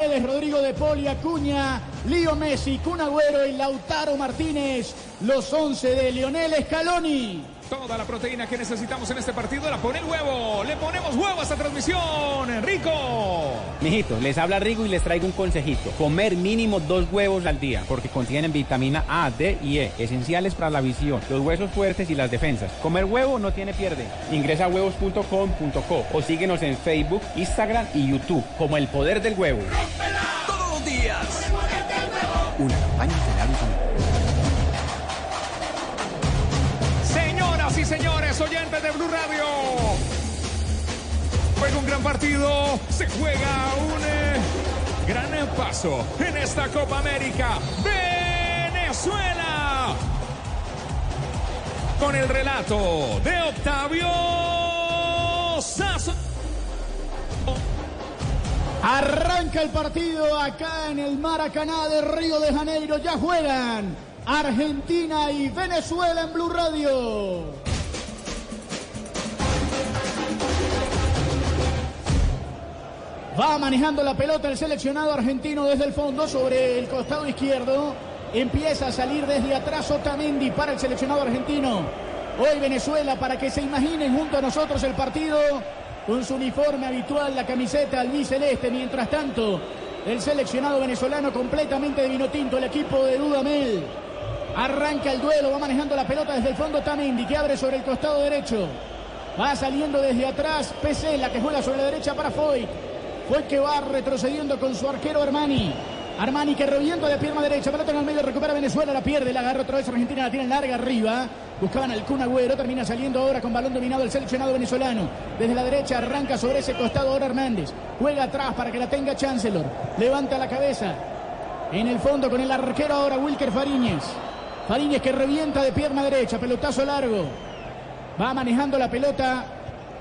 Rodrigo de Poli, Acuña, Lío Messi, Kun Agüero y Lautaro Martínez, los 11 de Lionel Scaloni. Toda la proteína que necesitamos en este partido la pone el huevo. Le ponemos huevo a esta transmisión. Rico. Mijito, les habla Rigo y les traigo un consejito. Comer mínimo dos huevos al día porque contienen vitamina A, D y E, esenciales para la visión, los huesos fuertes y las defensas. Comer huevo no tiene pierde. Ingresa a huevos.com.co o síguenos en Facebook, Instagram y YouTube como El Poder del Huevo. Todos los días. Una campaña señores, oyentes de Blue Radio. Juega un gran partido, se juega un eh, gran paso en esta Copa América. Venezuela. Con el relato de Octavio Sazo. Arranca el partido acá en el Maracaná de Río de Janeiro. Ya juegan Argentina y Venezuela en Blue Radio. Va manejando la pelota el seleccionado argentino desde el fondo sobre el costado izquierdo. Empieza a salir desde atrás Otamendi para el seleccionado argentino. Hoy Venezuela para que se imaginen junto a nosotros el partido con su uniforme habitual, la camiseta albiceleste. Mientras tanto, el seleccionado venezolano completamente de vino tinto, el equipo de Dudamel. Arranca el duelo, va manejando la pelota desde el fondo Tamendi, que abre sobre el costado derecho. Va saliendo desde atrás Pesela, que juega sobre la derecha para Foy. Foy que va retrocediendo con su arquero Armani. Armani que revienta de pierna derecha, pelota en el medio, recupera Venezuela, la pierde, la agarra otra vez Argentina, la tiene larga arriba. Buscaban al Kun Agüero, termina saliendo ahora con balón dominado el seleccionado venezolano. Desde la derecha arranca sobre ese costado ahora Hernández. Juega atrás para que la tenga Chancellor. Levanta la cabeza. En el fondo con el arquero ahora Wilker Fariñez. Fariñez que revienta de pierna derecha, pelotazo largo. Va manejando la pelota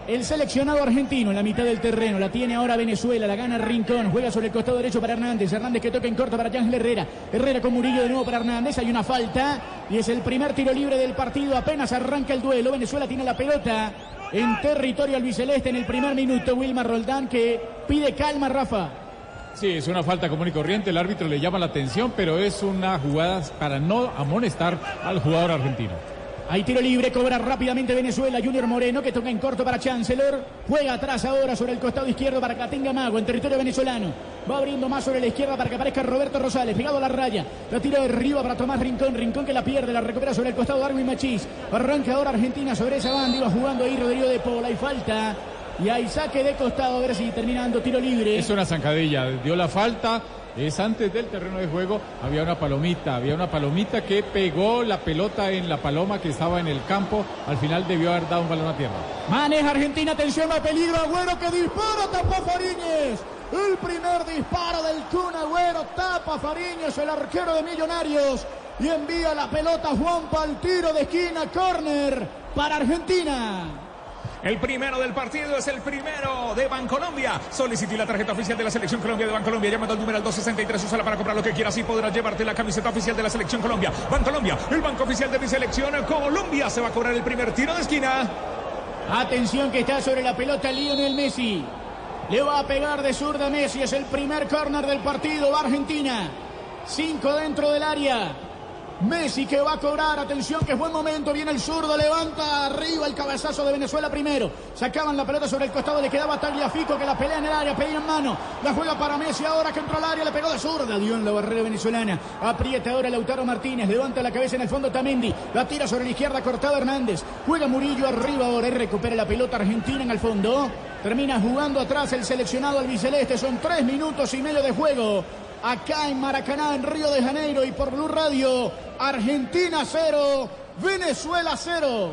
el seleccionado argentino en la mitad del terreno. La tiene ahora Venezuela, la gana Rincón. Juega sobre el costado derecho para Hernández. Hernández que toca en corto para Ángel Herrera. Herrera con Murillo de nuevo para Hernández. Hay una falta y es el primer tiro libre del partido. Apenas arranca el duelo. Venezuela tiene la pelota en territorio albiceleste en el primer minuto. Wilmar Roldán que pide calma, Rafa. Sí, es una falta común y corriente. El árbitro le llama la atención, pero es una jugada para no amonestar al jugador argentino. Hay tiro libre, cobra rápidamente Venezuela. Junior Moreno que toca en corto para Chancellor. Juega atrás ahora sobre el costado izquierdo para que la tenga Mago en territorio venezolano. Va abriendo más sobre la izquierda para que aparezca Roberto Rosales. Pegado a la raya. La tira de arriba para Tomás Rincón. Rincón que la pierde. La recupera sobre el costado Darwin Machís. Arranca ahora Argentina sobre esa banda. Iba jugando ahí Rodrigo de Pola. Y falta. Y hay saque de costado. A ver si terminando tiro libre. Es una zancadilla. Dio la falta. Es antes del terreno de juego, había una palomita, había una palomita que pegó la pelota en la paloma que estaba en el campo. Al final debió haber dado un balón a tierra. Maneja Argentina, atención a peligro, Agüero que dispara, tapó Fariñez. El primer disparo del Kun Agüero, tapa Fariñez, el arquero de Millonarios. Y envía la pelota Juanpa al tiro de esquina, córner para Argentina. El primero del partido es el primero de Bancolombia. Solicite la tarjeta oficial de la Selección Colombia de Bancolombia. Llamando al número 263, úsala para comprar lo que quieras y podrás llevarte la camiseta oficial de la Selección Colombia. Bancolombia, el banco oficial de mi selección Colombia. Se va a cobrar el primer tiro de esquina. Atención que está sobre la pelota Lionel Messi. Le va a pegar de zurda Messi. Es el primer córner del partido. Va Argentina. Cinco dentro del área. Messi que va a cobrar, atención que es buen momento, viene el zurdo, levanta arriba el cabezazo de Venezuela primero, sacaban la pelota sobre el costado, le quedaba Tagliafico que la pelea en el área, pedía en mano, la juega para Messi ahora que entró al área, le pegó de zurda, dio en la barrera venezolana, aprieta ahora Lautaro Martínez, levanta la cabeza en el fondo Tamendi, la tira sobre la izquierda, cortada Hernández, juega Murillo arriba ahora y recupera la pelota Argentina en el fondo, termina jugando atrás el seleccionado albiceleste, son tres minutos y medio de juego acá en Maracaná, en Río de Janeiro y por Blue Radio. Argentina 0, Venezuela 0.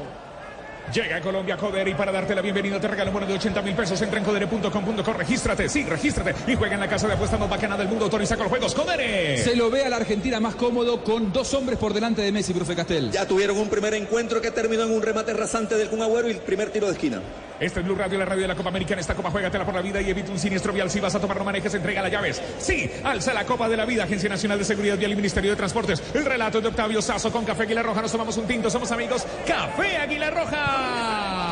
Llega a Colombia Codere y para darte la bienvenida te regalo un bono de 80 mil pesos. Entra en codere.com.co, regístrate, sí, regístrate y juega en la casa de apuestas más bacana del mundo. Autoriza con los juegos Codere. Se lo ve a la Argentina más cómodo con dos hombres por delante de Messi, profe Castel. Ya tuvieron un primer encuentro que terminó en un remate rasante del Kun Agüero y el primer tiro de esquina. Este es Blue Radio, la radio de la Copa América. En esta Copa juégatela por la vida y evita un siniestro vial. Si vas a tomar, no manejes, entrega las llaves. Sí, alza la Copa de la Vida. Agencia Nacional de Seguridad Vial y Ministerio de Transportes. El relato de Octavio Sazo con Café Aguilar Roja. Nos tomamos un tinto, somos amigos. Café Aguilar Roja.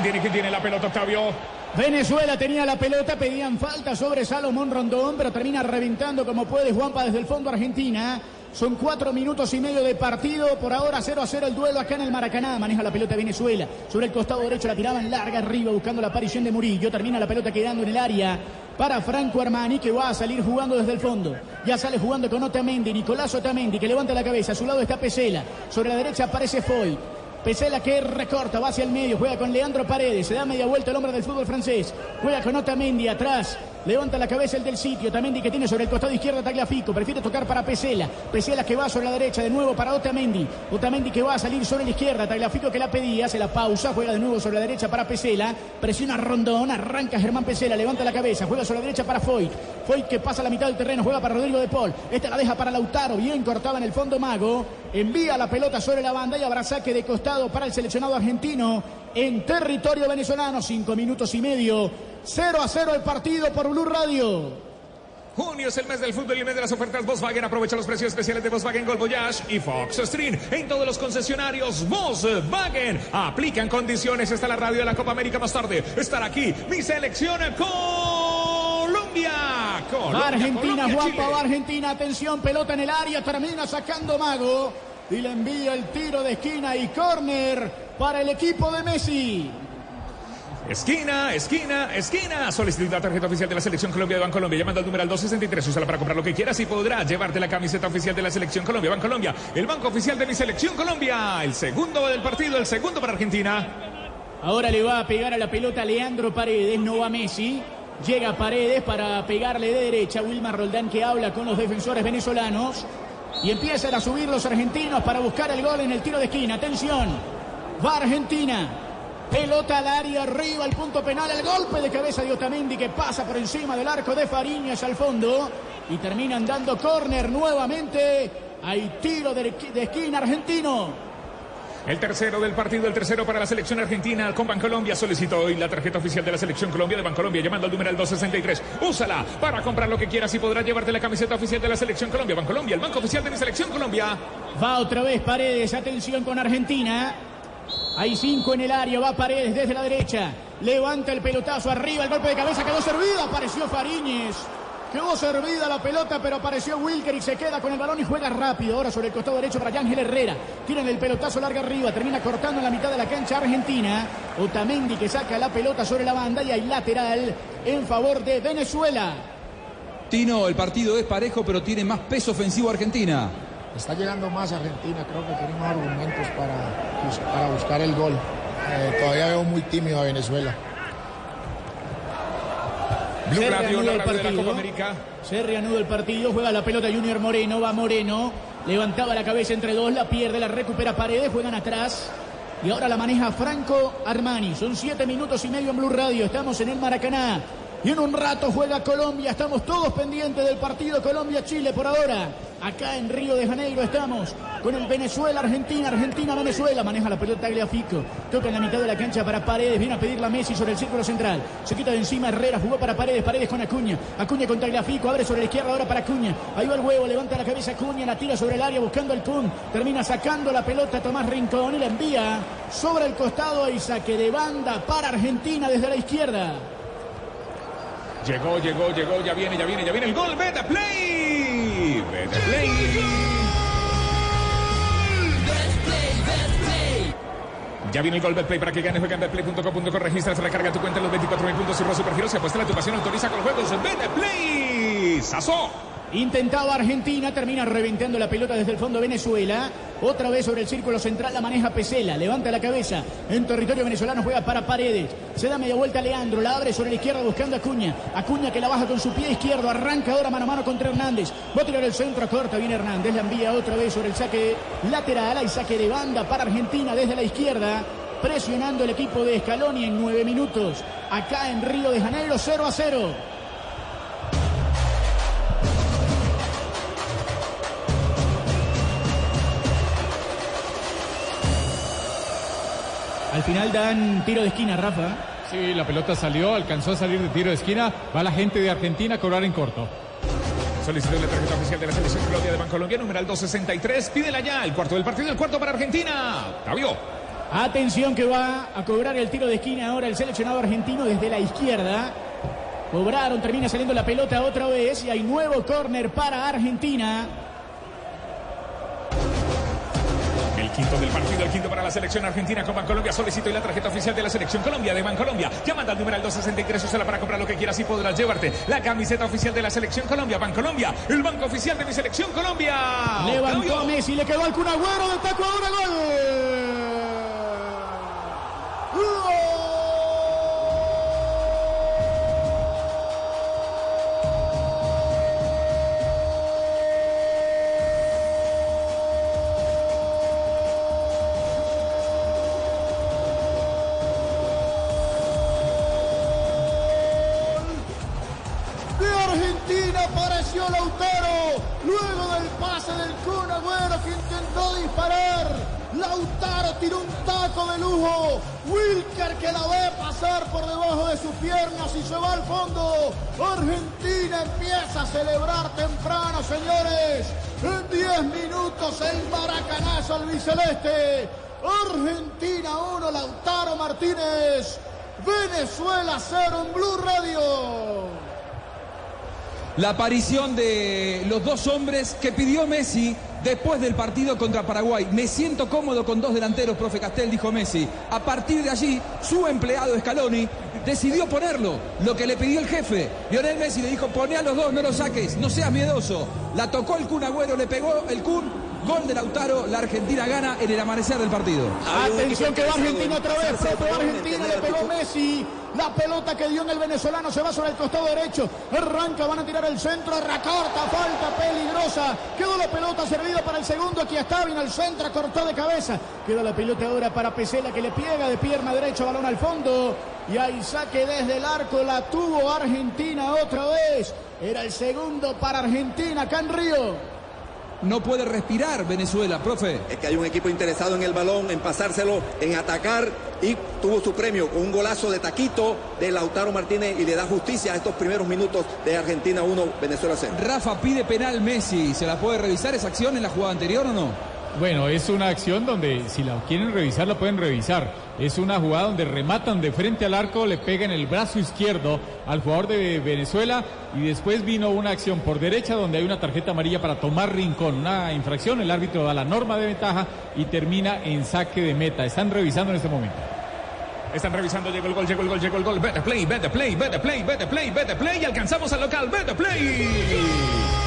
¿Quién tiene, tiene la pelota, Octavio? Venezuela tenía la pelota, pedían falta sobre Salomón Rondón, pero termina reventando como puede Juanpa desde el fondo Argentina. Son cuatro minutos y medio de partido. Por ahora 0 a 0 el duelo acá en el Maracaná. Maneja la pelota Venezuela. Sobre el costado derecho la tiraban larga arriba buscando la aparición de Murillo. Termina la pelota quedando en el área para Franco Armani que va a salir jugando desde el fondo. Ya sale jugando con Otamendi. Nicolás Otamendi que levanta la cabeza. A su lado está Pesela. Sobre la derecha aparece Foy. Pesela que recorta, va hacia el medio, juega con Leandro Paredes, se da media vuelta el hombre del fútbol francés, juega con Otamendi atrás, levanta la cabeza el del sitio, Otamendi que tiene sobre el costado izquierdo Tagliafico, prefiere tocar para Pesela, Pesela que va sobre la derecha de nuevo para Otamendi, Otamendi que va a salir sobre la izquierda, Tagliafico que la pedía, se la pausa, juega de nuevo sobre la derecha para Pesela, presiona Rondón, arranca Germán Pesela, levanta la cabeza, juega sobre la derecha para Foyt, Foyt que pasa la mitad del terreno, juega para Rodrigo de Paul, esta la deja para Lautaro, bien cortaba en el fondo Mago, envía la pelota sobre la banda y habrá saque de costado para el seleccionado argentino en territorio venezolano, cinco minutos y medio, 0 a 0 el partido por Blue Radio. Junio es el mes del fútbol y el mes de las ofertas Volkswagen. Aprovecha los precios especiales de Volkswagen Gol Voyage y Fox Stream en todos los concesionarios Volkswagen. Aplican condiciones. Está la radio de la Copa América más tarde. Estará aquí mi selección Colombia. Colombia Argentina, Colombia, Chile. va Argentina, atención, pelota en el área, termina sacando Mago y le envía el tiro de esquina y córner para el equipo de Messi. Esquina, esquina, esquina. Solicitud la tarjeta oficial de la Selección Colombia de Bancolombia. Llamando al número al 263. Úsala para comprar lo que quieras y podrás llevarte la camiseta oficial de la Selección Colombia. Bancolombia, el banco oficial de mi Selección Colombia. El segundo del partido, el segundo para Argentina. Ahora le va a pegar a la pelota Leandro Paredes, no va Messi. Llega Paredes para pegarle de derecha. Wilmar Roldán que habla con los defensores venezolanos. Y empiezan a subir los argentinos para buscar el gol en el tiro de esquina. Atención. Va Argentina. Pelota al área, arriba, al punto penal. El golpe de cabeza de Otamendi que pasa por encima del arco de Fariñas al fondo. Y terminan dando córner nuevamente. Hay tiro de, de esquina argentino. El tercero del partido, el tercero para la selección argentina con Bancolombia. Solicitó hoy la tarjeta oficial de la selección Colombia de Bancolombia llamando al número 263. Úsala para comprar lo que quieras y podrás llevarte la camiseta oficial de la selección Colombia. Bancolombia, el banco oficial de mi selección Colombia. Va otra vez Paredes, atención con Argentina. Hay cinco en el área, va Paredes desde la derecha. Levanta el pelotazo arriba, el golpe de cabeza quedó servida, apareció Fariñez. Quedó servida la pelota, pero apareció Wilker y se queda con el balón y juega rápido. Ahora sobre el costado derecho para Ángel Herrera. Tiran el pelotazo largo arriba, termina cortando en la mitad de la cancha Argentina. Otamendi que saca la pelota sobre la banda y hay lateral en favor de Venezuela. Tino, el partido es parejo, pero tiene más peso ofensivo Argentina. Está llegando más Argentina, creo que tiene más argumentos para, para buscar el gol. Eh, todavía veo muy tímido a Venezuela. Blue Se Radio, reanuda el partido. Se reanuda el partido, juega la pelota Junior Moreno, va Moreno, levantaba la cabeza entre dos, la pierde, la recupera Paredes, juegan atrás. Y ahora la maneja Franco Armani. Son siete minutos y medio en Blue Radio. Estamos en el Maracaná. Y en un rato juega Colombia. Estamos todos pendientes del partido Colombia-Chile por ahora. Acá en Río de Janeiro estamos con el Venezuela-Argentina, Argentina-Venezuela. Maneja la pelota Tagliafico. Toca en la mitad de la cancha para Paredes. Viene a pedir la Messi sobre el círculo central. Se quita de encima Herrera. Jugó para Paredes. Paredes con Acuña. Acuña con Tagliafico. Abre sobre la izquierda ahora para Acuña. Ahí va el huevo. Levanta la cabeza Acuña. La tira sobre el área buscando el Kun. Termina sacando la pelota Tomás Rincón y la envía sobre el costado y saque de banda para Argentina desde la izquierda. Llegó, llegó, llegó, ya viene, ya viene, ya viene el gol. Vete play. Vete play. Ya viene el gol Betplay para que ganes. Juega en betplay.com.co. Registras, recarga tu cuenta en los 24.000 puntos y Ro Supergiros. Se apuesta la tu pasión, autoriza con los juegos. Vete play. Intentaba Argentina, termina reventando la pelota desde el fondo Venezuela. Otra vez sobre el círculo central la maneja Pesela, levanta la cabeza. En territorio venezolano juega para Paredes. Se da media vuelta a Leandro, la abre sobre la izquierda buscando a Acuña. Acuña que la baja con su pie izquierdo, arranca ahora mano a mano contra Hernández. Va a tirar el centro, corta, viene Hernández, la envía otra vez sobre el saque lateral. Hay saque de banda para Argentina desde la izquierda. Presionando el equipo de Scaloni en nueve minutos. Acá en Río de Janeiro, 0 a 0. Al final dan tiro de esquina, Rafa. Sí, la pelota salió, alcanzó a salir de tiro de esquina. Va la gente de Argentina a cobrar en corto. Solicitud de la tarjeta oficial de la selección Colombia de Bancolombia, numeral 263. Pídela ya. El cuarto del partido, el cuarto para Argentina. Octavio. Atención que va a cobrar el tiro de esquina ahora el seleccionado argentino desde la izquierda. Cobraron, termina saliendo la pelota otra vez y hay nuevo córner para Argentina. Quinto del partido, el quinto para la selección argentina con Bancolombia. Solicito y la tarjeta oficial de la selección Colombia de Bancolombia. Llamando al numeral 263, úsala para comprar lo que quieras y podrás llevarte la camiseta oficial de la selección Colombia. Bancolombia, el banco oficial de mi selección Colombia. Levantó Octavio. a Messi, le quedó al Kun Agüero, de taco ahora gol. de señores. En 10 minutos el maracanazo albiceleste Argentina 1 Lautaro Martínez. Venezuela 0 en Blue Radio. La aparición de los dos hombres que pidió Messi después del partido contra Paraguay. Me siento cómodo con dos delanteros, profe Castel, dijo Messi. A partir de allí, su empleado Scaloni decidió ponerlo, lo que le pidió el jefe. Lionel Messi le dijo, poné a los dos, no los saques, no seas miedoso. La tocó el Kun Agüero, le pegó el Kun, gol de Lautaro, la Argentina gana en el amanecer del partido. Atención que va Argentina otra vez, propio Argentina le pegó Messi. La pelota que dio en el venezolano se va sobre el costado derecho. Arranca, van a tirar el centro, recorta, falta peligrosa. Quedó la pelota servida para el segundo. Aquí está, viene al centro, cortó de cabeza. Queda la pelota ahora para Pesela que le piega de pierna derecha, balón al fondo. Y ahí saque desde el arco, la tuvo Argentina otra vez. Era el segundo para Argentina acá en Río. No puede respirar Venezuela, profe. Es que hay un equipo interesado en el balón, en pasárselo, en atacar y tuvo su premio con un golazo de taquito de Lautaro Martínez y le da justicia a estos primeros minutos de Argentina 1, Venezuela 0. Rafa pide penal Messi. ¿Se la puede revisar esa acción en la jugada anterior o no? Bueno, es una acción donde si la quieren revisar, la pueden revisar. Es una jugada donde rematan de frente al arco, le pegan el brazo izquierdo al jugador de Venezuela y después vino una acción por derecha donde hay una tarjeta amarilla para tomar rincón, una infracción, el árbitro da la norma de ventaja y termina en saque de meta. Están revisando en este momento. Están revisando, llegó el gol, llegó el gol, llegó el gol. Vete play, vete play, vete play, vete play, vete play. Y alcanzamos al local, vete play.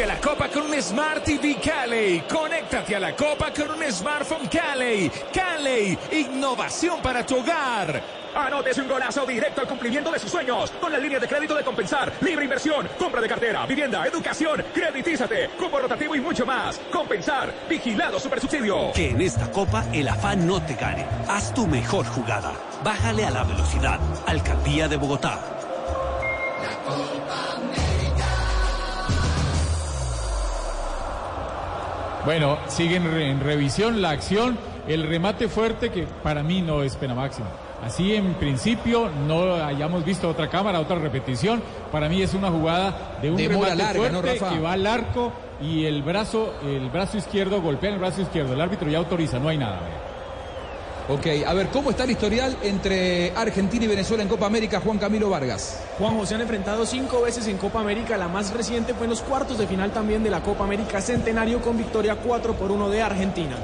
Vive la Copa con un Smart TV Cali. Conéctate a la Copa con un smartphone Cali. Cali, innovación para tu hogar. Anote un golazo directo al cumplimiento de sus sueños. Con la línea de crédito de compensar. Libre inversión, compra de cartera, vivienda, educación, creditízate, cupo rotativo y mucho más. Compensar, vigilado super subsidio. Que en esta copa el afán no te gane. Haz tu mejor jugada. Bájale a la velocidad. Alcaldía de Bogotá. Bueno, siguen re- en revisión la acción, el remate fuerte que para mí no es pena máxima. Así en principio no hayamos visto otra cámara, otra repetición. Para mí es una jugada de un De remate larga, ¿no, fuerte que va al arco y el brazo, el brazo izquierdo golpea en el brazo izquierdo. El árbitro ya autoriza, no hay nada. Ok, a ver, ¿cómo está el historial entre Argentina y Venezuela en Copa América, Juan Camilo Vargas? Juan José han enfrentado cinco veces en Copa América. La más reciente fue en los cuartos de final también de la Copa América Centenario con victoria 4 por 1 de Argentina.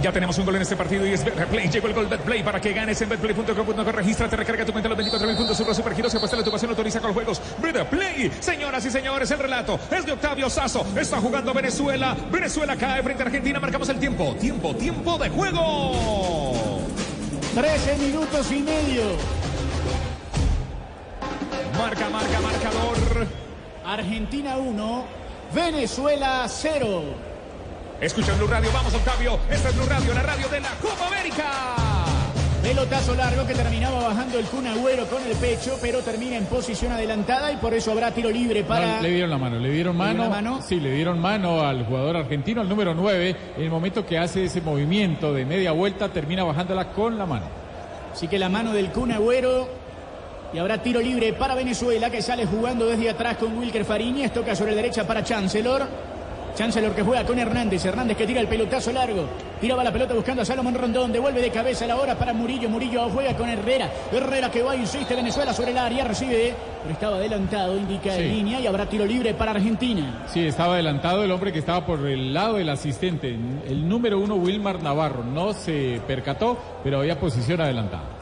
Ya tenemos un gol en este partido y es Betplay. Llegó el gol Betplay para que ganes en betplay.com.co. Regístrate, recarga tu cuenta los 24 mil puntos. Super Supergiros y apuesta tu pasión autoriza con juegos. Betplay. Señoras y señores, el relato es de Octavio Sazo. Está jugando Venezuela. Venezuela cae frente a Argentina. Marcamos el tiempo. Tiempo, tiempo de juego. 13 minutos y medio. Marca, marca, marcador. Argentina 1, Venezuela 0. Escucha Blue Radio. Vamos, Octavio. Esta es Blue Radio, la radio de la Copa América. Pelotazo largo que terminaba bajando el Kun Agüero con el pecho, pero termina en posición adelantada y por eso habrá tiro libre para. No, le dieron la mano, le dieron ¿Le mano. dieron la mano? Sí, le dieron mano al jugador argentino, al número 9. En el momento que hace ese movimiento de media vuelta, termina bajándola con la mano. Así que la mano del Kun Agüero Y habrá tiro libre para Venezuela que sale jugando desde atrás con Wilker Fariñez. Toca sobre la derecha para Chancellor. Chancellor que juega con Hernández. Hernández que tira el pelotazo largo. Tiraba la pelota buscando a Salomón Rondón. Devuelve de cabeza la hora para Murillo. Murillo juega con Herrera. Herrera que va, insiste Venezuela sobre el área. Recibe, pero estaba adelantado, indica Sí. en línea. Y habrá tiro libre para Argentina. Sí, estaba adelantado el hombre que estaba por el lado del asistente. El número uno, Wilmar Navarro. No se percató, pero había posición adelantada.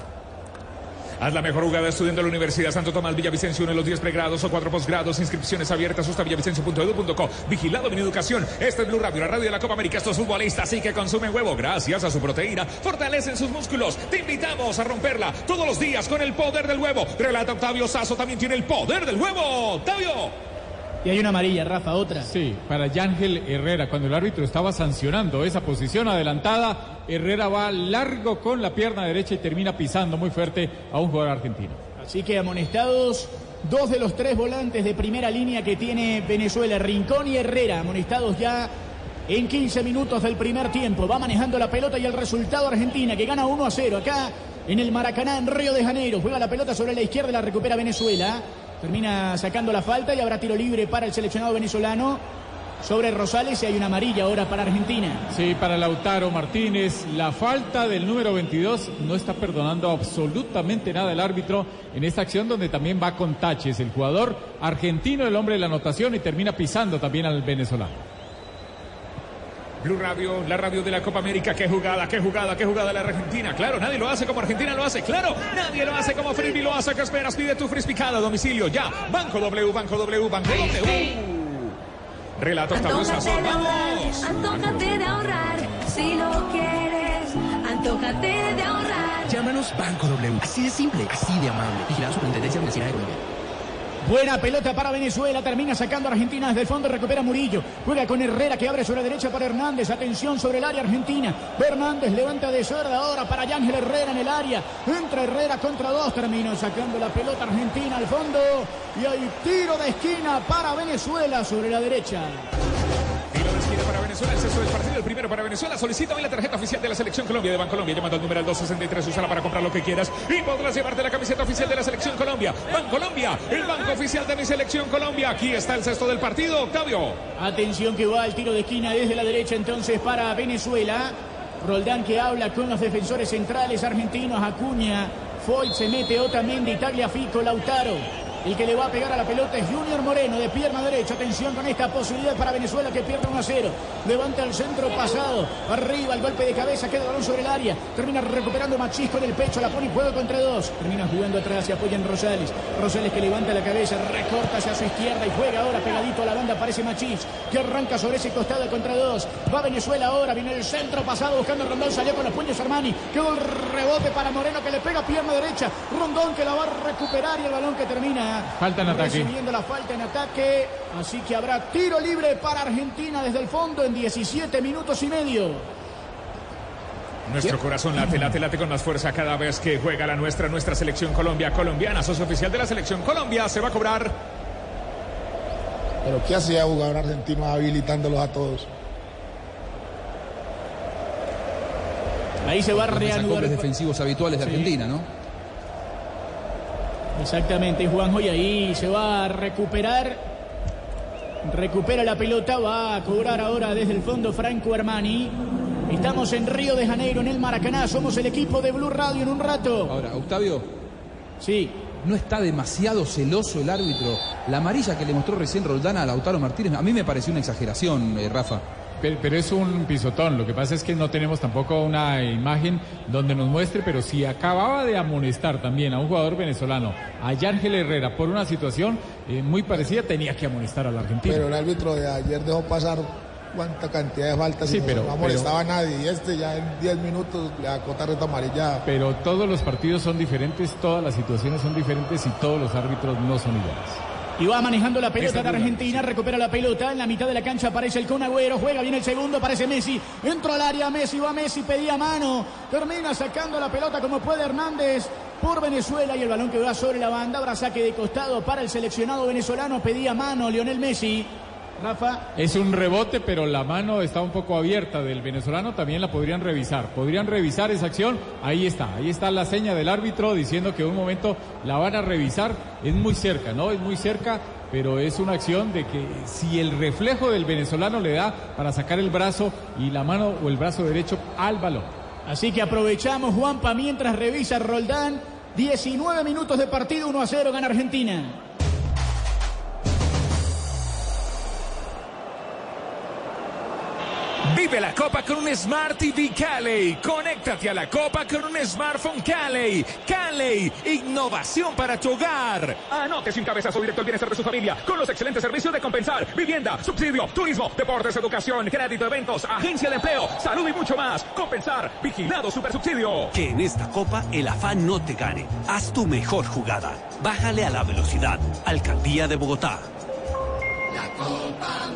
Haz la mejor jugada estudiando en la Universidad Santo Tomás Villavicencio, uno de los 10 pregrados o 4 posgrados. Inscripciones abiertas villavicencio.edu.co. Vigilado mi educación. Este es Blue Radio, la radio de la Copa América. Estos futbolistas sí que consumen huevo. Gracias a su proteína, fortalecen sus músculos. Te invitamos a romperla todos los días con el poder del huevo. Relata Octavio Sazo, también tiene el poder del huevo. Octavio. Y hay una amarilla, Rafa, otra. Sí, para Yángel Herrera. Cuando el árbitro estaba sancionando esa posición adelantada, Herrera va largo con la pierna derecha y termina pisando muy fuerte a un jugador argentino. Así que amonestados dos de los tres volantes de primera línea que tiene Venezuela, Rincón y Herrera, amonestados ya en 15 minutos del primer tiempo. Va manejando la pelota y el resultado Argentina que gana 1 a 0 acá en el Maracaná, en Río de Janeiro. Juega la pelota sobre la izquierda, la recupera Venezuela. Termina sacando la falta y habrá tiro libre para el seleccionado venezolano sobre Rosales y hay una amarilla ahora para Argentina. Sí, para Lautaro Martínez, la falta del número 22 no está perdonando absolutamente nada el árbitro en esta acción donde también va con taches el jugador argentino, el hombre de la anotación y termina pisando también al venezolano. Blue Radio, la radio de la Copa América. Qué jugada, qué jugada, qué jugada la Argentina. Claro, nadie lo hace como Argentina lo hace. Claro, nadie lo hace como Frisbee lo hace. ¿Qué esperas? Pide tu frisbee cada domicilio. Ya. Banco W, Banco W, Banco W. Relato Octavio Sazo. Antójate de ahorrar, Vamos. antójate de ahorrar, si lo quieres, antójate de ahorrar. Llámanos Banco W. Así de simple, así de amable. Vigilado Superintendencia Financiera de Colombia. Buena pelota para Venezuela, termina sacando a Argentina desde el fondo, recupera Murillo, juega con Herrera que abre sobre la derecha para Hernández, atención sobre el área argentina, Hernández levanta de suerda ahora para Yángel Herrera en el área, entra Herrera contra dos, termina sacando la pelota argentina al fondo. Y hay tiro de esquina para Venezuela sobre la derecha. Venezuela, el sexto del partido, el primero para Venezuela. Solicita hoy la tarjeta oficial de la Selección Colombia de Bancolombia. Llamando al número al 263, úsala para comprar lo que quieras y podrás llevarte la camiseta oficial de la Selección Colombia. Bancolombia, el banco oficial de mi Selección Colombia. Aquí está el sexto del partido, Octavio. Atención que va al tiro de esquina desde la derecha entonces para Venezuela. Roldán que habla con los defensores centrales argentinos, Acuña, Foyt se mete Otamendi, Tagliafico, Lautaro. El que le va a pegar a la pelota es Junior Moreno de pierna derecha. Atención con esta posibilidad para Venezuela que pierde 1 a 0. Levanta el centro pasado. Arriba el golpe de cabeza. Queda balón sobre el área. Termina recuperando Machís con el pecho. La pone y juego contra dos. Termina jugando atrás y apoya en Rosales. Rosales que levanta la cabeza. Recorta hacia su izquierda y juega ahora pegadito a la banda. Aparece Machís que arranca sobre ese costado contra dos. Va Venezuela ahora. Viene el centro pasado buscando Rondón. Salió con los puños Armani. Quedó el rebote para Moreno que le pega pierna derecha. Rondón que la va a recuperar y el balón que termina Falta en ataque. Recibiendo la falta en ataque. Así que habrá tiro libre para Argentina desde el fondo en 17 minutos y medio. Nuestro corazón late, late, late con más fuerza cada vez que juega la nuestra, nuestra selección Colombia colombiana. Socio oficial de la selección Colombia se va a cobrar. Pero ¿qué hacía jugador argentino habilitándolos a todos? Ahí se va a Los reanudar. defensivos habituales de Sí. Argentina, ¿no? Exactamente, Juanjo, y ahí se va a recuperar. Recupera la pelota, va a cobrar ahora desde el fondo Franco Armani. Estamos en Río de Janeiro, en el Maracaná. Somos el equipo de Blue Radio en un rato. Ahora, Octavio. Sí. ¿No está demasiado celoso el árbitro? La amarilla que le mostró recién Roldán a Lautaro Martínez, a mí me pareció una exageración, eh, Rafa. Pero, pero es un pisotón, lo que pasa es que no tenemos tampoco una imagen donde nos muestre, pero si acababa de amonestar también a un jugador venezolano, a Yángel Herrera, por una situación eh, muy parecida, tenía que amonestar al argentino. Pero el árbitro de ayer dejó pasar cuánta cantidad de faltas Sí, y no- pero- no molestaba a nadie. Y este ya en 10 minutos le da tarjeta amarilla. Pero todos los partidos son diferentes, todas las situaciones son diferentes y todos los árbitros no son iguales. Y va manejando la pelota de Argentina, recupera la pelota, en la mitad de la cancha aparece el Conagüero, juega bien el segundo, aparece Messi, entró al área, Messi va Messi, pedía mano, termina sacando la pelota como puede Hernández por Venezuela y el balón que va sobre la banda, habrá saque de costado para el seleccionado venezolano, pedía mano Lionel Messi. Rafa. Es un rebote, pero la mano está un poco abierta del venezolano, también la podrían revisar. Podrían revisar esa acción, ahí está, ahí está la seña del árbitro diciendo que en un momento la van a revisar. Es muy cerca, ¿no? Es muy cerca, pero es una acción de que si el reflejo del venezolano le da para sacar el brazo y la mano o el brazo derecho al balón. Así que aprovechamos, Juanpa, mientras revisa Roldán. 19 minutos de partido, 1 a 0, gana Argentina. Vive la Copa con un Smart TV Cali. Conéctate a la Copa con un smartphone Cali. Cali, innovación para tu hogar. Anote sin cabezazo directo al bienestar de su familia con los excelentes servicios de compensar, vivienda, subsidio, turismo, deportes, educación, crédito, eventos, agencia de empleo, salud y mucho más. Compensar, vigilado super subsidio. Que en esta copa el afán no te gane. Haz tu mejor jugada. Bájale a la velocidad. Alcaldía de Bogotá. La Copa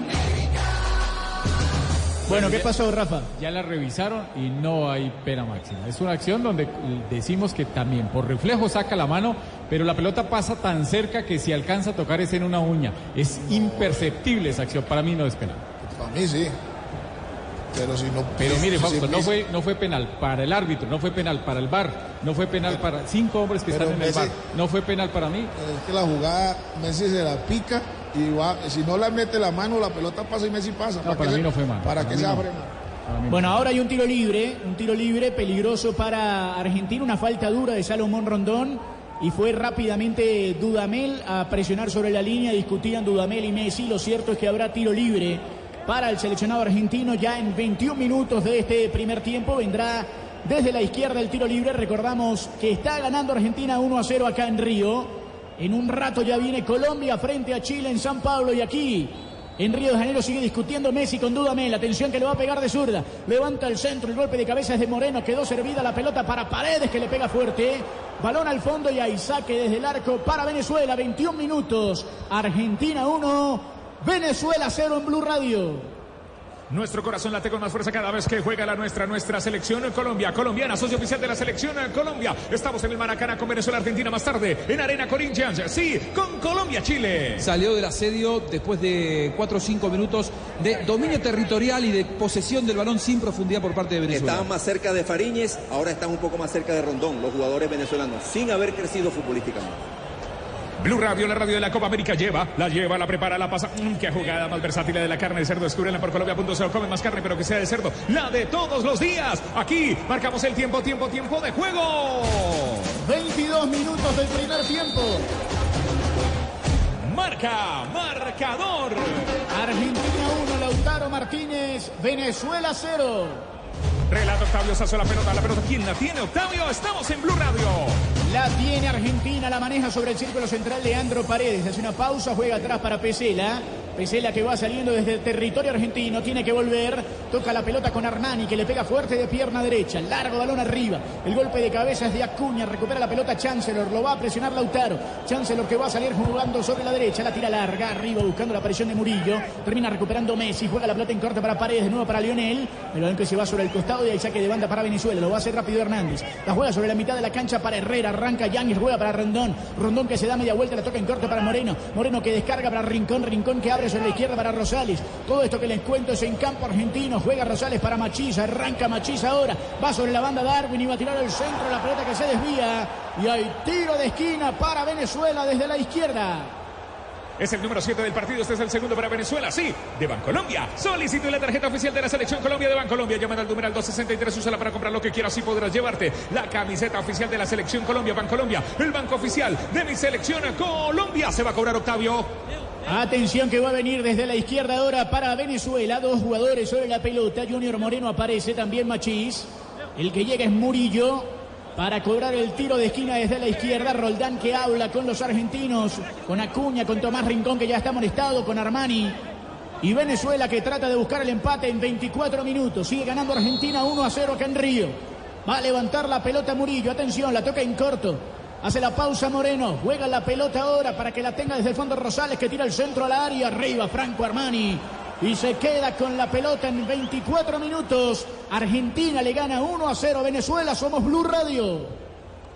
Bueno, ¿qué pasó, Rafa? Ya la revisaron y no hay pena máxima. Es una acción donde decimos que también por reflejo saca la mano, pero la pelota pasa tan cerca que si alcanza a tocar es en una uña. Es imperceptible esa acción. Para mí no es penal. Para mí sí. Pero si no. Pero mire, Fausto, si- no fue, no fue penal para el árbitro, no fue penal para el VAR, no fue penal para cinco hombres que están en el Messi- VAR, no fue penal para mí. Es que la jugada, Messi se la pica y va. Si no le mete la mano, la pelota pasa y Messi pasa. No, para mí se- no fue mano. ¿Para mí se no. abre? Bueno, ahora hay un tiro libre, un tiro libre peligroso para Argentina, una falta dura de Salomón Rondón y fue rápidamente Dudamel a presionar sobre la línea, discutían Dudamel y Messi, lo cierto es que habrá tiro libre para el seleccionado argentino ya en 21 minutos de este primer tiempo, vendrá desde la izquierda el tiro libre, recordamos que está ganando Argentina 1 a 0 acá en Río, en un rato ya viene Colombia frente a Chile en San Pablo y aquí en Río de Janeiro sigue discutiendo Messi con Dudamel. Atención que le va a pegar de zurda. Levanta el centro, el golpe de cabeza es de Moreno. Quedó servida la pelota para Paredes que le pega fuerte. Balón al fondo y hay saque desde el arco para Venezuela. 21 minutos. Argentina 1. Venezuela 0 en Blue Radio. Nuestro corazón late con más fuerza cada vez que juega la nuestra, nuestra selección Colombia. Colombiana, socio oficial de la selección Colombia. Estamos en el Maracaná con Venezuela, Argentina más tarde. En Arena Corinthians, sí, con Colombia, Chile. Salió del asedio después de 4 o 5 minutos de dominio territorial y de posesión del balón sin profundidad por parte de Venezuela. Estaban más cerca de Fariñez, ahora están un poco más cerca de Rondón, los jugadores venezolanos, sin haber crecido futbolísticamente. Blue Radio, la radio de la Copa América lleva, la lleva, la prepara, la pasa. Mm, qué jugada más versátil la de la carne de cerdo. Descúbrela por Colombia.co. Come más carne, pero que sea de cerdo. La de todos los días. Aquí marcamos el tiempo, tiempo, tiempo de juego. 22 minutos del primer tiempo. Marca, marcador. Argentina 1, Lautaro Martínez, Venezuela 0. Relato Octavio Sazo la pelota, la pelota. ¿Quién la tiene? Octavio, estamos en Blue Radio. La tiene Argentina, la maneja sobre el círculo central de Andro Paredes. Hace una pausa, juega atrás para Pesela. Pesela que va saliendo desde el territorio argentino, tiene que volver. Toca la pelota con Armani que le pega fuerte de pierna derecha. Largo balón arriba. El golpe de cabeza es de Acuña. Recupera la pelota Chancellor. Lo va a presionar Lautaro. Chancellor que va a salir jugando sobre la derecha. La tira larga arriba buscando la presión de Murillo. Termina recuperando Messi. Juega la pelota en corte para Paredes. De nuevo para Lionel. El balón que se va sobre el costado y hay saque de banda para Venezuela. Lo va a hacer rápido Hernández. La juega sobre la mitad de la cancha para Herrera. Arranca Yáñez. Juega para Rondón. Rondón que se da media vuelta. La toca en corte para Moreno. Moreno que descarga para Rincón. Rincón que abre sobre la izquierda para Rosales. Todo esto que les cuento es en campo argentino. Juega Rosales para Machiza. Arranca Machiza ahora. Va sobre la banda Darwin y va a tirar el centro. La pelota que se desvía. Y hay tiro de esquina para Venezuela desde la izquierda. Es el número 7 del partido. Este es el segundo para Venezuela. Sí, de Bancolombia. Solicite la tarjeta oficial de la selección Colombia de Bancolombia. Llamada al numeral 263. Úsala para comprar lo que quieras y podrás llevarte la camiseta oficial de la selección Colombia. Bancolombia, el banco oficial de mi selección Colombia. Se va a cobrar Octavio. Atención que va a venir desde la izquierda ahora para Venezuela. Dos jugadores sobre la pelota. Junior Moreno aparece, también Machís. El que llega es Murillo para cobrar el tiro de esquina desde la izquierda. Roldán que habla con los argentinos, con Acuña, con Tomás Rincón que ya está molestado, con Armani. Y Venezuela que trata de buscar el empate en 24 minutos. Sigue ganando Argentina 1 a 0 acá en Río. Va a levantar la pelota Murillo. Atención, la toca en corto. Hace la pausa Moreno. Juega la pelota ahora para que la tenga desde el fondo Rosales que tira el centro al área. Arriba Franco Armani. Y se queda con la pelota en 24 minutos. Argentina le gana 1 a 0 a Venezuela. Somos Blue Radio.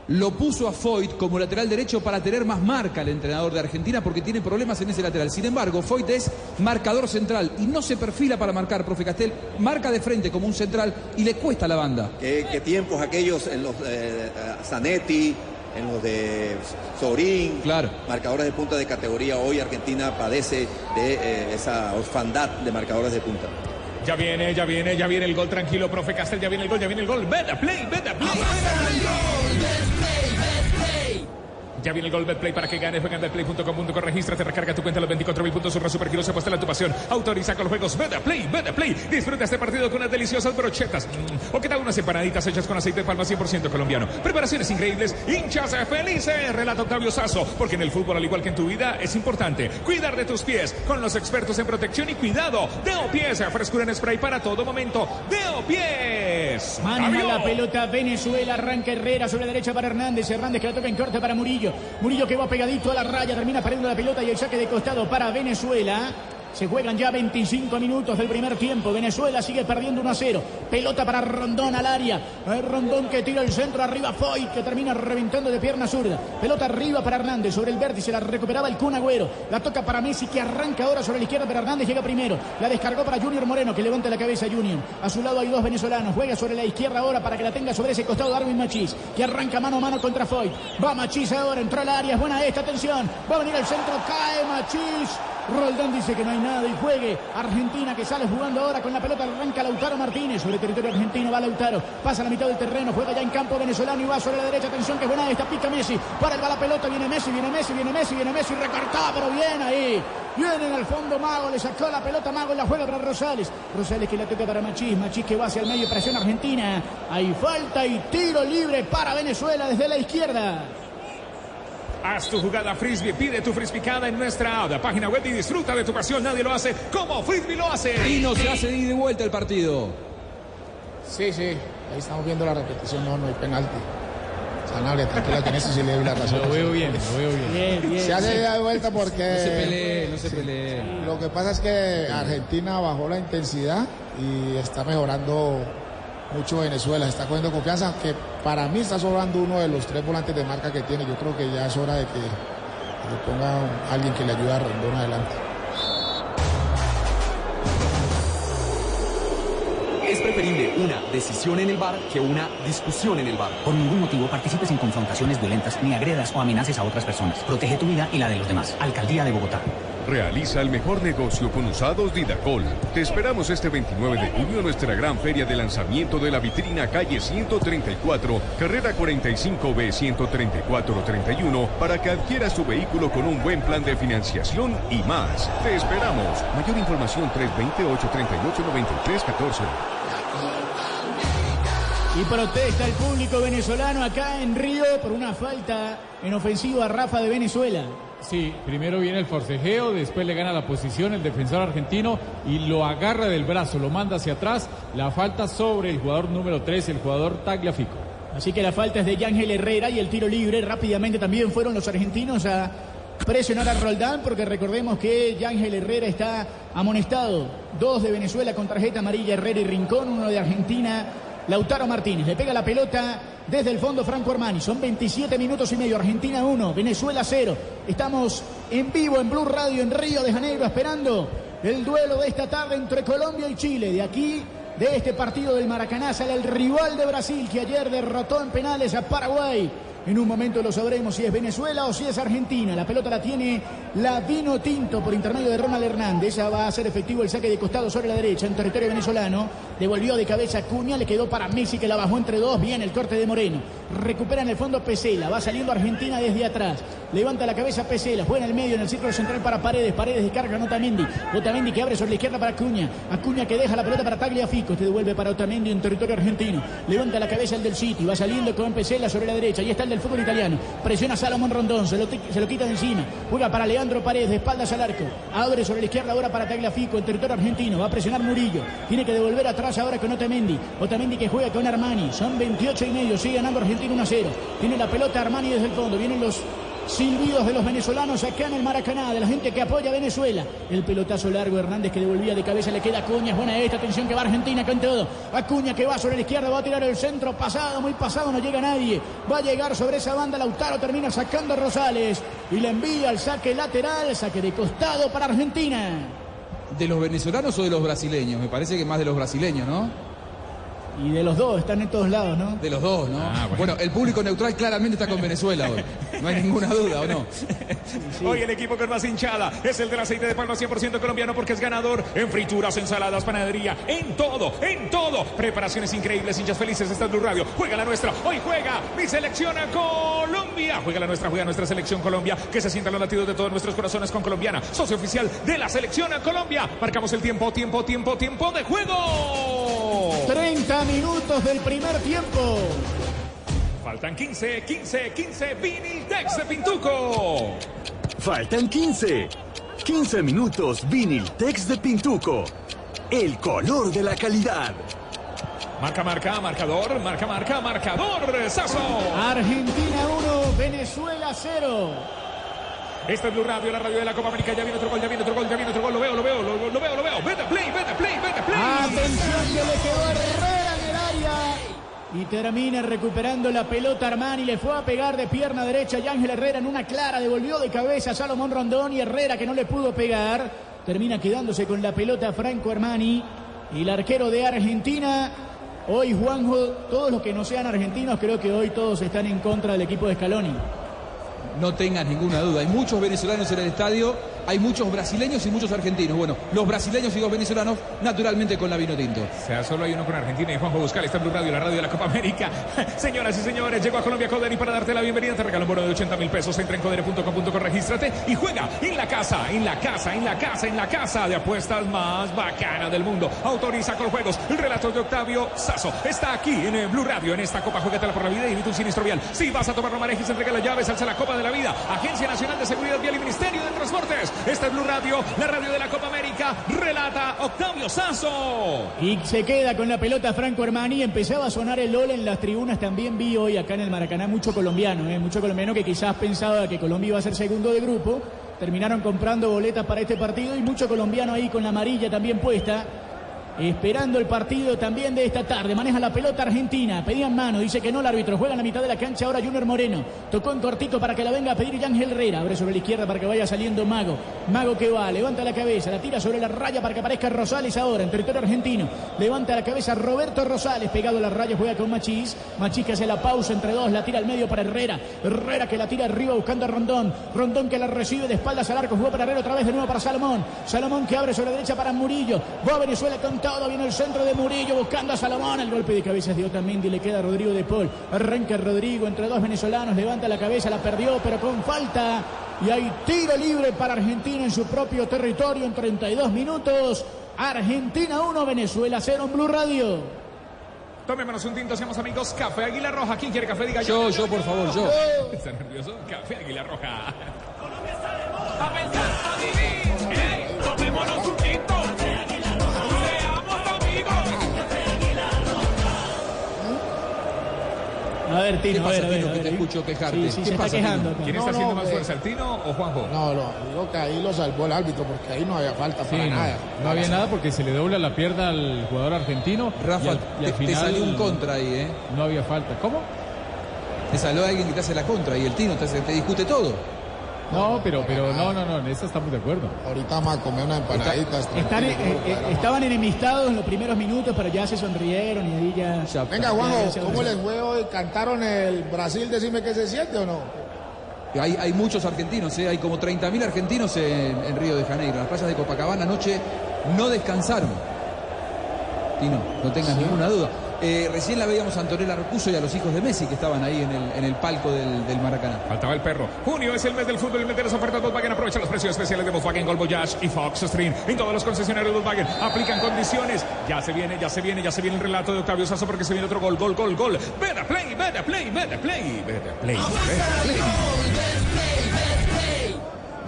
lo puso a Foyt como lateral derecho para tener más marca el entrenador de Argentina porque tiene problemas en ese lateral. Sin embargo, Foyt es marcador central y no se perfila para marcar, profe Castel, marca de frente como un central y le cuesta a la banda. ¿Qué, qué tiempos aquellos en los eh, Zanetti, en los de Sorín, claro. marcadores de punta de categoría. Hoy Argentina padece de eh, esa orfandad de marcadores de punta. Ya viene, ya viene, ya viene el gol, tranquilo, profe Castel, ya viene el gol, ya viene el gol. Vete, play, vete, play. Ya viene el gol Betplay para que ganes. Juega en betplay.com.co. Regístrate, recarga tu cuenta los 24 mil puntos. Surra Supergiros se postela tu pasión. Autoriza con los juegos. Betplay, Betplay. Disfruta este partido con unas deliciosas brochetas. Mm. O qué tal unas empanaditas hechas con aceite de palma 100% colombiano. Preparaciones increíbles. Hinchas felices. Relata Octavio Sazo. Porque en el fútbol, al igual que en tu vida, es importante cuidar de tus pies con los expertos en protección y cuidado. Deo Pies. Frescura en spray para todo momento. Deo Pies. Maneja la pelota Venezuela, arranca Herrera sobre la derecha para Hernández. Hernández que la toca en corte para Murillo. Murillo que va pegadito a la raya, termina perdiendo la pelota y el saque de costado para Venezuela. Se juegan ya 25 minutos del primer tiempo. Venezuela sigue perdiendo 1 a 0. Pelota para Rondón al área. Rondón que tira el centro arriba. Foy que termina reventando de pierna zurda. Pelota arriba para Hernández sobre el vértice. La recuperaba el Kun Agüero. La toca para Messi que arranca ahora sobre la izquierda. Pero Hernández llega primero. La descargó para Junior Moreno que levanta la cabeza Junior. A su lado hay dos venezolanos. Juega sobre la izquierda ahora para que la tenga sobre ese costado Darwin Machís. Que arranca mano a mano contra Foy. Va Machís ahora. Entró al área. Es buena esta. Atención. Va a venir el centro. Cae Machís. Roldán dice que no hay nada y juegue. Argentina que sale jugando ahora con la pelota. Arranca Lautaro Martínez. Sobre territorio argentino va Lautaro. Pasa a la mitad del terreno. Juega ya en campo venezolano y va sobre la derecha. Atención que es buena esta. Pica Messi. Para el va la pelota. Viene Messi, viene Messi, viene Messi, viene Messi. Recortado, pero bien ahí. Viene en el fondo Mago. Le sacó la pelota Mago y la juega para Rosales. Rosales que la toca para Machís. Machís que va hacia el medio. Presión Argentina. Hay falta y tiro libre para Venezuela desde la izquierda. Haz tu jugada frisbee, pide tu frisbeecada en nuestra página web y disfruta de tu pasión. Nadie lo hace como frisbee lo hace. Y no se hace de ida y vuelta el partido. Sí, sí, ahí estamos viendo la repetición, no, no hay penalti. Sanabria, tranquila que en eso sí le doy la razón. Lo veo bien, lo veo bien. Bien, bien. Se hace de vuelta porque... No se pelee, no se pelee. Lo que pasa es que Argentina bajó la intensidad y está mejorando mucho Venezuela, está cogiendo confianza, que para mí está sobrando uno de los tres volantes de marca que tiene. Yo creo que ya es hora de que, que ponga alguien que le ayude a Rondón adelante. Es preferible una decisión en el bar que una discusión en el bar. Por ningún motivo participes en confrontaciones violentas ni agredas o amenaces a otras personas. Protege tu vida y la de los demás. Alcaldía de Bogotá. Realiza el mejor negocio con usados Didacol. Te esperamos este 29 de junio en nuestra gran feria de lanzamiento de la vitrina calle 134, carrera 45B 13431, para que adquieras tu vehículo con un buen plan de financiación y más. Te esperamos. Mayor información 320-838-9314. Y protesta el público venezolano acá en Río por una falta en ofensiva Rafa de Venezuela. Sí, primero viene el forcejeo, después le gana la posición el defensor argentino y lo agarra del brazo, lo manda hacia atrás. La falta sobre el jugador número 3, el jugador Tagliafico. Así que la falta es de Yángel Herrera y el tiro libre. Rápidamente también fueron los argentinos a presionar a Roldán porque recordemos que Yángel Herrera está amonestado. Dos de Venezuela con tarjeta amarilla, Herrera y Rincón, uno de Argentina. Lautaro Martínez le pega la pelota desde el fondo Franco Armani. Son 27 minutos y medio. Argentina 1, Venezuela 0. Estamos en vivo en Blue Radio en Río de Janeiro esperando el duelo de esta tarde entre Colombia y Chile. De aquí, de este partido del Maracaná, sale el rival de Brasil que ayer derrotó en penales a Paraguay. En un momento lo sabremos si es Venezuela o si es Argentina. La pelota la tiene la Vino Tinto por intermedio de Ronald Hernández. Esa va a ser efectivo el saque de costado sobre la derecha en territorio venezolano. Devolvió de cabeza Cuña, le quedó para Messi que la bajó entre dos. Bien el corte de Moreno. Recupera en el fondo Pesela. Va saliendo Argentina desde atrás. Levanta la cabeza Pesela. Juega en el medio en el círculo central para Paredes. Paredes descarga a Otamendi. Otamendi que abre sobre la izquierda para Acuña. Acuña que deja la pelota para Tagliafico. Este devuelve para Otamendi en territorio argentino. Levanta la cabeza el del City. Va saliendo con Pesela sobre la derecha. Ahí está el del fútbol italiano. Presiona Salomón Rondón. Se lo, se lo quita de encima. Juega para Leandro Paredes. De espaldas al arco. Abre sobre la izquierda ahora para Tagliafico en territorio argentino. Va a presionar Murillo. Tiene que devolver atrás ahora con Otamendi. Otamendi que juega con Armani. Son 28 y medio. Sigue ganando Argentina 1 a 0. Tiene la pelota Armani desde el fondo. Vienen los silbidos de los venezolanos acá en el Maracaná, de la gente que apoya a Venezuela. El pelotazo largo, Hernández que devolvía de cabeza, le queda Acuña, es buena esta, atención que va Argentina con todo. Acuña que va sobre la izquierda, va a tirar el centro, pasado, muy pasado, no llega nadie. Va a llegar sobre esa banda, Lautaro termina sacando a Rosales y le envía el saque lateral, saque de costado para Argentina. ¿De los venezolanos o de los brasileños? Me parece que más de los brasileños, ¿no? Y de los dos, están en todos lados, ¿no? De los dos, ¿no? bueno. el público neutral claramente está con Venezuela hoy. No hay ninguna duda, ¿o no? Hoy el equipo con más hinchada es el del aceite de palma 100% colombiano porque es ganador en frituras, ensaladas, panadería, en todo, en todo. Preparaciones increíbles, hinchas felices. Esta es Blue Radio. Juega la nuestra. Hoy juega mi selección a Colombia. Juega la nuestra, juega nuestra selección Colombia. Que se sientan los latidos de todos nuestros corazones con colombiana. Socio oficial de la selección a Colombia. Marcamos el tiempo, tiempo, tiempo, tiempo de juego. 30 minutos del primer tiempo. Faltan 15, 15, 15. Viniltex de Pintuco. Faltan 15. 15 minutos Viniltex de Pintuco. El color de la calidad. Marca, marca, marcador, marca, marca, marcador. Sazo. Argentina 1, Venezuela 0. Esta es Blue Radio, la radio de la Copa América. Ya viene otro gol, ya viene otro gol, ya viene otro gol. Lo veo, lo veo, lo, lo veo, lo veo. Vete play, vete play, vete play. Atención que le quedó el Y termina recuperando la pelota Armani. Le fue a pegar de pierna derecha y Ángel Herrera en una clara. Devolvió de cabeza a Salomón Rondón y Herrera que no le pudo pegar. Termina quedándose con la pelota Franco Armani. Y el arquero de Argentina. Hoy, Juanjo, todos los que no sean argentinos, creo que hoy todos están en contra del equipo de Scaloni. No tengas ninguna duda. Hay muchos venezolanos en el estadio, hay muchos brasileños y muchos argentinos. Bueno, los brasileños y los venezolanos, naturalmente con la vino tinto. O sea, solo hay uno con Argentina y Juanjo Buscal está en Blue Radio, la radio de la Copa América. Señoras y señores, llegó a Colombia Codere y para darte la bienvenida te regalo un bono de 80 mil pesos. Entra en codere.com.co, regístrate y juega en la casa, en la casa, en la casa, en la casa de apuestas más bacana del mundo. Autoriza con juegos. El relato de Octavio Sazo está aquí en el Blue Radio, en esta Copa. Juegatela por la vida y evita un sinistro vial. Si vas a tomar no manejes, entrega las llaves, alza la Copa de la Vida. Agencia Nacional de Seguridad Vial y Ministerio de Transportes. Esta es Blue Radio, la radio de la Copa América. Relata Octavio Sazo. Y se queda con la pelota Franco Armani. Empezaba a sonar el LOL en las tribunas. También vi hoy acá en el Maracaná mucho colombiano, ¿eh? mucho colombiano que quizás pensaba que Colombia iba a ser segundo de grupo. Terminaron comprando boletas para este partido y mucho colombiano ahí con la amarilla también puesta. Esperando el partido también de esta tarde. Maneja la pelota Argentina. Pedían mano. Dice que no el árbitro. Juega en la mitad de la cancha ahora Junior Moreno. Tocó en cortito para que la venga a pedir Yángel Herrera. Abre sobre la izquierda para que vaya saliendo Mago. Mago que va. Levanta la cabeza. La tira sobre la raya para que aparezca Rosales ahora en territorio argentino. Levanta la cabeza Roberto Rosales. Pegado a la raya. Juega con Machís. Machís que hace la pausa entre dos. La tira al medio para Herrera. Herrera que la tira arriba buscando a Rondón. Rondón que la recibe de espaldas al arco. Juega para Herrera otra vez de nuevo para Salomón. Salomón que abre sobre la derecha para Murillo. Va a Venezuela con todo. Viene el centro de Murillo buscando a Salomón. El golpe de cabeza de Otamendi le queda a Rodrigo de Paul. Arranca Rodrigo entre dos venezolanos. Levanta la cabeza, la perdió, pero con falta. Y hay tiro libre para Argentina en su propio territorio en 32 minutos. Argentina 1, Venezuela 0 en Blue Radio. Tomémonos un tinto, seamos amigos. Café Águila Roja. ¿Quién quiere café? Diga Yo, yo, por favor, yo. ¿Está nervioso? Café Águila Roja. A pensar, a vivir. A ver, ¿Qué Tino, a ver, pasa, a ver. A que ver. te escucho quejarte? Sí, sí, ¿Qué se está quejando. Tino? ¿Quién No, está haciendo no, más eh. fuerza, el Tino o Juanjo? No, no, digo que ahí lo salvó el árbitro porque ahí no había falta Sí, para no, nada. no había nada porque se le dobla la pierna al jugador argentino. Rafa, y al, y al te, salió un contra ahí, ¿eh? No había falta. ¿Cómo? Te salió alguien que te hace la contra y el Tino te, hace- te discute todo. No, pero, pero no, no, no, en eso estamos de acuerdo. Ahorita vamos a comer unas empanaditas. Están, eh, eh, estaban enemistados en los primeros minutos, pero ya se sonrieron y ahí ya. Venga, Juanjo, ¿cómo les fue hoy? ¿Cantaron el Brasil? Decime qué se siente o no. Hay, hay muchos argentinos, ¿eh? hay como 30.000 argentinos en, en Río de Janeiro. Las playas de Copacabana anoche no descansaron. Tino, no tengas ninguna duda. Eh, recién la veíamos a Antonella Rocuso y a los hijos de Messi que estaban ahí en el, en el palco del, del Maracaná. Faltaba el perro. Junio es el mes del fútbol y mes de las ofertas Volkswagen. Aprovecha los precios especiales de Volkswagen Gol Voyage y Fox Stream. En todos los concesionarios Volkswagen aplican condiciones. Ya se viene, ya se viene, ya se viene el relato de Octavio Sazo porque se viene otro gol, gol, gol, gol. Vete play, vete play, vete play, play, vete play.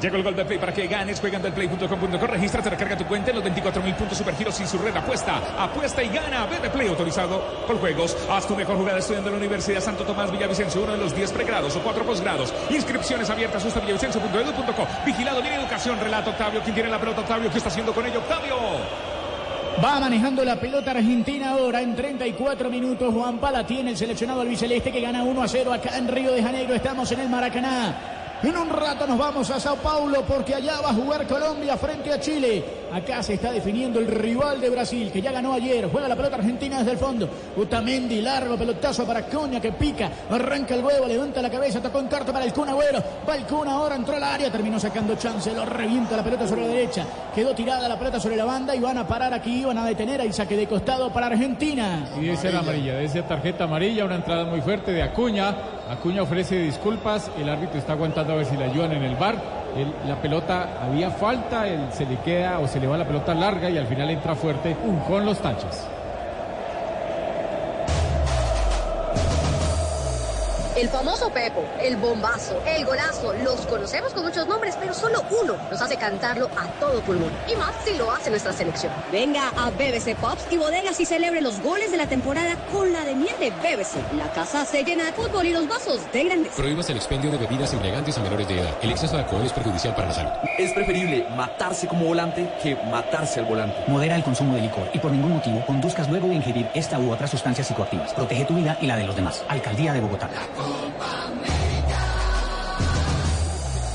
Llegó el gol de Play para que ganes. Juega en delplay.com.co. Regístrate, recarga tu cuenta en los 24 mil puntos supergiros sin su red. Apuesta, apuesta y gana. Ve de Play autorizado por juegos. Haz tu mejor jugada estudiando en la Universidad Santo Tomás Villavicencio, uno de los 10 pregrados o 4 posgrados. Inscripciones abiertas. Usta villavicencio.edu.co. Vigilado, viene educación. Relato Octavio. ¿Quién tiene la pelota? Octavio. ¿Qué está haciendo con ello? Octavio. Va manejando la pelota Argentina ahora en 34 minutos. Juan Pala tiene el seleccionado albiceleste que gana 1 a 0 acá en Río de Janeiro. Estamos en el Maracaná. En un rato nos vamos a Sao Paulo porque allá va a jugar Colombia frente a Chile. Acá se está definiendo el rival de Brasil que ya ganó ayer. Juega la pelota argentina desde el fondo. Utamendi, largo pelotazo para Coña que pica. Arranca el huevo, levanta la cabeza, tocó en carta para el Kun Agüero. Va el Kun ahora, entró al área, terminó sacando chance. Lo revienta la pelota sobre la derecha. Quedó tirada la pelota sobre la banda y van a parar aquí. Van a detener ahí saque de costado para Argentina. Y debe ser amarilla, debe ser tarjeta amarilla, una entrada muy fuerte de Acuña. Acuña ofrece disculpas, el árbitro está aguantando a ver si le ayudan en el bar. La pelota había falta, él se le queda o se le va la pelota larga y al final entra fuerte con los taches. El famoso Pepo, el bombazo, el golazo, los conocemos con muchos nombres, pero solo uno nos hace cantarlo a todo pulmón. Y más si lo hace nuestra selección. Venga a BBC Pops y bodegas y celebre los goles de la temporada con la de miel de BBC. La casa se llena de fútbol y los vasos de grandeza. Prohíbas el expendio de bebidas embriagantes a menores de edad. El exceso de alcohol es perjudicial para la salud. Es preferible matarse como volante que matarse al volante. Modera el consumo de licor y por ningún motivo conduzcas luego de ingerir esta u otras sustancias psicoactivas. Protege tu vida y la de los demás. Alcaldía de Bogotá.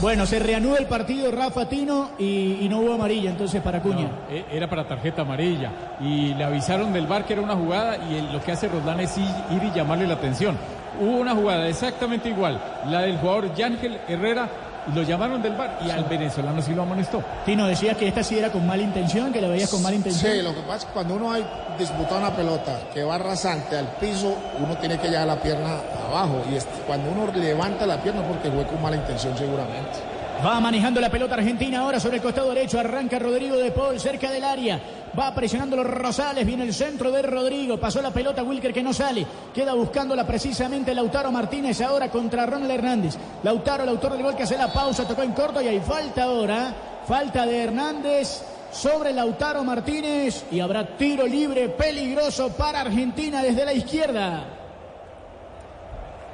Bueno, se reanuda el partido Rafa Tino y, y no hubo amarilla entonces para Acuña. No, e- era para tarjeta amarilla. Y le avisaron del bar que era una jugada y lo que hace Roldán es ir ir y llamarle la atención. Hubo una jugada exactamente igual, la del jugador Yángel Herrera, lo llamaron del bar y al venezolano sí lo amonestó. Tino decía que esta sí era con mala intención, que la veías con mala intención. Sí, lo que pasa es que cuando uno hay disputado una pelota que va rasante al piso, uno tiene que llevar la pierna abajo. Y este- cuando uno levanta la pierna, porque fue con mala intención seguramente. Va manejando la pelota Argentina ahora sobre el costado derecho. Arranca Rodrigo de Paul cerca del área. Va presionando los Rosales. Viene el centro de Rodrigo. Pasó la pelota Wilker que no sale. Queda buscándola precisamente Lautaro Martínez ahora contra Ronald Hernández. Lautaro, el autor del gol que hace la pausa. Tocó en corto y hay falta ahora. Falta de Hernández sobre Lautaro Martínez. Y habrá tiro libre peligroso para Argentina desde la izquierda.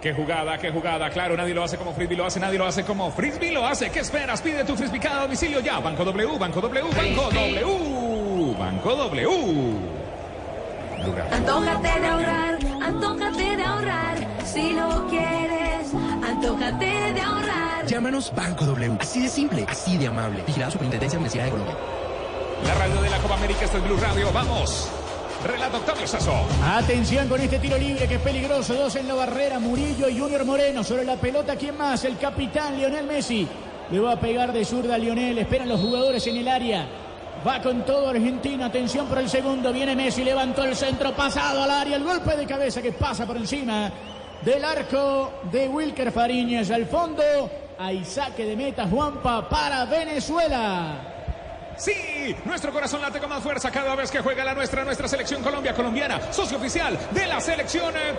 Qué jugada, qué jugada. Claro, nadie lo hace como Frisbee lo hace, nadie lo hace como Frisbee lo hace. ¿Qué esperas? Pide tu Frisbee cada domicilio ya. Banco W, Banco W, Banco W. Banco W. Antójate de ahorrar, antójate de ahorrar. Si lo quieres, antójate de ahorrar. Llámanos Banco W. Así de simple, así de amable. Vigilada Superintendencia Financiera de Colombia. La radio de la Copa América, esto es Blue Radio. Vamos. Relato Octavio Sazo. Atención con este tiro libre que es peligroso. Dos en la barrera, Murillo y Junior Moreno. Sobre la pelota, ¿quién más? El capitán Lionel Messi. Le va a pegar de zurda a Lionel. Esperan los jugadores en el área. Va con todo Argentina. Atención por el segundo. Viene Messi. Levantó el centro pasado al área. El golpe de cabeza que pasa por encima del arco de Wilker Fariñez. Al fondo, hay saque de meta Juanpa para Venezuela. Sí, nuestro corazón late con más fuerza cada vez que juega la nuestra, nuestra selección Colombia colombiana, socio oficial de la selección eh,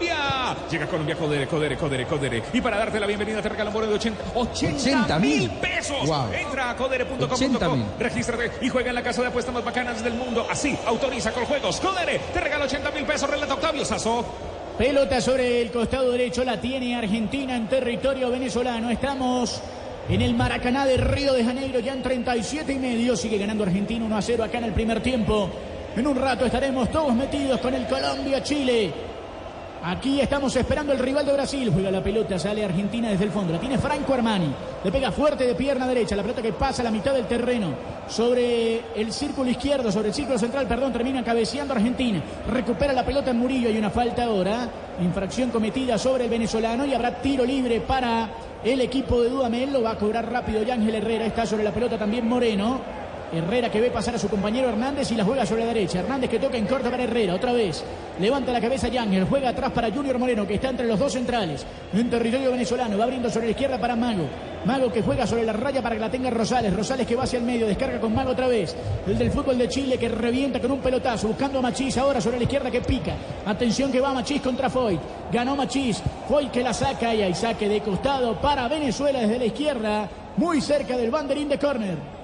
Colombia. Llega Colombia, Codere, Codere, Codere, Codere. Y para darte la bienvenida te regala un bono de 80, 80 mil pesos. Wow. Entra a codere.com.co, 80.000. regístrate y juega en la casa de apuestas más bacanas del mundo. Así, autoriza con juegos. Codere, te regala 80 mil pesos. Relata Octavio Sazo. Pelota sobre el costado derecho, la tiene Argentina en territorio venezolano. Estamos en el Maracaná de Río de Janeiro, ya en 37 y medio. Sigue ganando Argentina 1 a 0 acá en el primer tiempo. En un rato estaremos todos metidos con el Colombia-Chile. Aquí estamos esperando el rival de Brasil. Juega la pelota, sale Argentina desde el fondo. La tiene Franco Armani. Le pega fuerte de pierna derecha. La pelota que pasa a la mitad del terreno. Sobre el círculo izquierdo, sobre el círculo central, perdón, termina cabeceando Argentina. Recupera la pelota en Murillo. Hay una falta ahora. Infracción cometida sobre el venezolano y habrá tiro libre para el equipo de Dudamel. Lo va a cobrar rápido Yángel Herrera. Está sobre la pelota también Moreno. Herrera que ve pasar a su compañero Hernández y la juega sobre la derecha. Hernández que toca en corto para Herrera, otra vez. Levanta la cabeza Yángel, juega atrás para Junior Moreno que está entre los dos centrales. En territorio venezolano, va abriendo sobre la izquierda para Mago. Mago que juega sobre la raya para que la tenga Rosales. Rosales que va hacia el medio, descarga con Mago otra vez. El del fútbol de Chile que revienta con un pelotazo, buscando a Machís ahora sobre la izquierda que pica. Atención que va Machís contra Foyt. Ganó Machís. Foyt que la saca y hay saque de costado para Venezuela desde la izquierda, muy cerca del banderín de córner.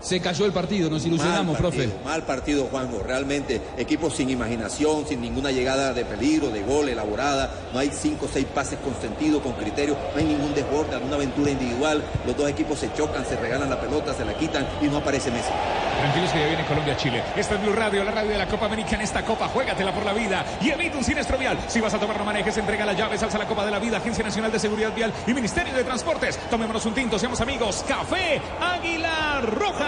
Se cayó el partido, nos ilusionamos, mal partido, profe. Mal partido, Juanjo. Realmente, equipo sin imaginación, sin ninguna llegada de peligro, de gol elaborada. No hay cinco o seis pases con sentido, con criterio. No hay ningún desborde, alguna aventura individual. Los dos equipos se chocan, se regalan la pelota, se la quitan y no aparece Messi. Tranquilos que ya viene Colombia-Chile. Esta es Blue Radio, la radio de la Copa América en esta Copa. Juégatela por la vida y evita un siniestro vial. Si vas a tomar no manejes, entrega las llaves, alza la Copa de la Vida, Agencia Nacional de Seguridad Vial y Ministerio de Transportes. Tomémonos un tinto, seamos amigos. Café Águila Roja.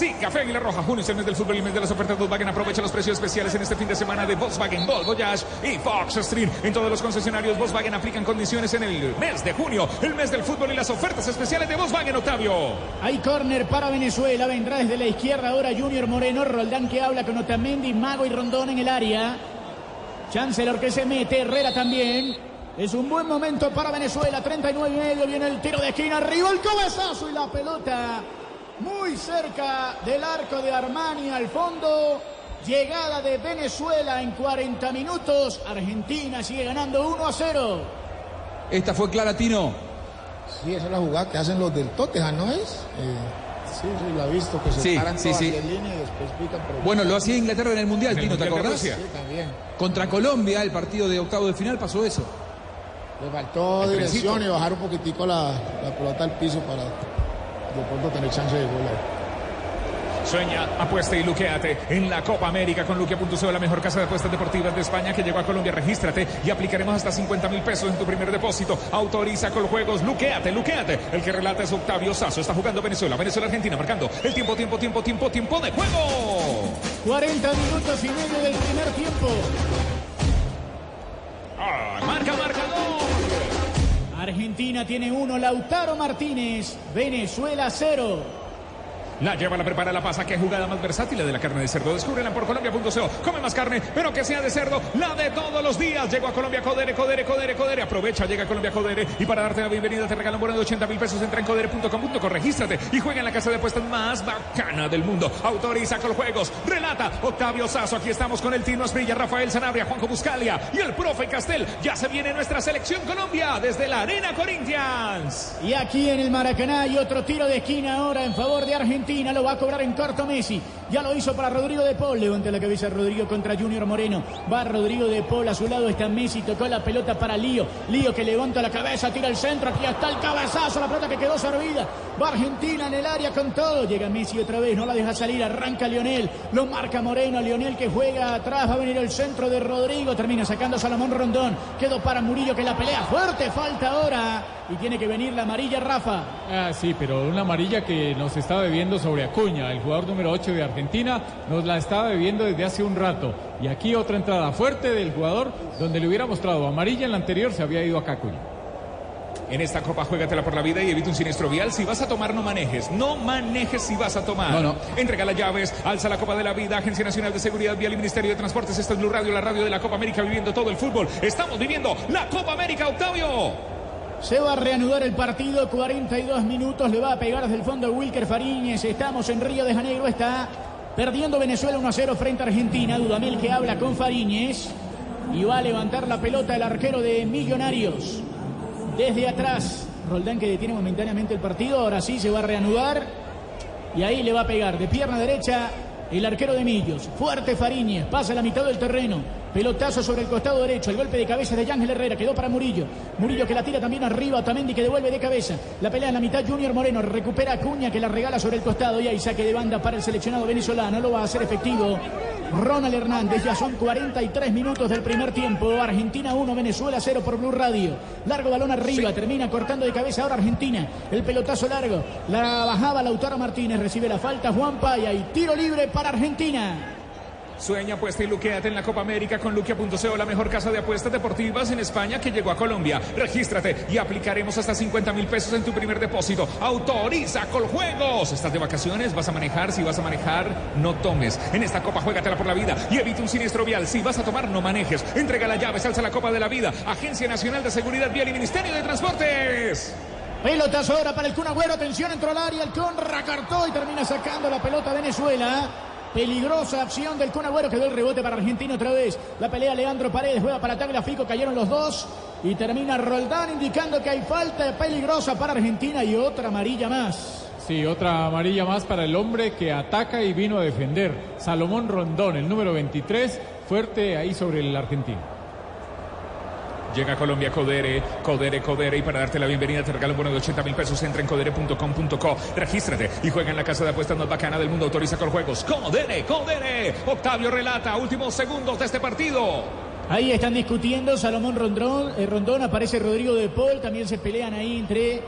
sí, Café Águila Roja. Junio mes del fútbol y mes de las ofertas Volkswagen. Aprovecha los precios especiales en este fin de semana de Volkswagen, Volvo Jazz y Fox Stream. En todos los concesionarios Volkswagen aplican condiciones en el mes de junio, el mes del fútbol y las ofertas especiales de Volkswagen, Octavio. Hay córner para Venezuela, vendrá desde la izquierda ahora Junior Moreno, Roldán que habla con Otamendi, Mago y Rondón en el área. Chancellor que se mete, Herrera también. Es un buen momento para Venezuela, 39 y medio, viene el tiro de esquina, arriba el cabezazo y la pelota muy cerca del arco de Armani al fondo. Llegada de Venezuela en 40 minutos. Argentina sigue ganando 1 a 0. Esta fue clara, Tino. Sí, esa es la jugada que hacen los del Tottenham, ¿no es? Eh, sí, sí, la he visto, que se Sí, paran sí, todas sí. en línea y después pican. Pero... Bueno, lo hacía Inglaterra en el Mundial, En el Tino, ¿te acordás? Sí, también. Contra Colombia, el partido de octavo de final, pasó eso. Le faltó El dirección trencito. y bajar un poquitico la, la pelota al piso para de pronto tener chance de. Sueña, apuesta y luqueate en la Copa América con Luquea.co, la mejor casa de apuestas deportivas de España que llegó a Colombia. Regístrate y aplicaremos hasta 50 mil pesos en tu primer depósito. Autoriza con juegos. Luqueate, luqueate. El que relata es Octavio Sazo. Está jugando Venezuela, Venezuela, Argentina, marcando el tiempo, tiempo, tiempo, tiempo, tiempo de juego. 40 minutos y medio del primer tiempo. Ah, marca, marcador. Argentina tiene uno, Lautaro Martínez. Venezuela cero. La lleva, la prepara, la pasa. Qué jugada más versátil de la carne de cerdo. Descúbrela por Colombia.co. Come más carne, pero que sea de cerdo. La de todos los días. Llegó a Colombia Codere, Codere, Codere, Codere. Aprovecha, llega a Colombia Codere. Y para darte la bienvenida te regalan un bono de 80 mil pesos. Entra en codere.com.co. Regístrate y juega en la casa de apuestas más bacana del mundo. Autoriza con juegos. Relata Octavio Sazo. Aquí estamos con el Tino Asprilla, Rafael Sanabria, Juanjo Buscalia y el profe Castel. Ya se viene nuestra selección Colombia desde la Arena Corinthians. Y aquí en el Maracaná hay otro tiro de esquina ahora en favor de Argentina. Lo va a cobrar en corto Messi. Ya lo hizo para Rodrigo de Paul. Levanta la cabeza Rodrigo contra Junior Moreno. Va Rodrigo de Paul. A su lado está Messi. Tocó la pelota para Lío. Lío que levanta la cabeza, tira el centro. Aquí está el cabezazo. La pelota que quedó servida. Va Argentina en el área con todo. Llega Messi otra vez. No la deja salir. Arranca Lionel. Lo marca Moreno. Lionel que juega atrás. Va a venir el centro de Rodrigo. Termina sacando Salomón Rondón. Quedó para Murillo que la pelea fuerte. Falta ahora. Y tiene que venir la amarilla Rafa. Ah, sí, pero una amarilla que nos está bebiendo sobre Acuña, el jugador número 8 de Argentina, nos la estaba bebiendo desde hace un rato. Y aquí otra entrada fuerte del jugador, donde le hubiera mostrado amarilla en la anterior, se había ido a Acuña. En esta copa juégatela por la vida y evita un siniestro vial. Si vas a tomar, no manejes. No manejes si vas a tomar. No, no. Entrega las llaves, alza la Copa de la Vida, Agencia Nacional de Seguridad Vial y Ministerio de Transportes. Esta es Blue Radio, la radio de la Copa América, viviendo todo el fútbol. Estamos viviendo la Copa América, Octavio. Se va a reanudar el partido, 42 minutos, le va a pegar desde el fondo Wilker Fariñez. Estamos en Río de Janeiro, está perdiendo Venezuela 1-0 frente a Argentina. Dudamel que habla con Fariñez y va a levantar la pelota el arquero de Millonarios. Desde atrás, Roldán que detiene momentáneamente el partido, ahora sí se va a reanudar y ahí le va a pegar de pierna derecha el arquero de Millos. Fuerte Fariñez, pasa la mitad del terreno. Pelotazo sobre el costado derecho, el golpe de cabeza de Ángel Herrera, quedó para Murillo. Murillo que la tira también arriba, Otamendi que devuelve de cabeza. La pelea en la mitad, Junior Moreno recupera a Cuña que la regala sobre el costado y hay saque de banda para el seleccionado venezolano, lo va a hacer efectivo. Ronald Hernández, ya son 43 minutos del primer tiempo. Argentina 1, Venezuela 0 por Blue Radio. Largo balón arriba, termina cortando de cabeza ahora Argentina. El pelotazo largo, la bajaba Lautaro Martínez, recibe la falta Juan Paya y tiro libre para Argentina. Sueña, apuesta y luqueate en la Copa América con Luquia.co, la mejor casa de apuestas deportivas en España que llegó a Colombia. Regístrate y aplicaremos hasta 50 mil pesos en tu primer depósito. Autoriza Coljuegos. ¿Estás de vacaciones? ¿Vas a manejar? Si vas a manejar, no tomes. En esta Copa juégatela por la vida y evita un siniestro vial. Si vas a tomar, no manejes. Entrega la llave, salsa la Copa de la Vida. Agencia Nacional de Seguridad Vial y Ministerio de Transportes. Pelotazo ahora para el Kun Agüero. Atención, entró al área. El Kun y termina sacando la pelota a Venezuela. Peligrosa acción del Kun Agüero. Quedó el rebote para Argentina otra vez. La pelea Leandro Paredes. Juega para Tagliafico. Cayeron los dos. Y termina Roldán indicando que hay falta peligrosa para Argentina y otra amarilla más. Sí, otra amarilla más para el hombre que ataca y vino a defender. Salomón Rondón, el número 23, fuerte ahí sobre el argentino. Llega a Colombia Codere, Codere, Codere. Y para darte la bienvenida te regalo un bono de 80 mil pesos. Entra en codere.com.co. Regístrate y juega en la casa de apuestas más bacana del mundo. Autoriza con juegos. Codere, Codere. Octavio relata. Últimos segundos de este partido. Ahí están discutiendo Salomón Rondón, eh, Rondón, aparece Rodrigo de Paul, también se pelean ahí entre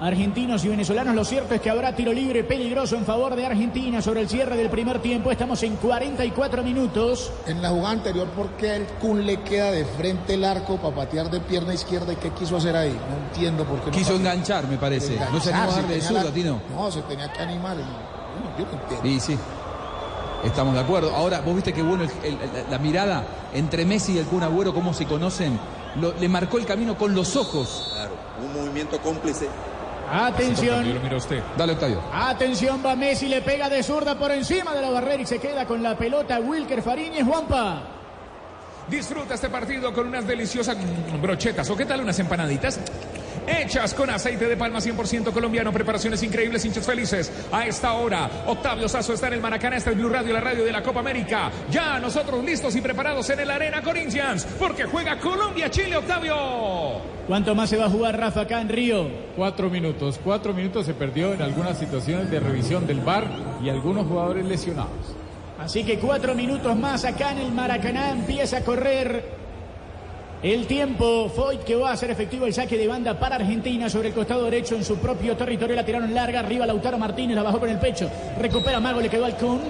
argentinos y venezolanos. Lo cierto es que habrá tiro libre peligroso en favor de Argentina sobre el cierre del primer tiempo. Estamos en 44 minutos. En la jugada anterior, ¿por qué el Kun le queda de frente el arco para patear de pierna izquierda? ¿Y qué quiso hacer ahí? No entiendo por qué. no Quiso enganchar, me parece. No se animó a darle zurda, la- Tino. No, se tenía que animar. y- Yo no entiendo. Y sí. Estamos de acuerdo. Ahora, vos viste qué bueno el- el- la, la mirada entre Messi y el Kun Agüero, cómo se conocen. Lo- le marcó el camino con los ojos. Claro, un movimiento cómplice. Atención. Yo lo miro a usted. Dale, Octavio. Atención, va Messi, le pega de zurda por encima de la barrera y se queda con la pelota Wilker Fariñez, Juanpa. Disfruta este partido con unas deliciosas brochetas. ¿O qué tal unas empanaditas? Hechas con aceite de palma 100% colombiano, preparaciones increíbles, hinchas felices. A esta hora, Octavio Sazo está en el Maracaná, está el Blue Radio, la radio de la Copa América. Ya nosotros listos y preparados en el Arena Corinthians, porque juega Colombia-Chile, Octavio. ¿Cuánto más se va a jugar Rafa acá en Río? Cuatro minutos. Cuatro minutos se perdió en algunas situaciones de revisión del VAR y algunos jugadores lesionados. Así que cuatro minutos más acá en el Maracaná empieza a correr el tiempo. Foyt que va a hacer efectivo el saque de banda para Argentina sobre el costado derecho en su propio territorio. La tiraron larga. Arriba Lautaro Martínez la bajó con el pecho. Recupera Mago, le quedó al Kun.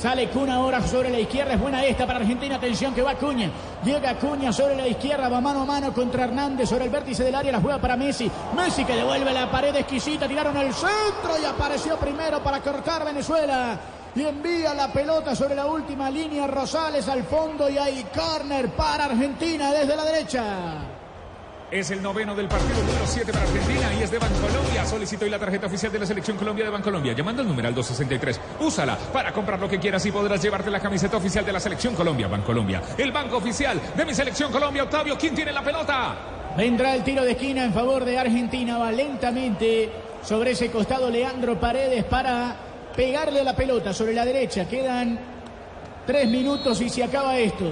Sale Kun ahora sobre la izquierda. Es buena esta para Argentina. Atención que va Cuña. Llega Cuña sobre la izquierda. Va mano a mano contra Hernández sobre el vértice del área. La juega para Messi. Messi que devuelve la pared exquisita. Tiraron el centro y apareció primero para cortar Venezuela. Y envía la pelota sobre la última línea. Rosales al fondo y hay córner para Argentina desde la derecha. Es el noveno del partido número 7 para Argentina y es de Bancolombia. Solicito hoy la tarjeta oficial de la Selección Colombia de Bancolombia. Llamando al numeral 263. Úsala para comprar lo que quieras y podrás llevarte la camiseta oficial de la Selección Colombia. Bancolombia. El banco oficial de mi Selección Colombia. Octavio, ¿quién tiene la pelota? Vendrá el tiro de esquina en favor de Argentina. Va lentamente sobre ese costado Leandro Paredes para pegarle la pelota sobre la derecha. Quedan tres minutos y se acaba esto.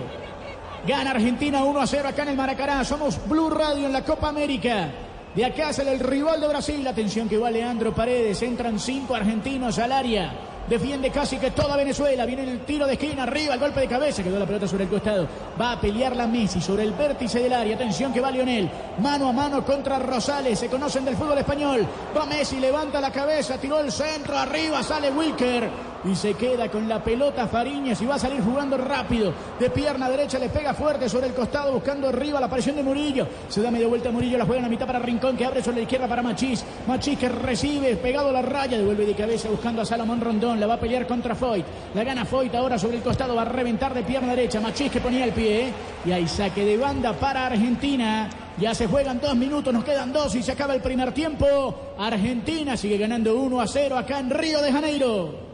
Gana Argentina 1 a 0 acá en el Maracaná. Somos Blue Radio en la Copa América. De acá sale el rival de Brasil. Atención que va Leandro Paredes. Entran cinco argentinos al área. Defiende casi que toda Venezuela. Viene el tiro de esquina arriba, el golpe de cabeza. Quedó la pelota sobre el costado. Va a pelear la Messi sobre el vértice del área. Atención que va Lionel. Mano a mano contra Rosales. Se conocen del fútbol español. Va Messi, levanta la cabeza, tiró el centro arriba. Sale Wilker. Y se queda con la pelota Fariñas y va a salir jugando rápido. De pierna derecha le pega fuerte sobre el costado buscando arriba la aparición de Murillo. Se da media vuelta Murillo, la juega en la mitad para Rincón que abre sobre la izquierda para Machís. Machís que recibe pegado a la raya, devuelve de cabeza buscando a Salomón Rondón. La va a pelear contra Foyt. La gana Foyt ahora sobre el costado, va a reventar de pierna derecha. Machís que ponía el pie. ¿eh? Y hay saque de banda para Argentina. Ya se juegan dos minutos, nos quedan dos y se acaba el primer tiempo. Argentina sigue ganando 1 a 0 acá en Río de Janeiro.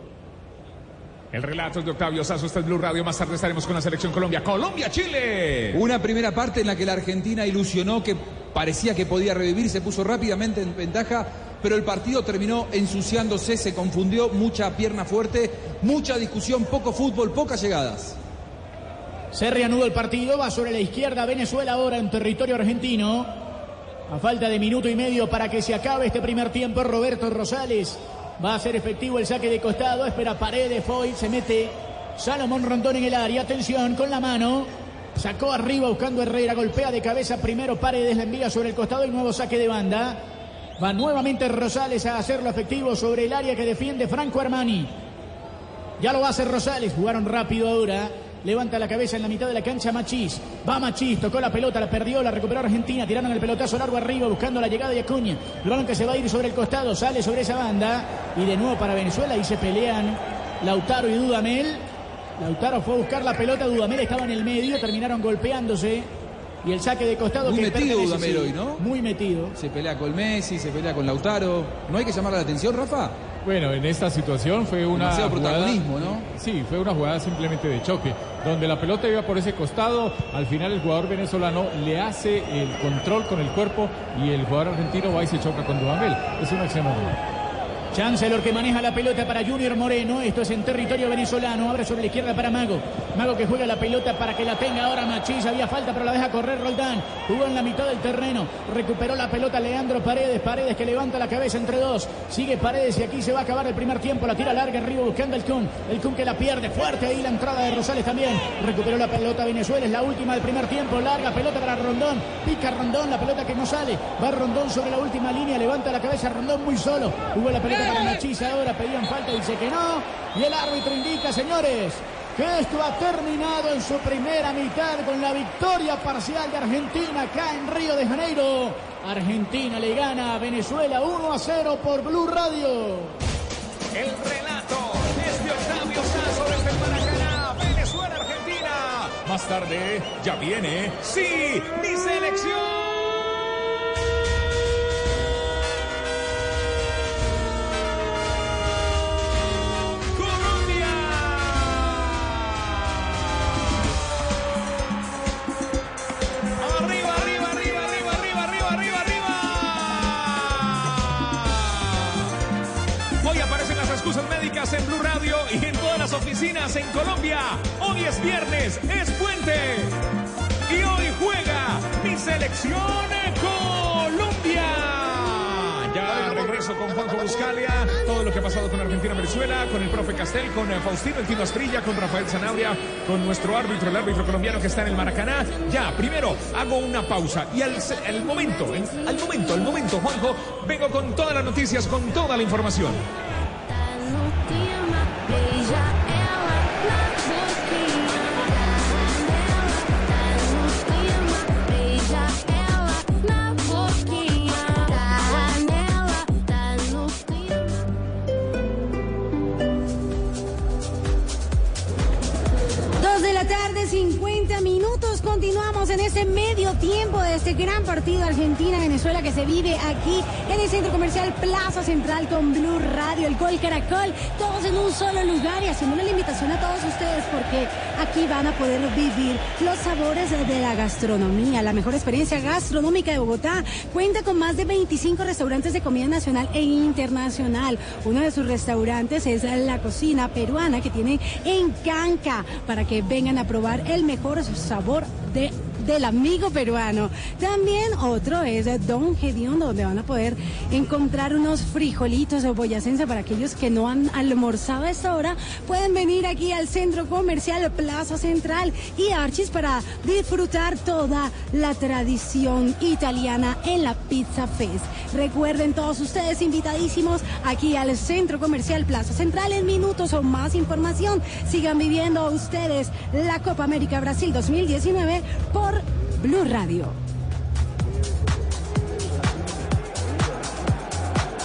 El relato es de Octavio Sazo. Está el Blue Radio. Más tarde estaremos con la Selección Colombia. Colombia-Chile. Una primera parte en la que la Argentina ilusionó que parecía que podía revivir, se puso rápidamente en ventaja, pero el partido terminó ensuciándose, se confundió, mucha pierna fuerte, mucha discusión, poco fútbol, pocas llegadas. Se reanuda el partido, va sobre la izquierda Venezuela ahora en territorio argentino. A falta de minuto y medio para que se acabe este primer tiempo, Roberto Rosales va a hacer efectivo el saque de costado, espera Paredes, Foy, se mete Salomón Rondón en el área, atención con la mano, sacó arriba buscando Herrera, golpea de cabeza primero Paredes, la envía sobre el costado y nuevo saque de banda. Va nuevamente Rosales a hacerlo efectivo sobre el área que defiende Franco Armani. Ya lo va a hacer Rosales. Jugaron rápido ahora. Levanta la cabeza en la mitad de la cancha Machís. Va Machís, tocó la pelota, la perdió, la recuperó Argentina. Tiraron el pelotazo largo arriba buscando la llegada de Acuña. El balón que se va a ir sobre el costado, sale sobre esa banda. Y de nuevo para Venezuela y se pelean Lautaro y Dudamel. Lautaro fue a buscar la pelota, Dudamel estaba en el medio, terminaron golpeándose. Y el saque de costado Muy que metido Dudamel sí, hoy, ¿no? Muy metido. Se pelea con Messi, se pelea con Lautaro. ¿No hay que llamar la atención, Rafa? Bueno, en esta situación fue una Demasiado jugada- protagonismo, ¿no? Sí, fue una jugada simplemente de choque, donde la pelota iba por ese costado, al final el jugador venezolano le hace el control con el cuerpo y el jugador argentino va y se choca con Dudamel. Es una acción normal. Chancellor que maneja la pelota para Junior Moreno. Esto es en territorio venezolano. Abre sobre la izquierda para Mago. Mago que juega la pelota para que la tenga ahora Machís. Había falta, pero la deja correr Roldán. Jugó en la mitad del terreno. Recuperó la pelota Leandro Paredes. Paredes que levanta la cabeza entre dos. Sigue Paredes y aquí se va a acabar el primer tiempo. La tira larga arriba buscando el Kun. El Kun que la pierde. Fuerte ahí la entrada de Rosales también. Recuperó la pelota Venezuela. Es la última del primer tiempo. Larga pelota para Rondón. Pica Rondón. La pelota que no sale. Va Rondón sobre la última línea. Levanta la cabeza Rondón muy solo. Jugó la pelota para Machís ahora. Pedían falta. Dice que no. Y el árbitro indica, señores, que esto ha terminado en su primera mitad con la victoria parcial de Argentina acá en Río de Janeiro. Argentina le gana a Venezuela 1 a 0 por Blue Radio. El relato es de Octavio Sazo desde el Maracaná, Venezuela, Argentina. Más tarde, ya viene, sí, mi selección. En Blue Radio y en todas las oficinas en Colombia. Hoy es viernes, es puente. Y hoy juega mi selección Colombia. Ya regreso con Juanjo Buscalia. Todo lo que ha pasado con Argentina, Venezuela, con el profe Castel, con eh, Faustino El Tino Asprilla, con Rafael Zanabria, con nuestro árbitro, el árbitro colombiano que está en el Maracaná. Ya, primero hago una pausa y al, momento, en- al momento, al momento, Juanjo, vengo con todas las noticias, con toda la información. Este medio tiempo de este gran partido Argentina-Venezuela que se vive aquí en el Centro Comercial Plaza Central con Blue Radio, el Gol Caracol, todos en un solo lugar y haciéndole la invitación a todos ustedes porque aquí van a poder vivir los sabores de la gastronomía, la mejor experiencia gastronómica de Bogotá. Cuenta con más de 25 restaurantes de comida nacional e internacional. Uno de sus restaurantes es la cocina peruana que tiene en Canca para que vengan a probar el mejor sabor de del amigo peruano. También otro es Don Gedión, donde van a poder encontrar unos frijolitos o boyacense para aquellos que no han almorzado a esta hora. Pueden venir aquí al centro comercial Plaza Central y Archis para disfrutar toda la tradición italiana en la Pizza Fest. Recuerden todos ustedes invitadísimos aquí al centro comercial Plaza Central en minutos o más información. Sigan viviendo ustedes la Copa América Brasil 2019 por Blue Radio.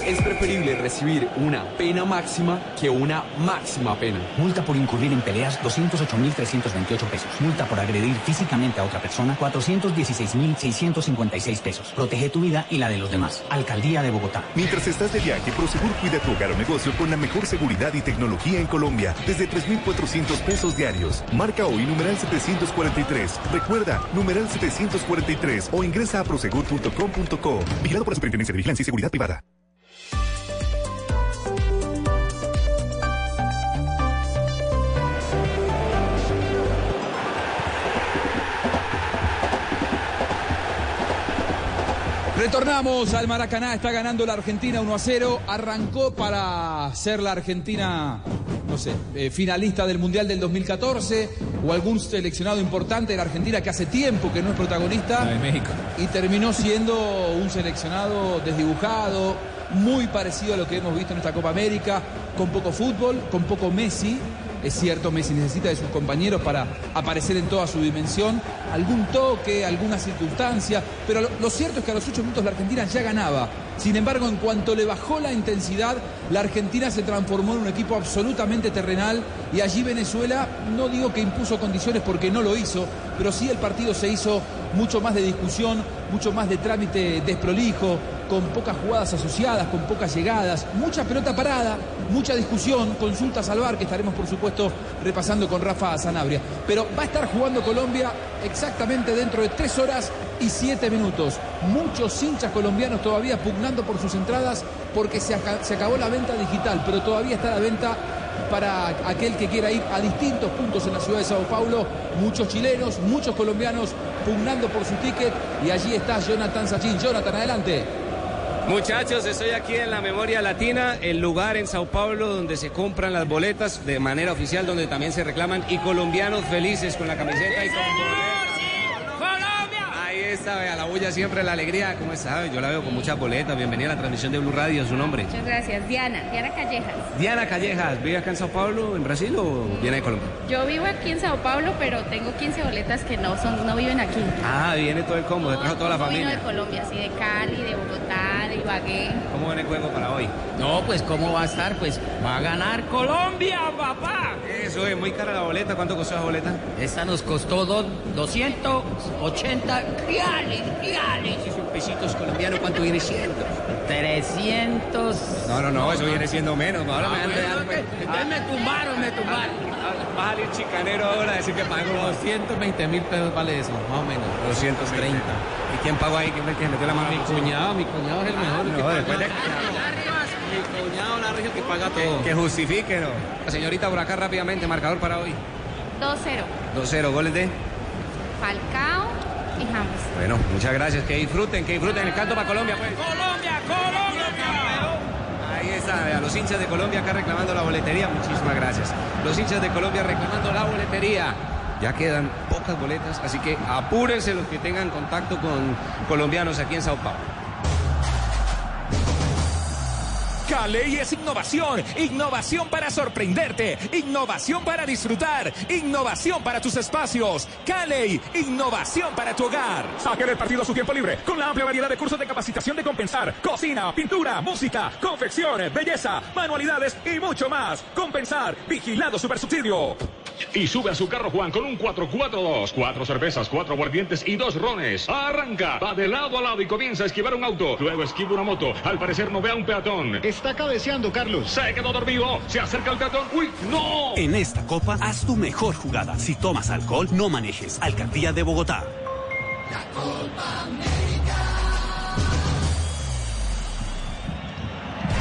Es preferible recibir una pena máxima que una máxima pena. Multa por incurrir en peleas, 208.328 pesos. Multa por agredir físicamente a otra persona, 416.656 pesos. Protege tu vida y la de los demás. Alcaldía de Bogotá. Mientras estás de viaje, Prosegur cuida tu hogar o negocio con la mejor seguridad y tecnología en Colombia, desde 3,400 pesos diarios. Marca hoy numeral 743. Recuerda, numeral 743 o ingresa a prosegur.com.co. Vigilado por la Superintendencia de Vigilancia y Seguridad Privada. Retornamos al Maracaná, está ganando la Argentina 1 a 0. Arrancó para ser la Argentina, no sé, eh, finalista del Mundial del 2014 o algún seleccionado importante de la Argentina que hace tiempo que no es protagonista. de México. Y terminó siendo un seleccionado desdibujado, muy parecido a lo que hemos visto en esta Copa América, con poco fútbol, con poco Messi Es cierto, Messi necesita de sus compañeros para aparecer en toda su dimensión, algún toque, alguna circunstancia, pero lo, lo cierto es que a los ocho minutos la Argentina ya ganaba. Sin embargo, en cuanto le bajó la intensidad, la Argentina se transformó en un equipo absolutamente terrenal y allí Venezuela, no digo que impuso condiciones porque no lo hizo, pero sí el partido se hizo mucho más de discusión, mucho más de trámite desprolijo, con pocas jugadas asociadas, con pocas llegadas, mucha pelota parada, mucha discusión, consultas al bar que estaremos por supuesto repasando con Rafa Sanabria. Pero va a estar jugando Colombia exactamente dentro de tres horas y siete minutos. Muchos hinchas colombianos todavía pugnando por sus entradas porque se, aca- se acabó la venta digital, pero todavía está la venta para aquel que quiera ir a distintos puntos en la ciudad de Sao Paulo. Muchos chilenos, muchos colombianos pugnando por su ticket y allí está Jonathan Sachin. Jonathan, adelante. Muchachos, estoy aquí en la Memoria Latina, el lugar en Sao Paulo donde se compran las boletas de manera oficial, donde también se reclaman y colombianos felices con la camiseta y con Ahí está, vea, la bulla siempre, la alegría, ¿cómo está? Yo la veo con muchas boletas. Bienvenida a la transmisión de Blue Radio, su nombre. Muchas gracias. Diana, Diana Callejas. Diana Callejas, ¿vive acá en Sao Paulo, en Brasil o viene de Colombia? Yo vivo aquí en Sao Paulo, pero tengo 15 boletas que no son, no viven aquí. Ah, viene todo el combo, trajo toda la Vino de familia. Colombia, sí, de Cali, de Bogotá, Ibagué. ¿Cómo viene el juego para hoy? No, pues ¿cómo va a estar? Pues va a ganar Colombia, papá. Eso es muy cara la boleta. ¿Cuánto costó la boleta? Esta nos costó do- 280 reales, reales. Esos pesitos colombianos, ¿cuánto viene siendo? 300. No, no, no, eso viene siendo menos. Ahora me Ah, bueno, pues. entonces me tumbaron, me tumbaron. Va a salir chicanero ahora a decir que pagó 220 mil pesos vale eso, más o menos. 230. ¿Y quién pagó ahí? ¿Quién fue el que metió la mano? Mi cuñado, mi cuñado es el mejor. No, después de... Mi cuñado Larry que paga todo. Que justifique, ¿no? La señorita por acá rápidamente, marcador para hoy. 2-0. 2-0, goles de... Falcao y James. Bueno, muchas gracias. Que disfruten, que disfruten. El canto para Colombia, pues. Colombia, Colombia. Ahí está, a los hinchas de Colombia acá reclamando la boletería. Muchísimas gracias. Los hinchas de Colombia reclamando la boletería. Ya quedan pocas boletas, así que apúrense los que tengan contacto con colombianos aquí en Sao Paulo. Caley es innovación, innovación para sorprenderte, innovación para disfrutar, innovación para tus espacios. Caley, innovación para tu hogar. Saque del partido a su tiempo libre con la amplia variedad de cursos de capacitación de compensar, cocina, pintura, música, confección, belleza, manualidades y mucho más. Compensar, vigilado super subsidio. Y sube a su carro Juan con un 442. Cuatro cervezas, cuatro aguardientes y dos rones. Arranca, va de lado a lado y comienza a esquivar un auto. Luego esquiva una moto. Al parecer no ve a un peatón. Está cabeceando, Carlos. Se quedó dormido. Se acerca al peatón. ¡Uy, no! En esta copa, haz tu mejor jugada. Si tomas alcohol, no manejes. Alcaldía de Bogotá.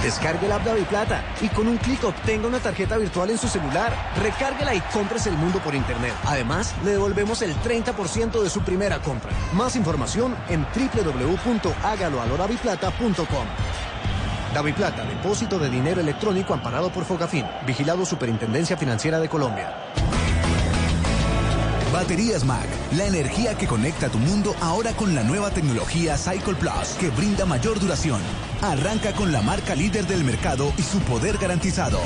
Descargue la app de Plata y con un clic obtenga una tarjeta virtual en su celular. Recárguela y compres el mundo por internet. Además, le devolvemos el 30% de su primera compra. Más información en www.hágaloaloraviplata.com. Daviplata, depósito de dinero electrónico amparado por Fogafín. Vigilado Superintendencia Financiera de Colombia. Baterías Mac, la energía que conecta tu mundo ahora con la nueva tecnología Cycle Plus que brinda mayor duración. Arranca con la marca líder del mercado y su poder garantizado.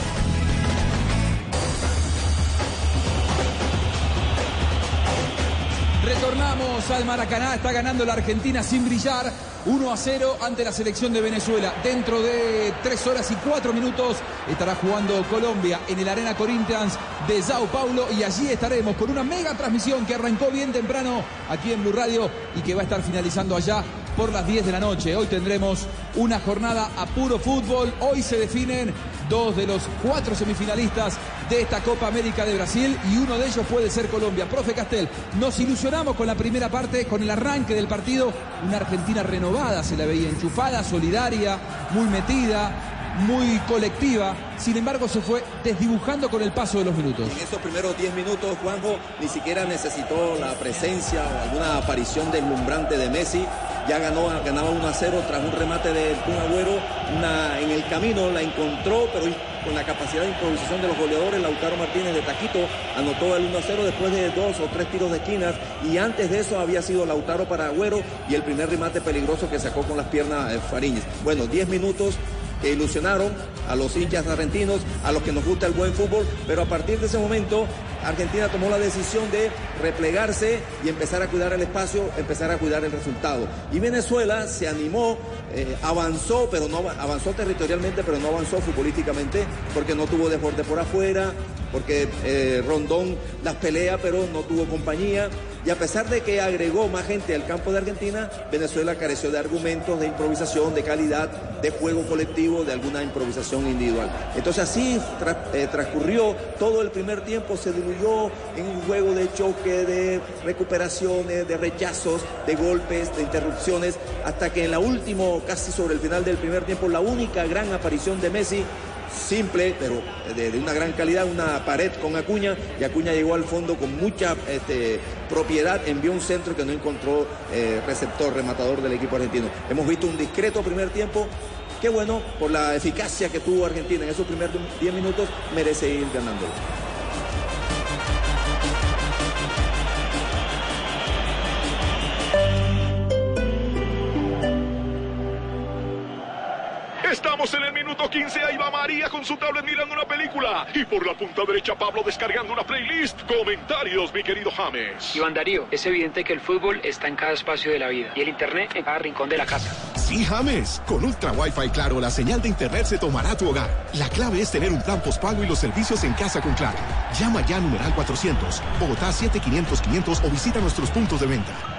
Retornamos al Maracaná, está ganando la Argentina sin brillar, 1 a 0 ante la selección de Venezuela. Dentro de 3 horas y 4 minutos estará jugando Colombia en el Arena Corinthians de Sao Paulo y allí estaremos con una mega transmisión que arrancó bien temprano aquí en Blue Radio y que va a estar finalizando allá por las 10 de la noche. Hoy tendremos una jornada a puro fútbol. Hoy se definen dos de los cuatro semifinalistas de esta Copa América de Brasil y uno de ellos puede ser Colombia. Profe Castel, nos ilusionamos con la primera parte, con el arranque del partido. Una Argentina renovada, se la veía enchufada, solidaria, muy metida muy colectiva, sin embargo se fue desdibujando con el paso de los minutos. En esos primeros 10 minutos, Juanjo ni siquiera necesitó la presencia o alguna aparición deslumbrante de Messi. Ya ganó, ganaba 1 a 0 tras un remate de Kun Agüero. En el camino la encontró, pero con la capacidad de improvisación de los goleadores, Lautaro Martínez de Taquito anotó el 1 a 0 después de dos o tres tiros de esquinas. Y antes de eso había sido Lautaro para Agüero y el primer remate peligroso que sacó con las piernas eh, Fariñez. Bueno, 10 minutos que ilusionaron a los hinchas argentinos, a los que nos gusta el buen fútbol, pero a partir de ese momento Argentina tomó la decisión de replegarse y empezar a cuidar el espacio, empezar a cuidar el resultado. Y Venezuela se animó, eh, avanzó, pero no avanzó territorialmente, pero no avanzó futbolísticamente, porque no tuvo desborde por afuera, porque eh, Rondón las pelea, pero no tuvo compañía. Y a pesar de que agregó más gente al campo de Argentina, Venezuela careció de argumentos, de improvisación, de calidad, de juego colectivo, de alguna improvisación individual. Entonces así eh, transcurrió todo el primer tiempo, se diluyó en un juego de choque, de recuperaciones, de rechazos, de golpes, de interrupciones, hasta que en la última, casi sobre el final del primer tiempo, la única gran aparición de Messi simple, pero de, una gran calidad, una pared con Acuña, y Acuña llegó al fondo con mucha este, propiedad, envió un centro que no encontró eh, receptor, rematador del equipo argentino. Hemos visto un discreto primer tiempo, qué bueno, por la eficacia que tuvo Argentina en esos primeros 10 minutos, merece ir ganándolo. Estamos en el minuto 15, ahí va María con su tablet mirando una película. Y por la punta derecha Pablo descargando una playlist. Comentarios, mi querido James. Iván Darío, es evidente que el fútbol está en cada espacio de la vida y el internet en cada rincón de la casa. Sí, James. Con Ultra Wi-Fi Claro, la señal de internet se tomará tu hogar. La clave es tener un plan postpago y los servicios en casa con Claro. Llama ya a numeral 400, Bogotá 7500 500 o visita nuestros puntos de venta.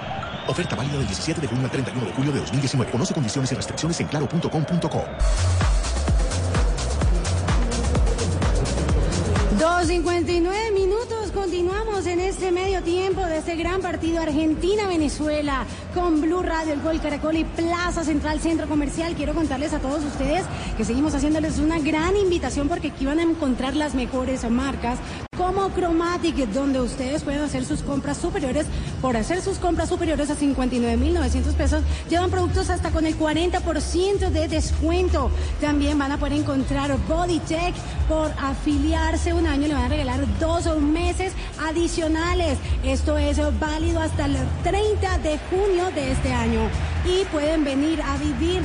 Oferta válida del 17 de junio al 31 de julio de 2019. Conoce condiciones y restricciones en claro.com.co. 2.59 minutos, continuamos en este medio tiempo de este gran partido Argentina-Venezuela con Blue Radio, el Gol Caracol y Plaza Central Centro Comercial. Quiero contarles a todos ustedes que seguimos haciéndoles una gran invitación porque aquí van a encontrar las mejores marcas como Chromatic, donde ustedes pueden hacer sus compras superiores. Por hacer sus compras superiores a 59.900 pesos, llevan productos hasta con el 40% de descuento. También van a poder encontrar Bodytech por afiliarse un año, le van a regalar dos meses adicionales. Esto es válido hasta el 30 de junio de este año. Y pueden venir a vivir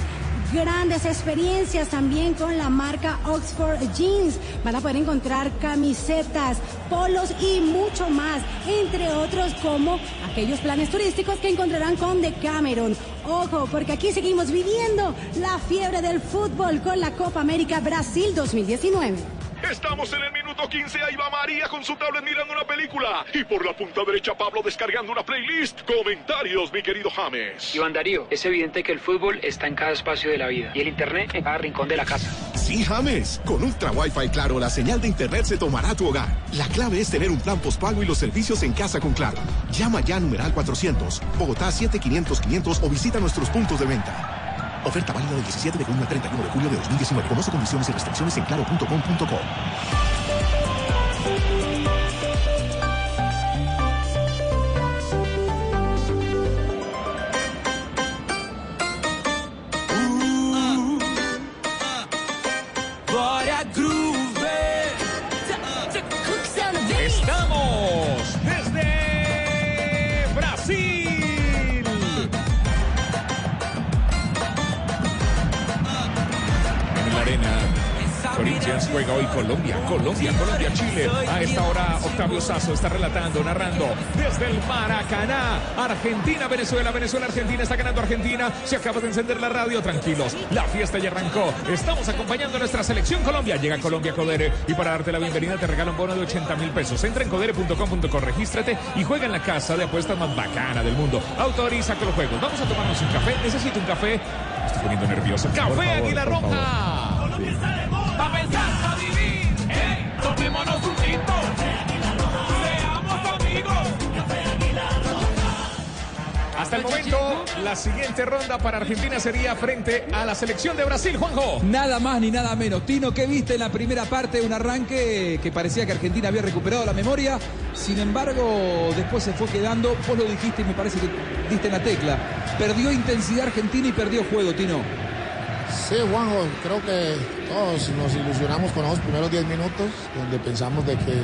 grandes experiencias también con la marca Oxford Jeans. Van a poder encontrar camisetas, polos y mucho más, entre otros como aquellos planes turísticos que encontrarán con Decameron. Ojo, porque aquí seguimos viviendo la fiebre del fútbol con la Copa América Brasil 2019. Estamos en el minuto 15, ahí va María con su tablet mirando una película. Y por la punta derecha Pablo descargando una playlist. Comentarios, mi querido James. Iván Darío, es evidente que el fútbol está en cada espacio de la vida y el internet en cada rincón de la casa. Sí, James. Con Ultra Wi-Fi Claro, la señal de internet se tomará tu hogar. La clave es tener un plan postpago y los servicios en casa con Claro. Llama ya a numeral 400, Bogotá 7500 500 o visita nuestros puntos de venta. Oferta válida del 17 de junio al 31 de julio de 2019. Conoce condiciones y restricciones en claro.com.co. Colombia, Colombia, Colombia, Chile. A esta hora Octavio Sazo está relatando, narrando desde el Maracaná. Argentina, Venezuela, Venezuela, Argentina. Está ganando Argentina. Se acaba de encender la radio. Tranquilos, la fiesta ya arrancó. Estamos acompañando a nuestra selección Colombia. Llega Colombia Codere y para darte la bienvenida te regala un bono de 80 mil pesos. Entra en codere.com.co, regístrate y juega en la casa de apuestas más bacana del mundo. Autoriza con los juegos. Vamos a tomarnos un café. Necesito un café. Me estoy poniendo nervioso. Café Águila Roja. Pensar, pa' vivir, ey, tomémonos un tinto. Seamos amigos. Hasta el momento, la siguiente ronda para Argentina sería frente a la selección de Brasil, Juanjo. Nada más ni nada menos. Tino, ¿qué viste en la primera parte? Un arranque que parecía que Argentina había recuperado la memoria. Sin embargo, después se fue quedando. Vos lo dijiste y me parece que diste en la tecla. Perdió intensidad Argentina y perdió juego, Tino. Sí, Juanjo, creo que todos nos ilusionamos con los primeros 10 minutos, donde pensamos de que,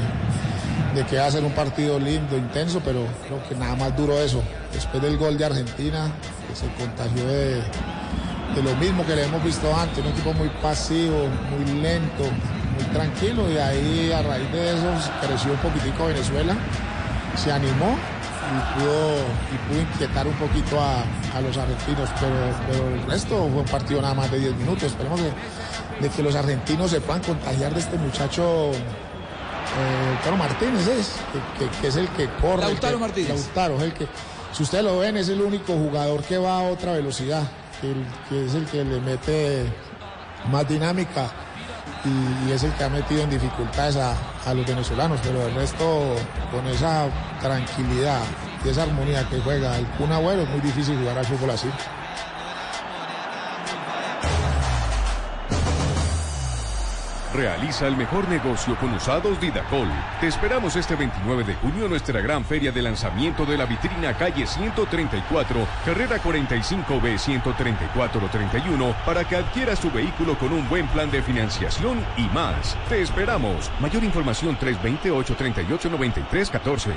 de que va a ser un partido lindo, intenso, pero creo que nada más duro eso. Después del gol de Argentina, que se contagió de, de lo mismo que le hemos visto antes, un equipo muy pasivo, muy lento, muy tranquilo y ahí a raíz de eso creció un poquitico Venezuela, se animó y pudo, y pudo inquietar un poquito a, a los argentinos, pero, pero el resto fue un partido nada más de 10 minutos. Esperemos de que los argentinos se puedan contagiar de este muchacho. Eh, Lautaro Martínez es, que, que- que es el que corre. Lautaro que- Martínez. Lautaro, es el que, si ustedes lo ven, es el único jugador que va a otra velocidad, que, el- que es el que le mete más dinámica y, es el que ha metido en dificultades a, a los venezolanos, pero el resto con esa tranquilidad y esa armonía que juega el Kun Agüero es muy difícil jugar al fútbol así. Realiza el mejor negocio con usados Didacol. Te esperamos este 29 de junio en nuestra gran feria de lanzamiento de la vitrina calle 134, carrera 45B 134-31, para que adquieras tu vehículo con un buen plan de financiación y más. Te esperamos. Mayor información 328-3893-14.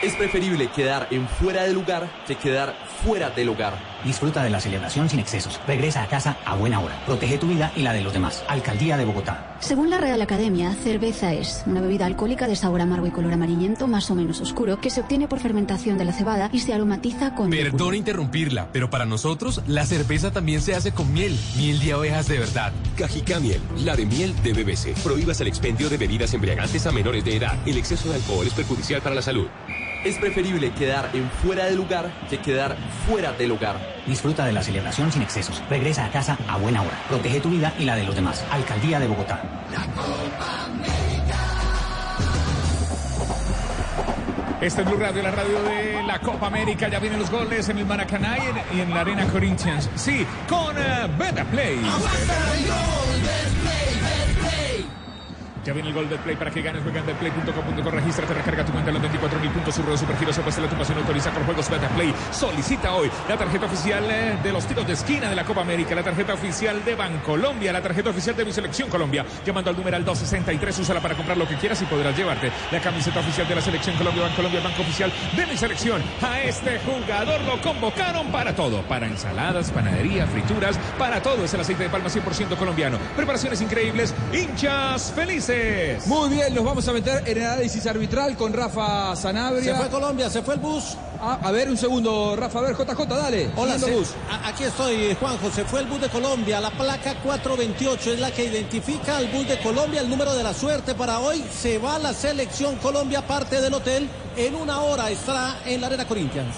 Es preferible quedar en fuera de lugar que quedar fuera del hogar. Disfruta de la celebración sin excesos. Regresa a casa a buena hora. Protege tu vida y la de los demás. Alcaldía de Bogotá. Según la Real Academia, cerveza es una bebida alcohólica de sabor amargo y color amarillento más o menos oscuro que se obtiene por fermentación de la cebada y se aromatiza con... Perdón interrumpirla, pero para nosotros la cerveza también se hace con miel, miel de abejas de verdad. Cajica Miel, la de miel de BBC. Prohíbas el expendio de bebidas embriagantes a menores de edad. El exceso de alcohol es perjudicial para la salud. Es preferible quedar en fuera de lugar que quedar fuera del hogar. Disfruta de la celebración sin excesos. Regresa a casa a buena hora. Protege tu vida y la de los demás. Alcaldía de Bogotá. Este es Blue Radio, la radio de la Copa América. Ya vienen los goles en el Maracaná y en, y en la Arena Corinthians. Sí, con eh, Beta Play. Ya viene el gol del play para que ganes. Juega en betplay.com.co. Regístrate, recarga tu cuenta en los 24 mil puntos. Surro de Supergiros. Apuesta tu pasión. Autoriza con juegos Beta Play. Solicita hoy la tarjeta oficial eh, de los tiros de esquina de la Copa América. La tarjeta oficial de Bancolombia. La tarjeta oficial de mi selección Colombia. Llamando al numeral 263. Úsala para comprar lo que quieras y podrás llevarte la camiseta oficial de la selección Colombia. Bancolombia, el banco oficial de mi selección. A este jugador lo convocaron para todo. Para ensaladas, panadería, frituras. Para todo es el aceite de palma 100% colombiano. Preparaciones increíbles. Hinchas felices. Muy bien, nos vamos a meter en el análisis arbitral con Rafa Sanabria. Se fue Colombia, se fue el bus. Ah, a ver, un segundo, Rafa, a ver, JJ, dale. Hola, se- bus. aquí estoy, Juanjo. Se fue el bus de Colombia. La placa 428 es la que identifica al bus de Colombia, el número de la suerte para hoy. Se va la selección Colombia, parte del hotel. En una hora estará en la Arena Corinthians.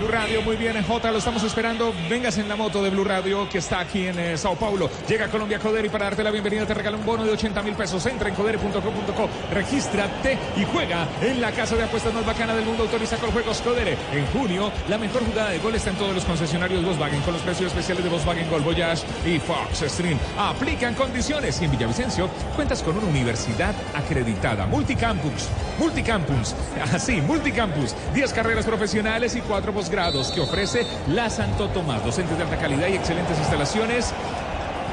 Blue Radio, muy bien, J, lo estamos esperando. Vengas en la moto de Blue Radio que está aquí en eh, Sao Paulo. Llega Colombia Codere y para darte la bienvenida te regala un bono de 80 mil pesos. Entra en codere.com.co, regístrate y juega en la casa de apuestas más bacana del mundo. Autoriza con juegos Codere. En junio, la mejor jugada de gol está en todos los concesionarios Volkswagen con los precios especiales de Volkswagen Gol Voyage y Fox Stream. Aplican condiciones y en Villavicencio cuentas con una universidad acreditada. Multicampus. Multicampus. Así, Multicampus. 10 carreras profesionales y 4 posgrados que ofrece la Santo Tomás. Docentes de alta calidad y excelentes instalaciones.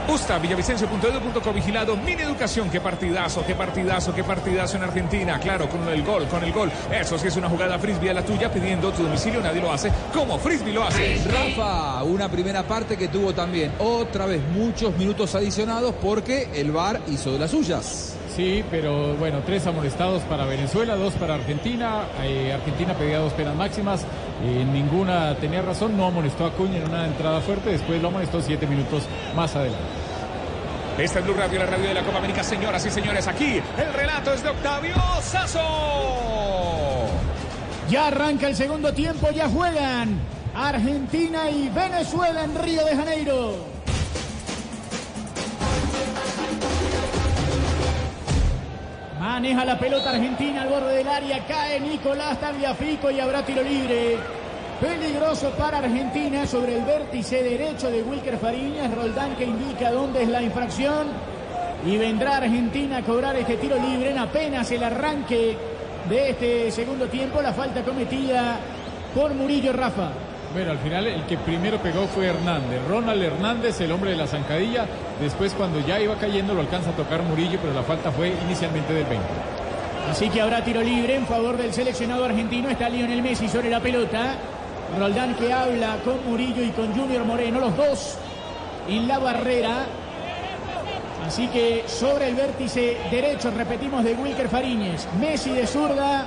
Usta, villavicencio.edu.co, vigilado, mini educación, qué partidazo, qué partidazo, qué partidazo en Argentina, claro, con el gol, con el gol, eso sí es una jugada frisbee a la tuya, pidiendo tu domicilio, nadie lo hace, como frisbee lo hace. Rafa, una primera parte que tuvo también otra vez muchos minutos adicionados porque el VAR hizo de las suyas. Sí, pero bueno, tres amonestados para Venezuela, dos para Argentina. Eh, Argentina pedía dos penas máximas. eh, ninguna tenía razón, no amonestó a Cuña en una entrada fuerte, después lo amonestó siete minutos más adelante. Esta es Blue Radio, la radio de la Copa América, señoras y señores, aquí el relato es de Octavio Sazo. Ya arranca el segundo tiempo, ya juegan Argentina y Venezuela en Río de Janeiro. Maneja la pelota Argentina al borde del área, cae Nicolás Tagliafico y habrá tiro libre. Peligroso para Argentina sobre el vértice derecho de Wilker Fariñas, Roldán que indica dónde es la infracción. Y vendrá Argentina a cobrar este tiro libre en apenas el arranque de este segundo tiempo, la falta cometida por Murillo Rafa. Bueno, al final el que primero pegó fue Hernández. Ronald Hernández, el hombre de la zancadilla. Después, cuando ya iba cayendo, lo alcanza a tocar Murillo, pero la falta fue inicialmente del 20. Así que habrá tiro libre en favor del seleccionado argentino. Está Lionel Messi sobre la pelota. Roldán que habla con Murillo y con Junior Moreno, los dos en la barrera. Así que sobre el vértice derecho, repetimos, de Wilker Fariñez. Messi de zurda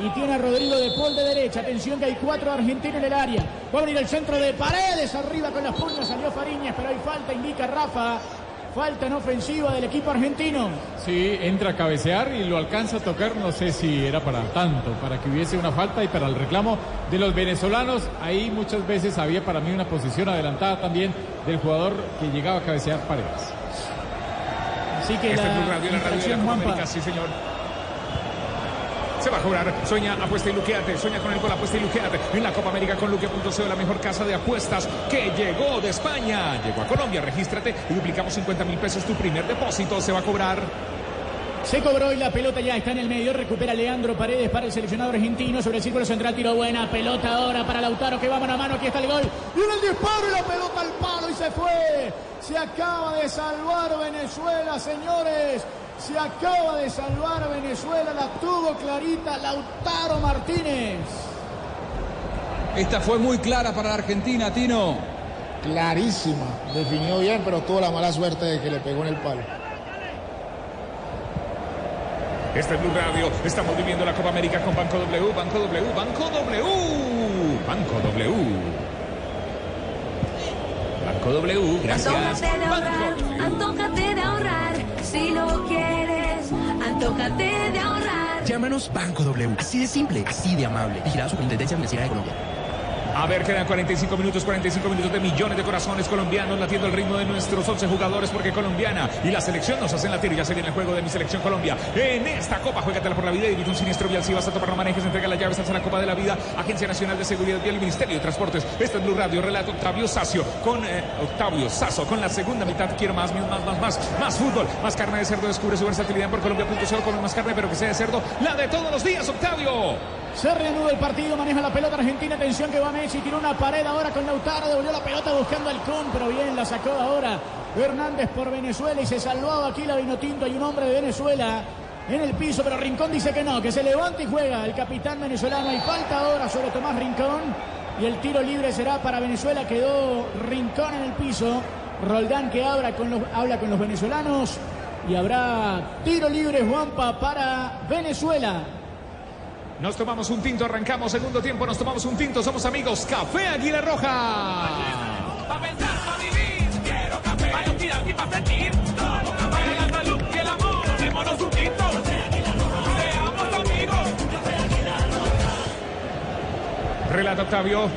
y tiene a Rodrigo de Paul de derecha. Atención que hay cuatro argentinos en el área. Va a venir el centro de paredes arriba con las puñas. Salió Fariñez, pero hay falta, indica Rafa. Falta en ofensiva del equipo argentino. Sí, entra a cabecear y lo alcanza a tocar. No sé si era para tanto, para que hubiese una falta y para el reclamo de los venezolanos. Ahí muchas veces había para mí una posición adelantada también del jugador que llegaba a cabecear paredes. Así que Este la es Radio, la radio de la Juanpa. Sí señor. Se va a cobrar, sueña, apuesta y luqueate, sueña con el gol, apuesta y luqueate. En la Copa América con luque.co, la mejor casa de apuestas que llegó de España. Llegó a Colombia, regístrate y duplicamos 50 mil pesos tu primer depósito. Se va a cobrar. Se cobró y la pelota ya está en el medio. Recupera Leandro Paredes para el seleccionado argentino sobre el círculo central. Tiro buena. Pelota ahora para Lautaro que va mano a mano. Aquí está el gol. Y el disparo y la pelota al palo y se fue. Se acaba de salvar Venezuela, señores. Se acaba de salvar Venezuela. La tuvo clarita Lautaro Martínez. Esta fue muy clara para la Argentina, Tino. Clarísima. Definió bien, pero tuvo la mala suerte de que le pegó en el palo. Este es Blue Radio. Estamos viviendo la Copa América con Banco W, Banco W, Banco W, Banco W. Banco W, gracias. Antójate de ahorrar, antójate de ahorrar, si lo quieres, antójate de ahorrar. Llámanos Banco W. Así de simple, así de amable. Vigilado Superintendencia Financiera de Colombia. A ver, quedan 45 minutos, 45 minutos de millones de corazones colombianos latiendo el ritmo de nuestros 11 jugadores porque colombiana y la selección nos hacen latir. Ya se viene el juego de mi selección Colombia. En esta Copa, juégatela por la vida evita un siniestro vial. Si vas a tomar no manejes, entrega las llaves a la Copa de la Vida, Agencia Nacional de Seguridad Vial y Ministerio de Transportes. Este es Blue Radio, relato Octavio Sacio con eh, Octavio Sazo con la segunda mitad. Quiero más, más, más, más, más fútbol, más carne de cerdo. Descubre su versatilidad por Colombia.co con más carne, pero que sea de cerdo, la de todos los días, Octavio. Se reanuda el partido, maneja la pelota Argentina, atención que va Messi, tiró una pared ahora con Lautaro, devolvió la pelota buscando al Kun, pero bien la sacó ahora Hernández por Venezuela y se salvaba aquí la Vinotinto, hay un hombre de Venezuela en el piso, pero Rincón dice que no, que se levanta y juega el capitán venezolano, hay falta ahora sobre Tomás Rincón y el tiro libre será para Venezuela, quedó Rincón en el piso, Roldán que habla con los, habla con los venezolanos y habrá tiro libre Juanpa para Venezuela. Nos tomamos un tinto, arrancamos segundo tiempo, nos tomamos un tinto, somos amigos. Café Águila Roja. Amigos. Relata Octavio.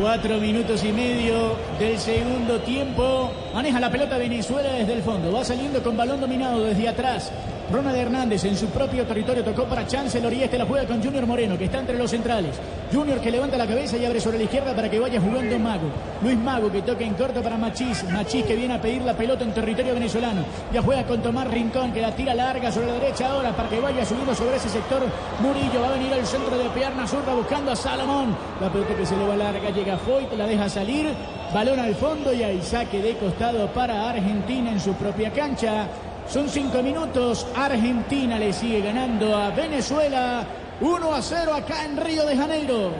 Cuatro minutos y medio del segundo tiempo. Maneja la pelota Venezuela desde el fondo. Va saliendo con balón dominado desde atrás. Ronald Hernández en su propio territorio tocó para Chancellor y este la juega con Junior Moreno que está entre los centrales. Junior que levanta la cabeza y abre sobre la izquierda para que vaya jugando Mago. Luis Mago que toca en corto para Machís. Machís que viene a pedir la pelota en territorio venezolano. Ya juega con Tomás Rincón que la tira larga sobre la derecha ahora para que vaya subiendo sobre ese sector. Murillo va a venir al centro de pierna zurda buscando a Salomón. La pelota que se le va larga llega a Foyt, la deja salir. Balón al fondo y hay saque de costado para Argentina en su propia cancha. Son cinco minutos. Argentina le sigue ganando a Venezuela 1 a 0 acá en Río de Janeiro.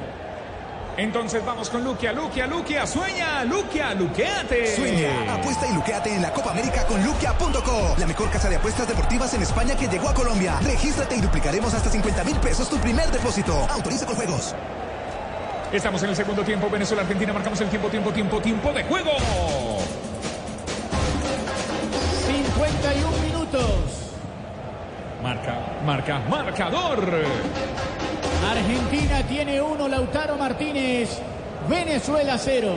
Entonces vamos con Luquia, Luquia, Luquia, sueña, Luquia, luqueate. Sueña, apuesta y luqueate en la Copa América con luquia.co, la mejor casa de apuestas deportivas en España que llegó a Colombia. Regístrate y duplicaremos hasta 50 mil pesos tu primer depósito. Autoriza con juegos. Estamos en el segundo tiempo, Venezuela, Argentina, marcamos el tiempo, tiempo, tiempo, tiempo de juego. 51 minutos. Marca, marca, marcador. Argentina tiene uno, Lautaro Martínez. Venezuela cero.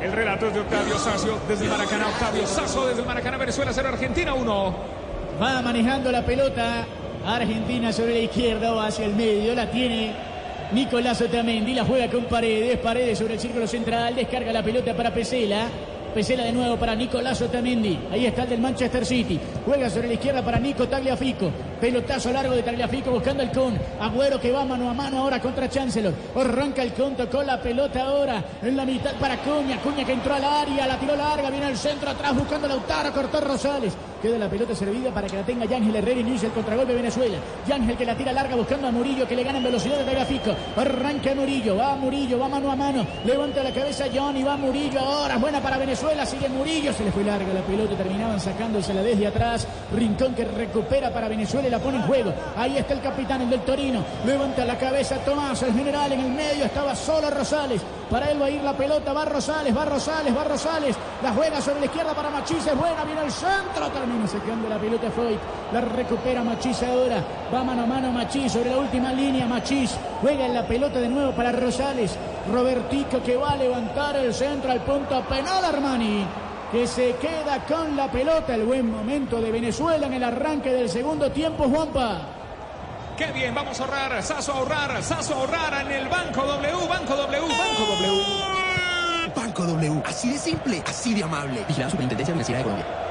El relato es de Octavio Sacio desde el Maracaná. Octavio Sazo desde el Maracaná, Venezuela 0, Argentina 1. Va manejando la pelota. Argentina sobre la izquierda o hacia el medio. La tiene Nicolás Otamendi. La juega con Paredes. Paredes sobre el círculo central. Descarga la pelota para Pesela. Pesela de nuevo para Nicolás Otamendi. Ahí está el del Manchester City. Juega sobre la izquierda para Nico Tagliafico. Pelotazo largo de Tagliafico buscando el con. Agüero que va mano a mano ahora contra Chancellor. Arranca el con, tocó la pelota ahora en la mitad para Cuña. Cuña que entró al área, la tiró larga, viene al centro atrás buscando Lautaro, cortó Rosales. Queda la pelota servida para que la tenga Yángel Herrera. Inicia el contragolpe Venezuela. Yángel que la tira larga buscando a Murillo que le gana en velocidad de Tagliafico. Arranca Murillo. Va Murillo. Va mano a mano. Levanta la cabeza Johnny. Va Murillo ahora. Buena para Venezuela. Sigue Murillo. Se le fue larga la pelota. Terminaban sacándosela desde atrás. Rincón que recupera para Venezuela y la pone en juego. Ahí está el capitán, el del Torino. Levanta la cabeza Tomás, el general en el medio. Estaba solo Rosales. Para él va a ir la pelota. Va Rosales, va Rosales, va Rosales. La juega sobre la izquierda para Machís. Es buena. Viene el centro. Termina sacando la pelota Foyt. La recupera Machís ahora. Va mano a mano Machís sobre la última línea. Machís juega en la pelota de nuevo para Rosales. Robertico que va a levantar el centro al punto penal Armani que se queda con la pelota. El buen momento de Venezuela en el arranque del segundo tiempo, Juanpa. Qué bien, vamos a ahorrar, Saso a ahorrar, Saso a ahorrar en el Banco W, Banco W, Banco W. Banco W, así de simple, así de amable. Vigilado Superintendencia Financiera de Colombia.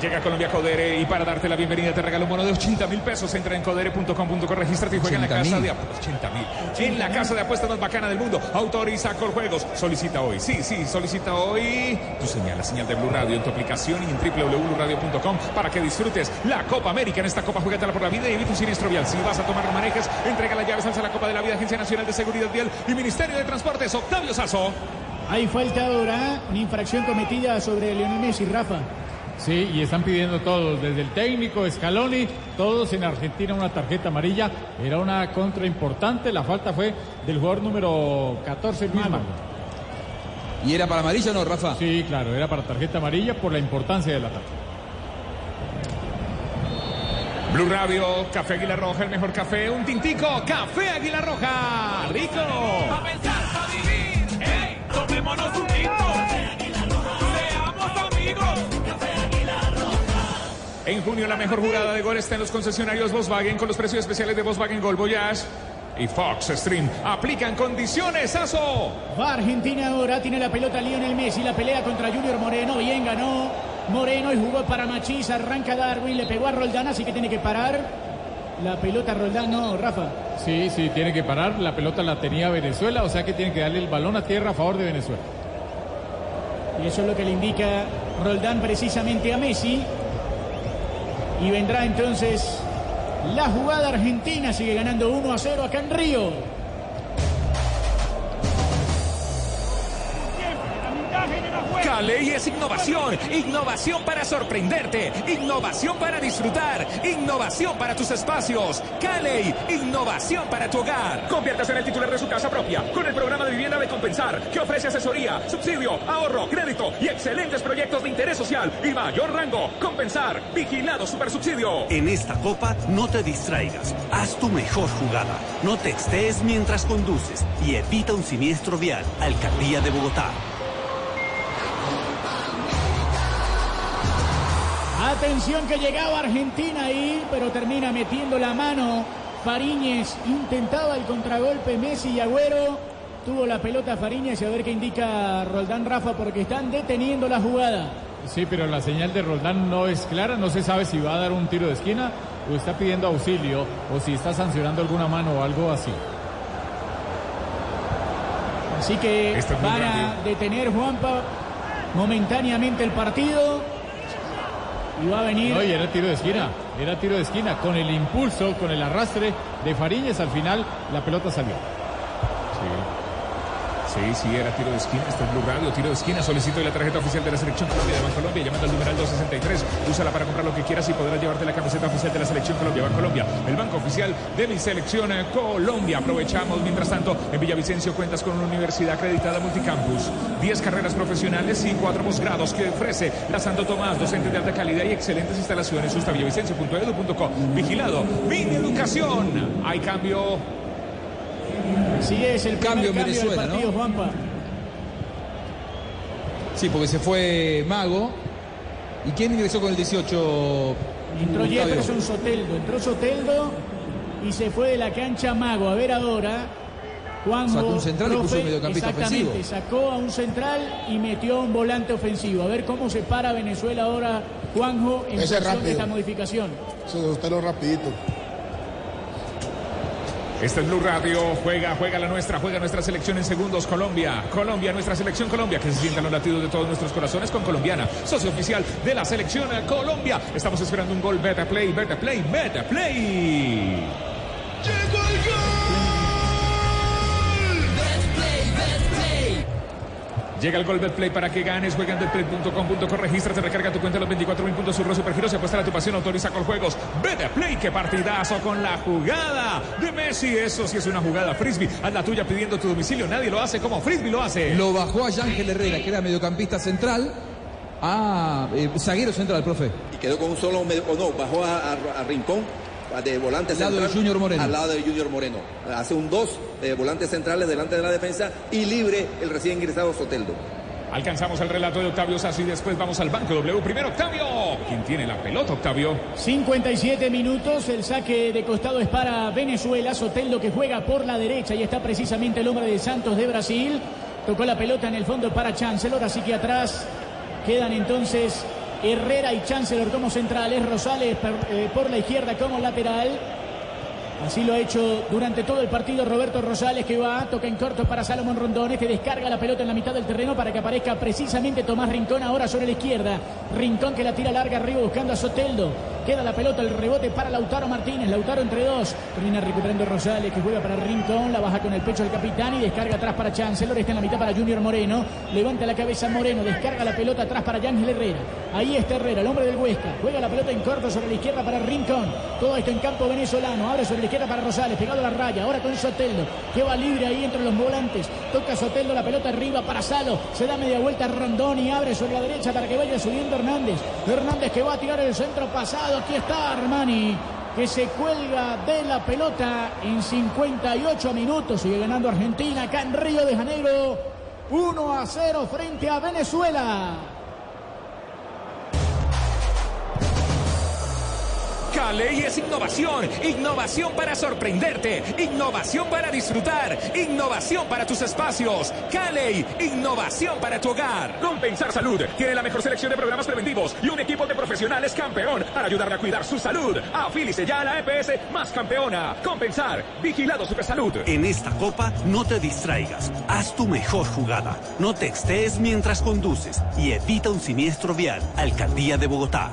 Llega Colombia Codere y para darte la bienvenida te regalo un bono de 80 mil pesos. Entra en codere.com.co, regístrate y juega en la 80.000. casa de apuestas. 80 mil. En la casa de apuestas más bacana del mundo. Autoriza Coljuegos. Solicita hoy. Sí, sí, solicita hoy tu señal, la señal de Blue Radio en tu aplicación y en www.bluradio.com para que disfrutes la Copa América. En esta Copa juguetala por la vida y evita un siniestro vial. Si vas a tomar, manejes. Entrega las llaves, alza la Copa de la Vida, Agencia Nacional de Seguridad Vial y Ministerio de Transportes. Octavio Sazo. Hay falta ahora, infracción cometida sobre Lionel Messi, Rafa. Sí, y están pidiendo todos, desde el técnico Scaloni, todos en Argentina una tarjeta amarilla. Era una contra importante, la falta fue del jugador número 14, Luis. ¿Y era para amarilla o no, Rafa? Sí, claro, era para tarjeta amarilla por la importancia del ataque. Blue Radio, Café Águila Roja, el mejor café, un tintico, Café Águila Roja, rico. A pensar, a vivir, ey, tomémonos un tinto. En junio la mejor jugada de gol está en los concesionarios Volkswagen con los precios especiales de Volkswagen Gol Voyage y Fox Stream. Aplican condiciones, Aso. Va Argentina ahora, tiene la pelota Lionel Messi, la pelea contra Junior Moreno, bien ganó Moreno y jugó para Machís, arranca Darwin, le pegó a Roldán, así que tiene que parar. La pelota Roldán, no, Rafa. Sí, sí, tiene que parar. La pelota la tenía Venezuela, o sea que tiene que darle el balón a tierra a favor de Venezuela. Y eso es lo que le indica Roldán precisamente a Messi. Y vendrá entonces la jugada argentina, sigue ganando 1 a 0 acá en Río. Caley es innovación, innovación para sorprenderte, innovación para disfrutar, innovación para tus espacios. Caley, innovación para tu hogar. Conviértase en el titular de su casa propia con el programa de vivienda de Compensar, que ofrece asesoría, subsidio, ahorro, crédito y excelentes proyectos de interés social y mayor rango. Compensar, vigilado supersubsidio. En esta copa no te distraigas, haz tu mejor jugada, no te textees mientras conduces y evita un siniestro vial. Alcaldía de Bogotá. Atención que llegaba Argentina ahí, pero termina metiendo la mano. Fariñez intentaba el contragolpe Messi y Agüero. Tuvo la pelota Fariñez y a ver qué indica Roldán Rafa porque están deteniendo la jugada. Sí, pero la señal de Roldán no es clara, no se sabe si va a dar un tiro de esquina o está pidiendo auxilio o si está sancionando alguna mano o algo así. Así que Esto es muy van a rápido. detener Juanpa momentáneamente el partido. Y va a venir. No, y era tiro de esquina, era tiro de esquina. Con el impulso, con el arrastre de Fariñez, al final la pelota salió. Sí, sí, era tiro de esquina. Está en Blue Radio, tiro de esquina. Solicito la tarjeta oficial de la Selección Colombia de Bancolombia. Llamando al numeral 263. Úsala para comprar lo que quieras y podrás llevarte la camiseta oficial de la Selección Colombia. Bancolombia, el banco oficial de mi Selección eh, Colombia. Aprovechamos, mientras tanto, en Villavicencio cuentas con una universidad acreditada multicampus. 10 carreras profesionales y 4 posgrados que ofrece la Santo Tomás, docente de alta calidad y excelentes instalaciones. Usta villavicencio.edu.co. Vigilado, mi educación. Hay cambio. Sí, es el Cambio en cambio Venezuela, del partido, ¿no? Juanpa. Sí, porque se fue Mago. ¿Y quién ingresó con el 18? Entró Octavio? Jefferson Soteldo, entró Soteldo y se fue de la cancha Mago. A ver ahora. Juanjo, Sacó un central y puso un mediocampista exactamente, ofensivo. sacó a un central y metió a un volante ofensivo. A ver cómo se para Venezuela ahora, Juanjo, en Ese función de esta modificación. Eso usted lo rapidito. Este es Blue Radio, juega, juega la nuestra, juega nuestra selección en segundos, Colombia, Colombia, nuestra selección Colombia, que se sientan los latidos de todos nuestros corazones con Colombiana, socio oficial de la selección Colombia. Estamos esperando un gol, Beta Play, Beta Play, Beta Play. Llega el gol Betplay para que ganes. Juega en betplay.com.co. Regístrate, recarga tu cuenta los 24 mil puntos. Surro Supergiros. Se apuesta a tu pasión. Autoriza con juegos. Betplay. Qué partidazo con la jugada de Messi. Eso sí es una jugada frisbee. Haz la tuya pidiendo tu domicilio. Nadie lo hace como frisbee lo hace. Lo bajó a Ángel Herrera, que era mediocampista central. Ah, eh, zaguero central, profe. Y quedó con un solo medio, o no, bajó a, a- a Rincón de volante Al lado de Junior Moreno. Al lado de Junior Moreno. Hace un dos de volantes centrales delante de la defensa y libre el recién ingresado Soteldo. Alcanzamos el relato de Octavio Sassi. Después vamos al banco W. Primero Octavio. ¿Quién tiene la pelota, Octavio? 57 minutos, el saque de costado es para Venezuela, Soteldo que juega por la derecha y está precisamente el hombre de Santos de Brasil. Tocó la pelota en el fondo para Chancellor, así que atrás quedan entonces Herrera y Chancellor como centrales, Rosales eh, por la izquierda como lateral. Así lo ha hecho durante todo el partido Roberto Rosales que va, toca en corto para Salomón Rondón, este descarga la pelota en la mitad del terreno para que aparezca precisamente Tomás Rincón ahora sobre la izquierda. Rincón que la tira larga arriba buscando a Soteldo. Queda la pelota, el rebote para Lautaro Martínez. Lautaro entre dos. Termina recuperando Rosales que juega para Rincón. La baja con el pecho el capitán y descarga atrás para Chancellor. Está en la mitad para Junior Moreno. Levanta la cabeza Moreno. Descarga la pelota atrás para Yángel Herrera. Ahí está Herrera, el hombre del Huesca. Juega la pelota en corto sobre la izquierda para Rincón. Todo esto en campo venezolano. Abre sobre la izquierda para Rosales. Pegado a la raya. Ahora con Soteldo. Que va libre ahí entre los volantes. Toca Soteldo la pelota arriba para Salo. Se da media vuelta Rondón y abre sobre la derecha para que vaya subiendo Hernández. Hernández que va a tirar el centro pasado. Aquí está Armani. Que se cuelga de la pelota en 58 minutos. Sigue ganando Argentina acá en Río de Janeiro. 1 a 0 frente a Venezuela. Caley es innovación, innovación para sorprenderte, innovación para disfrutar, innovación para tus espacios. Caley, innovación para tu hogar. Compensar Salud tiene la mejor selección de programas preventivos y un equipo de profesionales campeón para ayudarle a cuidar su salud. Afílice ya a la EPS más campeona. Compensar, vigilado Supersalud. En esta copa no te distraigas, haz tu mejor jugada, no textees mientras conduces y evita un siniestro vial. Alcaldía de Bogotá.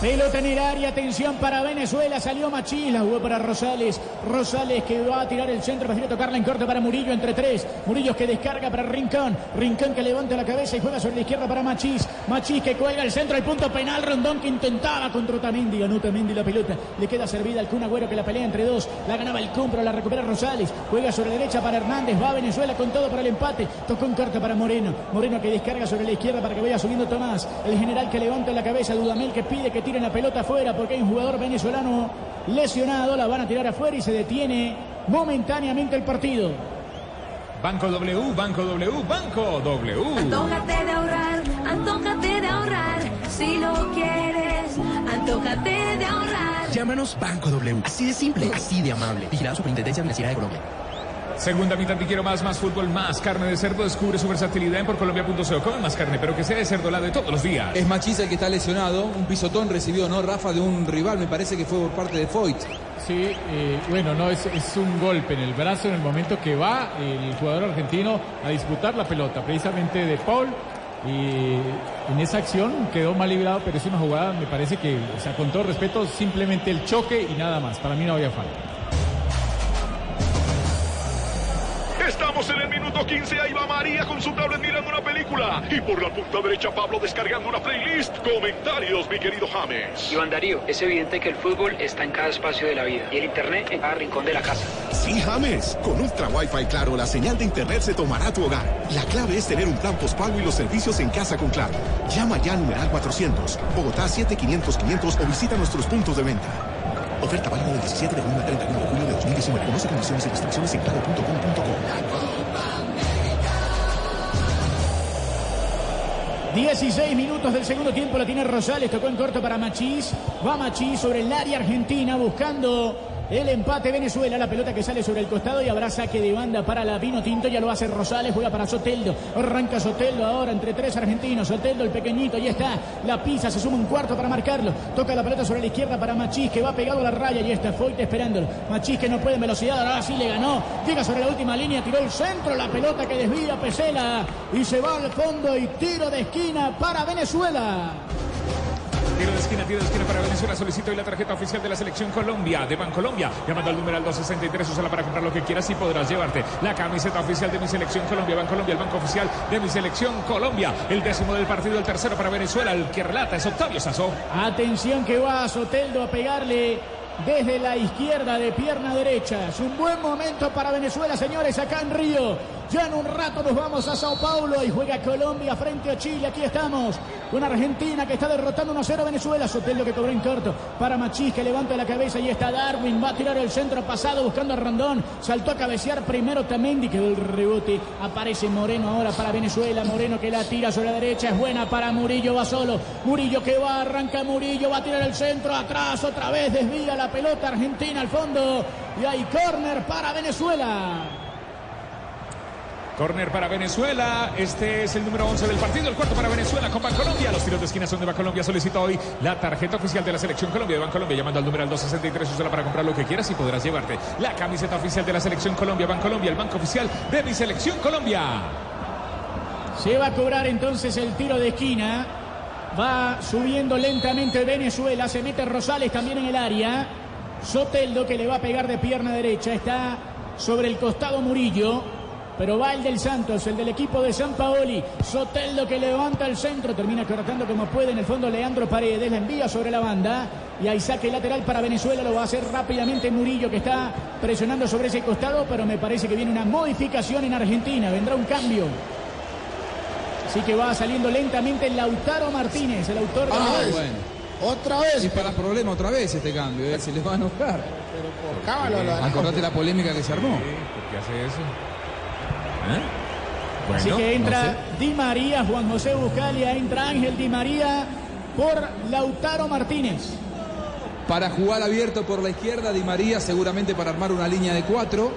Pelota en el área, atención para Venezuela, salió Machís, la jugó para Rosales, Rosales que va a tirar el centro, prefiere tocarla en corto para Murillo entre tres, Murillo que descarga para Rincón, Rincón que levanta la cabeza y juega sobre la izquierda para Machís, Machís que cuelga el centro, el punto penal, Rondón que intentaba contra Otamendi, ganó Otamendi la pelota, le queda servida al Kun Agüero que la pelea entre dos, la ganaba el Compro, la recupera Rosales, juega sobre derecha para Hernández, va a Venezuela con todo para el empate, tocó en corto para Moreno, Moreno que descarga sobre la izquierda para que vaya subiendo Tomás, el general que levanta la cabeza, Dudamel que pide que tiren la pelota afuera porque hay un jugador venezolano lesionado, la van a tirar afuera y se detiene momentáneamente el partido. Banco W, Banco W, Banco W. Antójate de ahorrar, antójate de ahorrar. Si lo quieres, antójate de ahorrar. Llámanos Banco W. Así de simple, así de amable. Vigilado Superintendencia Financiera de Colombia. Segunda mitad te quiero más, más fútbol, más carne de cerdo. Descubre su versatilidad en porcolombia.co. Come más carne, pero que sea de cerdo la de todos los días. Es Machís el que está lesionado. Un pisotón recibió, ¿no? Rafa de un rival, me parece que fue por parte de Foyt. Sí, eh, bueno, no, es, es un golpe en el brazo en el momento que va el jugador argentino a disputar la pelota, precisamente de Paul. Y en esa acción quedó mal librado, pero es una jugada, me parece que, o sea, con todo respeto, simplemente el choque y nada más. Para mí no había falta. Estamos en el minuto 15, ahí va María con su tablet mirando una película. Y por la punta derecha Pablo descargando una playlist. Comentarios, mi querido James. Iván Darío, es evidente que el fútbol está en cada espacio de la vida y el internet en cada rincón de la casa. Sí, James. Con Ultra Wi-Fi Claro, la señal de internet se tomará a tu hogar. La clave es tener un plan postpago y los servicios en casa con Claro. Llama ya al numeral 400, Bogotá 7500 500 o visita nuestros puntos de venta. Oferta válida del 17 de junio al 31 de julio de 2019. Conoce condiciones y restricciones en claro.com.co. 16 minutos del segundo tiempo la tiene Rosales, tocó en corto para Machís, va Machís sobre el área argentina buscando el empate Venezuela, la pelota que sale sobre el costado y habrá saque de banda para la Vino Tinto, ya lo hace Rosales, juega para Soteldo, arranca Soteldo ahora entre tres argentinos, Soteldo el pequeñito, ya está, la pisa, se suma un cuarto para marcarlo, toca la pelota sobre la izquierda para Machís que va pegado a la raya. Y está Foyt esperándolo, Machís que no puede en velocidad, ahora sí le ganó, llega sobre la última línea, tiró el centro, la pelota que desvía Pesela. Y se va al fondo y tiro de esquina para Venezuela. Tiro de esquina, tiro de esquina para Venezuela. Solicito hoy la tarjeta oficial de la selección Colombia, de Bancolombia. Llamando al número al 263, úsala para comprar lo que quieras y podrás llevarte la camiseta oficial de mi selección Colombia. Bancolombia, el banco oficial de mi selección Colombia. El décimo del partido, el tercero para Venezuela. El que relata es Octavio Sazo. Atención que va Soteldo a pegarle desde la izquierda de pierna derecha. Es un buen momento para Venezuela, señores, acá en Río. Ya en un rato nos vamos a Sao Paulo y juega Colombia frente a Chile. Aquí estamos con Argentina que está derrotando 1-0 a Venezuela. Soteldo que cobró en corto para Machís que levanta la cabeza y está Darwin. Va a tirar el centro pasado buscando a Rondón. Saltó a cabecear primero Tamendi. Quedó el rebote. Aparece Moreno ahora para Venezuela. Moreno que la tira sobre la derecha. Es buena para Murillo. Va solo. Murillo que va. Arranca Murillo. Va a tirar el centro atrás. Otra vez desvía la pelota Argentina al fondo. Y hay córner para Venezuela. Corner para Venezuela. Este es el número 11 del partido. El cuarto para Venezuela con Bancolombia. Los tiros de esquina son de Bancolombia. Solicita hoy la tarjeta oficial de la selección Colombia de Bancolombia. Llamando al número al 263. Úsala para comprar lo que quieras y podrás llevarte la camiseta oficial de la selección Colombia. Bancolombia, el banco oficial de mi selección Colombia. Se va a cobrar entonces el tiro de esquina. Va subiendo lentamente Venezuela. Se mete Rosales también en el área. Soteldo que le va a pegar de pierna derecha. Está sobre el costado Murillo. Pero va el del Santos, el del equipo de San Paoli. Soteldo que levanta el centro. Termina cortando como puede. En el fondo Leandro Paredes la envía sobre la banda. Y hay saque lateral para Venezuela. Lo va a hacer rápidamente Murillo que está presionando sobre ese costado. Pero me parece que viene una modificación en Argentina. Vendrá un cambio. Así que va saliendo lentamente Lautaro Martínez, el autor de Ah, la- bueno. Otra vez. Y para problema otra vez este cambio, ¿eh? se les va a enojar. hará. Acordate la polémica que se armó. ¿Por qué hace eso? Así que entra Di María, Juan José Buscalia, entra Ángel Di María por Lautaro Martínez. Para jugar abierto por la izquierda, Di María seguramente para armar una línea de cuatro.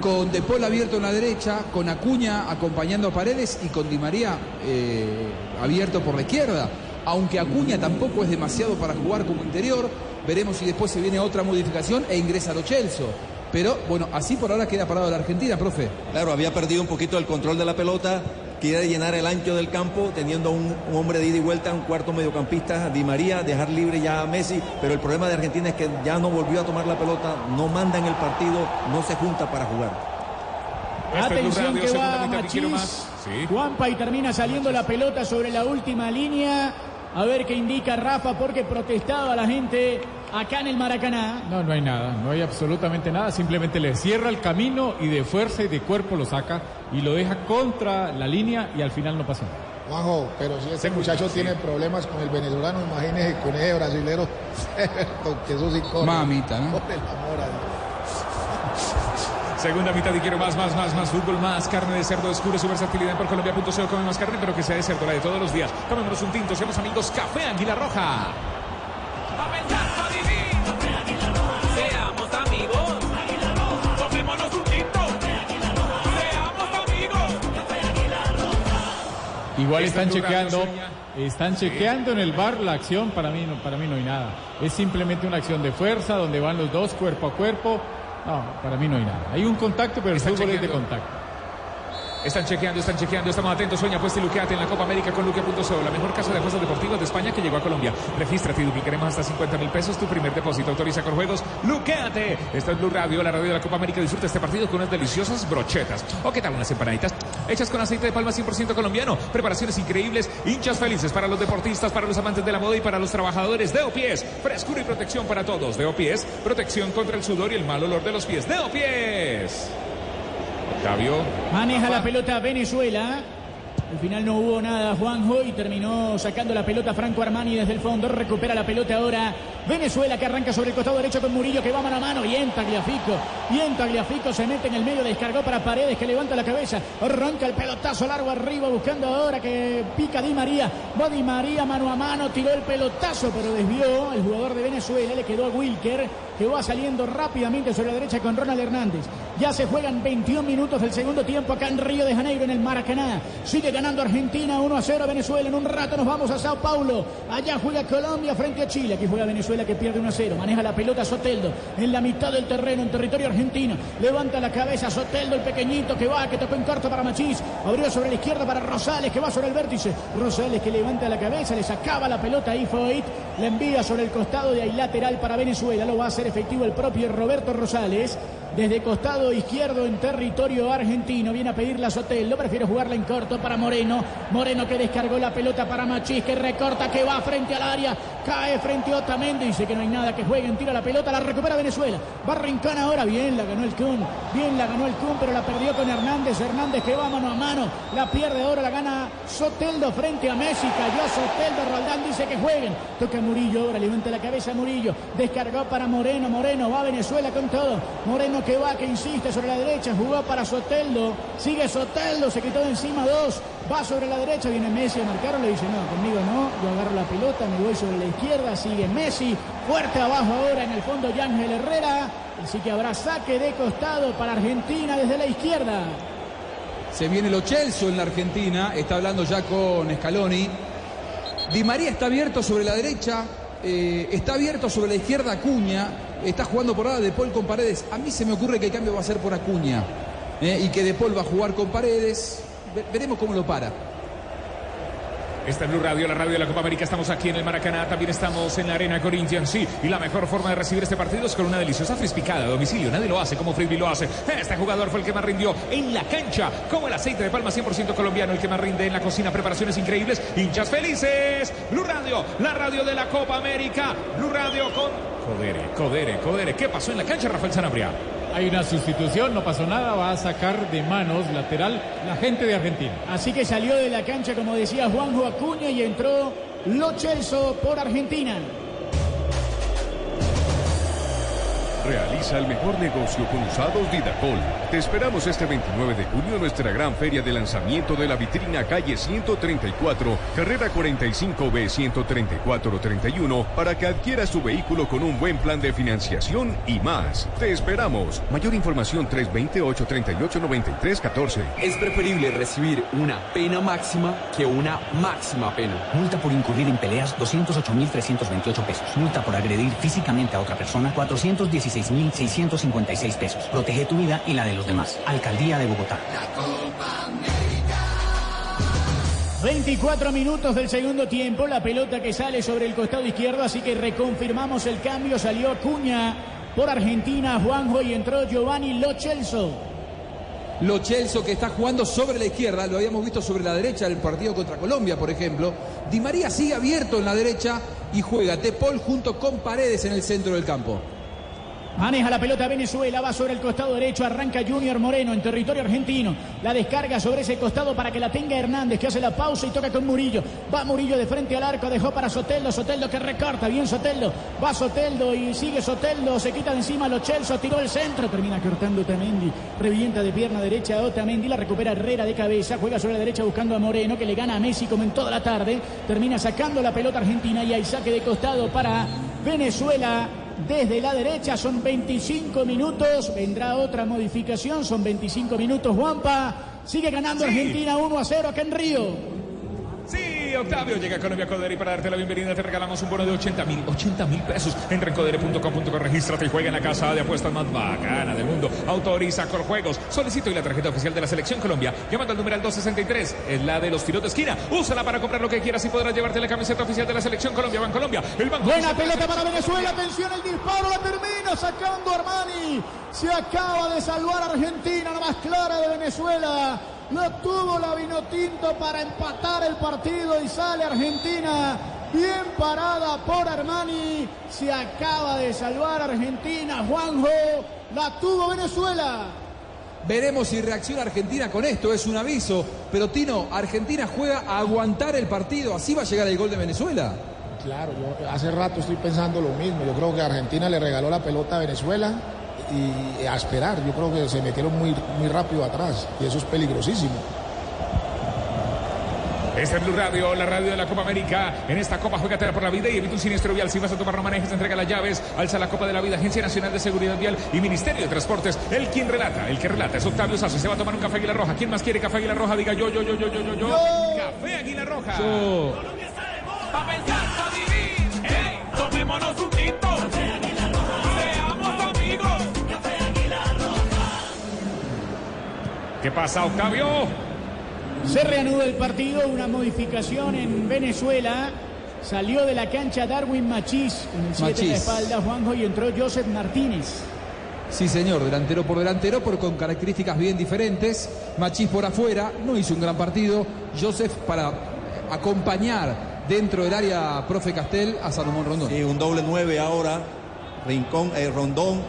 Con De Paul abierto en la derecha, con Acuña acompañando a Paredes y con Di María eh, abierto por la izquierda. Aunque Acuña tampoco es demasiado para jugar como interior, veremos si después se viene otra modificación e ingresa Lo Celso. Pero bueno, así por ahora queda parado la Argentina, profe. Claro, había perdido un poquito el control de la pelota, quiere llenar el ancho del campo teniendo un, un hombre de ida y vuelta, un cuarto mediocampista, Di María, dejar libre ya a Messi, pero el problema de Argentina es que ya no volvió a tomar la pelota, no manda en el partido, no se junta para jugar. Atención que va Machís. Juanpa y termina saliendo la pelota sobre la última línea. A ver qué indica Rafa porque protestaba la gente acá en el Maracaná. No, no hay nada, no hay absolutamente nada. Simplemente le cierra el camino y de fuerza y de cuerpo lo saca y lo deja contra la línea y al final no pasa nada. Juanjo, pero si este muchacho tiene problemas con el venezolano, imagínese con ese brasilero, que eso sí corre. Mamita, ¿no? Por el amor a Dios. Segunda mitad y quiero más, más, más, más fútbol, más carne de cerdo, descubre su versatilidad por Colombia.co. Come más carne, pero que sea de cerdo, la de todos los días. Tomémonos un tinto, seamos amigos. Café Águila Roja. Igual Está están chequeando, están chequeando en el bar la acción, para mí, no, para mí no hay nada. Es simplemente una acción de fuerza donde van los dos cuerpo a cuerpo. No, para mí no hay nada. Hay un contacto, pero el fútbol es de contacto. Están chequeando, están chequeando, estamos atentos. Sueña, apuesta y luqueate en la Copa América con luquea.co, la mejor casa de apuestas deportivas de España que llegó a Colombia. Regístrate y duplicaremos hasta 50 mil pesos tu primer depósito. Autoriza con juegos. Luqueate. Esta es Blue Radio, la radio de la Copa América. Disfruta este partido con unas deliciosas brochetas. ¿O qué tal unas empanaditas? Hechas con aceite de palma 100% colombiano. Preparaciones increíbles. Hinchas felices para los deportistas, para los amantes de la moda y para los trabajadores. De Pies. Frescura y protección para todos. De Pies. Protección contra el sudor y el mal olor de los pies. De Pies. Maneja la pelota Venezuela. Al final no hubo nada Juanjo y terminó sacando la pelota Franco Armani desde el fondo. Recupera la pelota ahora Venezuela que arranca sobre el costado derecho con Murillo que va mano a mano. Bien Tagliafico. Bien Tagliafico se mete en el medio. Descargó para Paredes que levanta la cabeza. Arranca el pelotazo largo arriba buscando ahora que pica Di María. Va Di María mano a mano. Tiró el pelotazo pero desvió el jugador de Venezuela. Le quedó a Wilker que va saliendo rápidamente sobre la derecha con Ronald Hernández. Ya se juegan 21 minutos del segundo tiempo acá en Río de Janeiro, en el Maracaná. Sigue ganando Argentina 1 a 0 Venezuela. En un rato nos vamos a Sao Paulo. Allá juega Colombia frente a Chile. Aquí juega Venezuela que pierde 1 a 0. Maneja la pelota Soteldo en la mitad del terreno, en territorio argentino. Levanta la cabeza Soteldo, el pequeñito que va, que tocó en corto para Machís. Abrió sobre la izquierda para Rosales, que va sobre el vértice. Rosales que levanta la cabeza, le sacaba la pelota ahí Foyt. La envía sobre el costado de ahí lateral para Venezuela. Lo va a hacer efectivo el propio Roberto Rosales. Desde costado izquierdo en territorio argentino. Viene a pedirla a Soteldo. Prefiere jugarla en corto para Moreno. Moreno que descargó la pelota para Machís. Que recorta, que va frente al área. Cae frente a Otamendi. Dice que no hay nada que jueguen. Tira la pelota. La recupera Venezuela. Va ahora. Bien, la ganó el Kun. Bien, la ganó el Kun. Pero la perdió con Hernández. Hernández que va mano a mano. La pierde ahora. La gana Soteldo frente a Messi. Cayó Soteldo. Roldán dice que jueguen. Toca Murillo ahora. Levanta la cabeza Murillo. Descargó para Moreno. Moreno va a Venezuela con todo. Moreno que va, que insiste sobre la derecha, jugó para Soteldo, sigue Soteldo, se quitó de encima dos, va sobre la derecha, viene Messi a marcarlo, le dice, no, conmigo no, yo agarro la pelota, me voy sobre la izquierda, sigue Messi, fuerte abajo ahora en el fondo Yángel Herrera, así que habrá saque de costado para Argentina desde la izquierda. Se viene lo Chelso en la Argentina, está hablando ya con Scaloni. Di María está abierto sobre la derecha, eh, está abierto sobre la izquierda Acuña, está jugando por ahora De Paul con Paredes. A mí se me ocurre que el cambio va a ser por Acuña eh, y que De Paul va a jugar con Paredes. Ve- veremos cómo lo para. Esta es Blue Radio, la radio de la Copa América. Estamos aquí en el Maracaná, también estamos en la Arena Corinthians, sí. Y la mejor forma de recibir este partido es con una deliciosa frispicada a domicilio. Nadie lo hace como Frisbee lo hace. Este jugador fue el que más rindió en la cancha, como el aceite de palma 100% colombiano, el que más rinde en la cocina. Preparaciones increíbles, hinchas felices. Blue Radio, la radio de la Copa América. Blue Radio con Codere, Codere, Codere. ¿Qué pasó en la cancha, Rafael Sanabria? Hay una sustitución, no pasó nada, va a sacar de manos lateral la gente de Argentina. Así que salió de la cancha, como decía Juanjo Acuña, y entró Lo por Argentina. Realiza el mejor negocio con usados Didacol. Te esperamos este 29 de junio en nuestra gran feria de lanzamiento de la vitrina calle 134, carrera 45B 13431, para que adquieras tu vehículo con un buen plan de financiación y más. Te esperamos. Mayor información 328-3893-14. Es preferible recibir una pena máxima que una máxima pena. Multa por incurrir en peleas, 208.328 pesos. Multa por agredir físicamente a otra persona, 416.656 pesos. Protege tu vida y la de los demás. Alcaldía de Bogotá. 24 minutos del segundo tiempo, la pelota que sale sobre el costado izquierdo, así que reconfirmamos el cambio, salió Acuña por Argentina, Juanjo y entró Giovanni Lo Celso. Lo Chelso que está jugando sobre la izquierda, lo habíamos visto sobre la derecha del partido contra Colombia, por ejemplo. Di María sigue abierto en la derecha y juega De Paul junto con Paredes en el centro del campo. Maneja la pelota Venezuela, va sobre el costado derecho, arranca Junior Moreno en territorio argentino. La descarga sobre ese costado para que la tenga Hernández, que hace la pausa y toca con Murillo. Va Murillo de frente al arco, dejó para Soteldo, Soteldo que recorta, bien Soteldo. Va Soteldo y sigue Soteldo, se quita de encima los Chelso, tiró el centro, termina cortando Otamendi. Revienta de pierna derecha a Otamendi, la recupera Herrera de cabeza, juega sobre la derecha buscando a Moreno, que le gana a Messi como en toda la tarde. Termina sacando la pelota argentina y hay saque de costado para Venezuela desde la derecha. Son 25 minutos. Vendrá otra modificación. Son 25 minutos. Juanpa sigue ganando Sí. Argentina 1 a 0 acá en Río. Sí, Octavio llega a Colombia Codere y para darte la bienvenida te regalamos un bono de 80 mil 80 mil pesos. En codere.com.co, regístrate y juega en la casa de apuestas más bacana del mundo. Autoriza con juegos. Solicito y la tarjeta oficial de la Selección Colombia. Llamando al numeral 263. Es la de los tiros de esquina. Úsala para comprar lo que quieras y podrás llevarte la camiseta oficial de la Selección Colombia. Ban Colombia. El banco Buena pelota para Venezuela. Atención, el disparo la termina sacando Armani. Se acaba de salvar Argentina, la más clara de Venezuela. Lo tuvo la Vinotinto para empatar el partido y sale Argentina. Bien parada por Armani. Se acaba de salvar Argentina. Juanjo. La tuvo Venezuela. Veremos si reacciona Argentina con esto, es un aviso. Pero Tino, Argentina juega a aguantar el partido, así va a llegar el gol de Venezuela. Claro, yo hace rato estoy pensando lo mismo. Yo creo que Argentina le regaló la pelota a Venezuela y a esperar. Yo creo que se metieron muy, muy rápido atrás y eso es peligrosísimo. Este es Blue Radio, la radio de la Copa América. En esta Copa juegatela por la vida y evita un siniestro vial. Si vas a tomar no manejes, entrega las llaves. Alza la Copa de la Vida, Agencia Nacional de Seguridad Vial y Ministerio de Transportes. El quien relata, el que relata es Octavio Sazo. Se va a tomar un café Águila Roja. ¿Quién más quiere café Águila Roja? Diga yo, yo, yo, yo, yo, yo, yo. Café Águila Roja. Pa' pensar, pa' vivir. Hey, tomémonos un tinto. ¿Qué pasa, Octavio? Se reanuda el partido, una modificación en Venezuela. Salió de la cancha Darwin Machís con el 7 en la espalda, Juanjo, y entró Joseph Martínez. Sí, señor, delantero por delantero, pero con características bien diferentes. Machís por afuera, no hizo un gran partido. Joseph para acompañar dentro del área, profe Castel, a Salomón Rondón. Sí, un doble nueve ahora, Rincón, eh, Rondón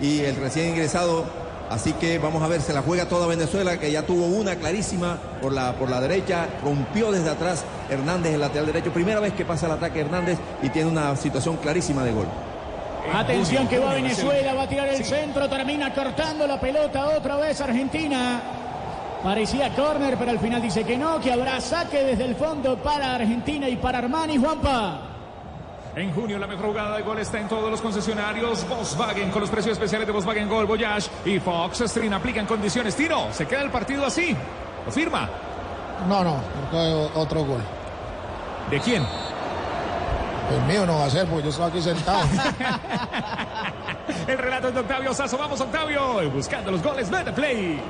y el recién ingresado. Así que vamos a ver, se la juega toda Venezuela, que ya tuvo una clarísima por la, por la derecha, rompió desde atrás Hernández, el lateral derecho. Primera vez que pasa el ataque Hernández y tiene una situación clarísima de gol. Atención que va Venezuela, va a tirar el centro, termina cortando la pelota otra vez Argentina. Parecía córner, pero al final dice que no, que habrá saque desde el fondo para Argentina y para Armani Juanpa. En junio la mejor jugada de gol está en todos los concesionarios Volkswagen con los precios especiales de Volkswagen Gol, Voyage y Fox Stream aplican condiciones. Tiro, se queda el partido así. ¿Lo firma? No, no, otro gol. ¿De quién? El mío no va a ser, porque yo estoy aquí sentado. El relato es de Octavio Sazo. Vamos, Octavio. Buscando los goles. Vete play.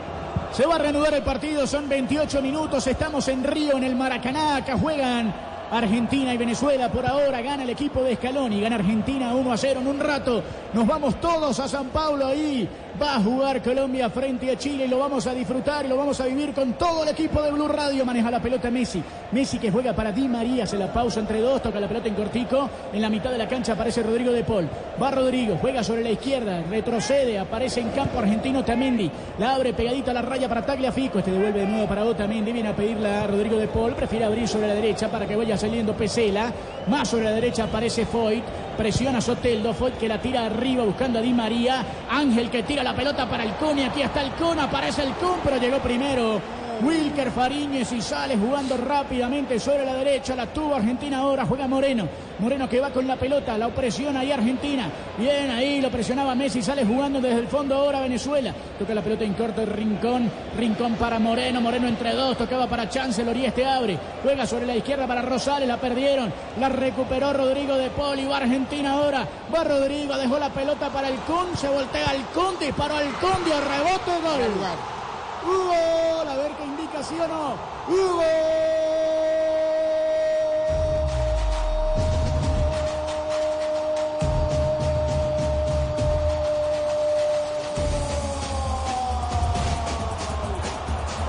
Se va a reanudar el partido, son 28 minutos, estamos en Río, en el Maracaná, acá juegan Argentina y Venezuela. Por ahora gana el equipo de Scaloni, gana Argentina 1 a 0 en un rato. Nos vamos todos a San Pablo ahí. Va a jugar Colombia frente a Chile y lo vamos a disfrutar lo vamos a vivir con todo el equipo de Blue Radio. Maneja la pelota Messi. Messi que juega para Di María, se la pausa entre dos, toca la pelota en cortico. En la mitad de la cancha aparece Rodrigo de Paul. Va Rodrigo, juega sobre la izquierda, retrocede, aparece en campo argentino Tamendi. La abre pegadita a la raya para Tagliafico. Este devuelve de nuevo para Otamendi. Viene a pedirla a Rodrigo de Paul. Prefiere abrir sobre la derecha para que vaya saliendo Pesela. Más sobre la derecha aparece Foyt. Presiona Soteldo. Que la tira arriba buscando a Di María. Ángel que tira la pelota para el Kun. Y aquí está el Kun. Aparece el Kun, pero llegó primero. Wilker Fariñez y sale jugando rápidamente sobre la derecha. La tuvo Argentina ahora. Juega Moreno. Moreno que va con la pelota. La opresiona ahí Argentina. Bien ahí. Lo presionaba Messi. Sale jugando desde el fondo ahora Venezuela. Toca la pelota en corto. Rincón. Rincón para Moreno. Moreno entre dos. Tocaba para Chancellor y este abre. Juega sobre la izquierda para Rosales. La perdieron. La recuperó Rodrigo de Poli. Va Argentina ahora. Va Rodrigo. Dejó la pelota para el Kun. Se voltea el Kun. Disparó al Kun. Dio rebote. Gol. Hugo, a ver qué indica sí o no. Hugo.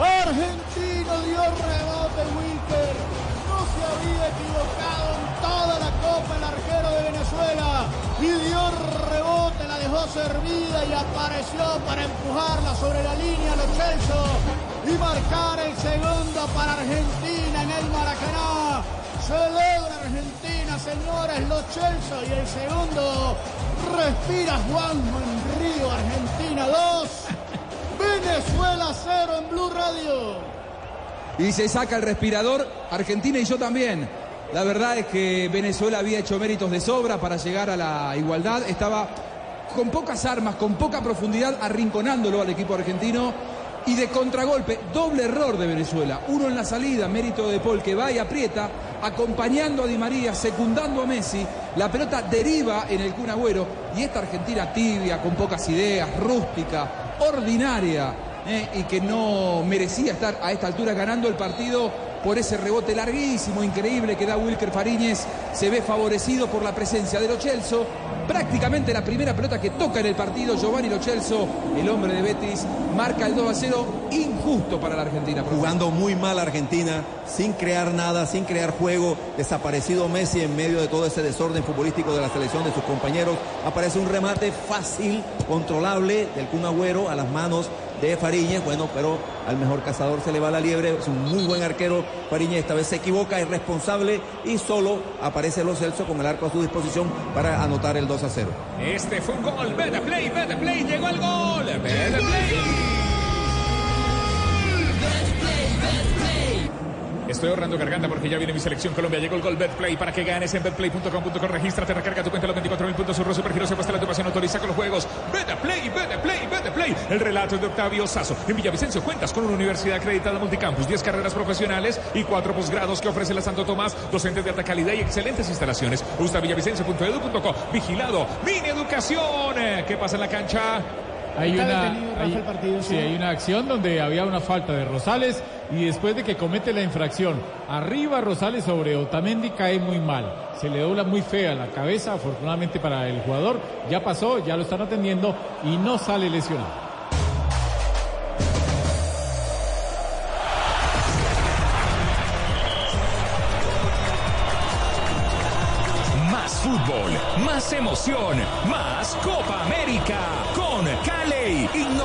Argentino dio rebote Wilker. No se había equivocado copa el arquero de Venezuela. Y dio rebote, la dejó servida y apareció para empujarla sobre la línea los Chelsea y marcar el segundo para Argentina en el Maracaná. Celebra Argentina, señores, los Chelsea y el segundo respira Juanjo en Río, Argentina 2. Venezuela 0 en Blue Radio. Y se saca el respirador, Argentina y yo también. La verdad es que Venezuela había hecho méritos de sobra para llegar a la igualdad. Estaba con pocas armas, con poca profundidad, arrinconándolo al equipo argentino. Y de contragolpe, doble error de Venezuela. Uno en la salida, mérito de Paul, que va y aprieta, acompañando a Di María, secundando a Messi. La pelota deriva en el Kun Agüero. Y esta Argentina tibia, con pocas ideas, rústica, ordinaria, eh, y que no merecía estar a esta altura ganando el partido por ese rebote larguísimo, increíble que da Wilker Fariñez. Se ve favorecido por la presencia de Lo Celso. Prácticamente la primera pelota que toca en el partido, Giovanni Lo Celso, el hombre de Betis, marca el 2 a 0, injusto para la Argentina. Jugando muy mal Argentina, sin crear nada, sin crear juego, desaparecido Messi en medio de todo ese desorden futbolístico de la selección de sus compañeros. Aparece un remate fácil, controlable del Kun Agüero a las manos de Fariñez, bueno, pero al mejor cazador se le va la liebre, es un muy buen arquero Fariñez, esta vez se equivoca, es responsable y solo aparece Los Celso con el arco a su disposición para anotar el 2 a 0. Este fue un gol. Vete play, vete play, llegó el gol. Vete play. Estoy ahorrando garganta porque ya viene mi selección Colombia. Llegó el gol Betplay para que ganes en betplay.com.co. Regístrate, recarga tu cuenta los 24 mil puntos. Surro Supergiro se puesta la pasión autoriza con los juegos. Betplay, Betplay, Betplay. El relato es de Octavio Sazo. En Villavicencio cuentas con una universidad acreditada multicampus, 10 carreras profesionales y 4 posgrados que ofrece la Santo Tomás. Docentes de alta calidad y excelentes instalaciones. Gusta villavicencio.edu.co. Vigilado. Mini Educación. ¿Qué pasa en la cancha? Hay una, detenido, Rafa, hay- el partido, sí, sí. hay una acción donde había una falta de Rosales y después de que comete la infracción, arriba Rosales sobre Otamendi cae muy mal. Se le dobla muy fea la cabeza, afortunadamente para el jugador. Ya pasó, ya lo están atendiendo y no sale lesionado. Más fútbol, más emoción, más Copa América. Con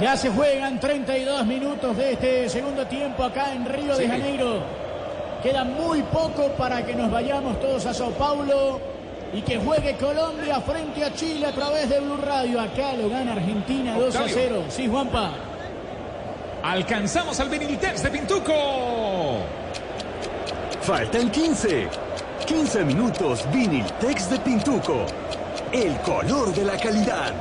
Ya se juegan 32 minutos de este segundo tiempo acá en Río de. Janeiro. Queda muy poco para que nos vayamos todos a Sao Paulo y que juegue Colombia frente a Chile a través de Blue Radio. Acá lo gana Argentina 2 a Octavio. 0. Sí, Juanpa. Alcanzamos al Benilitex de Pintuco. Faltan 15. 15 minutos Viniltex de Pintuco. El color de la calidad.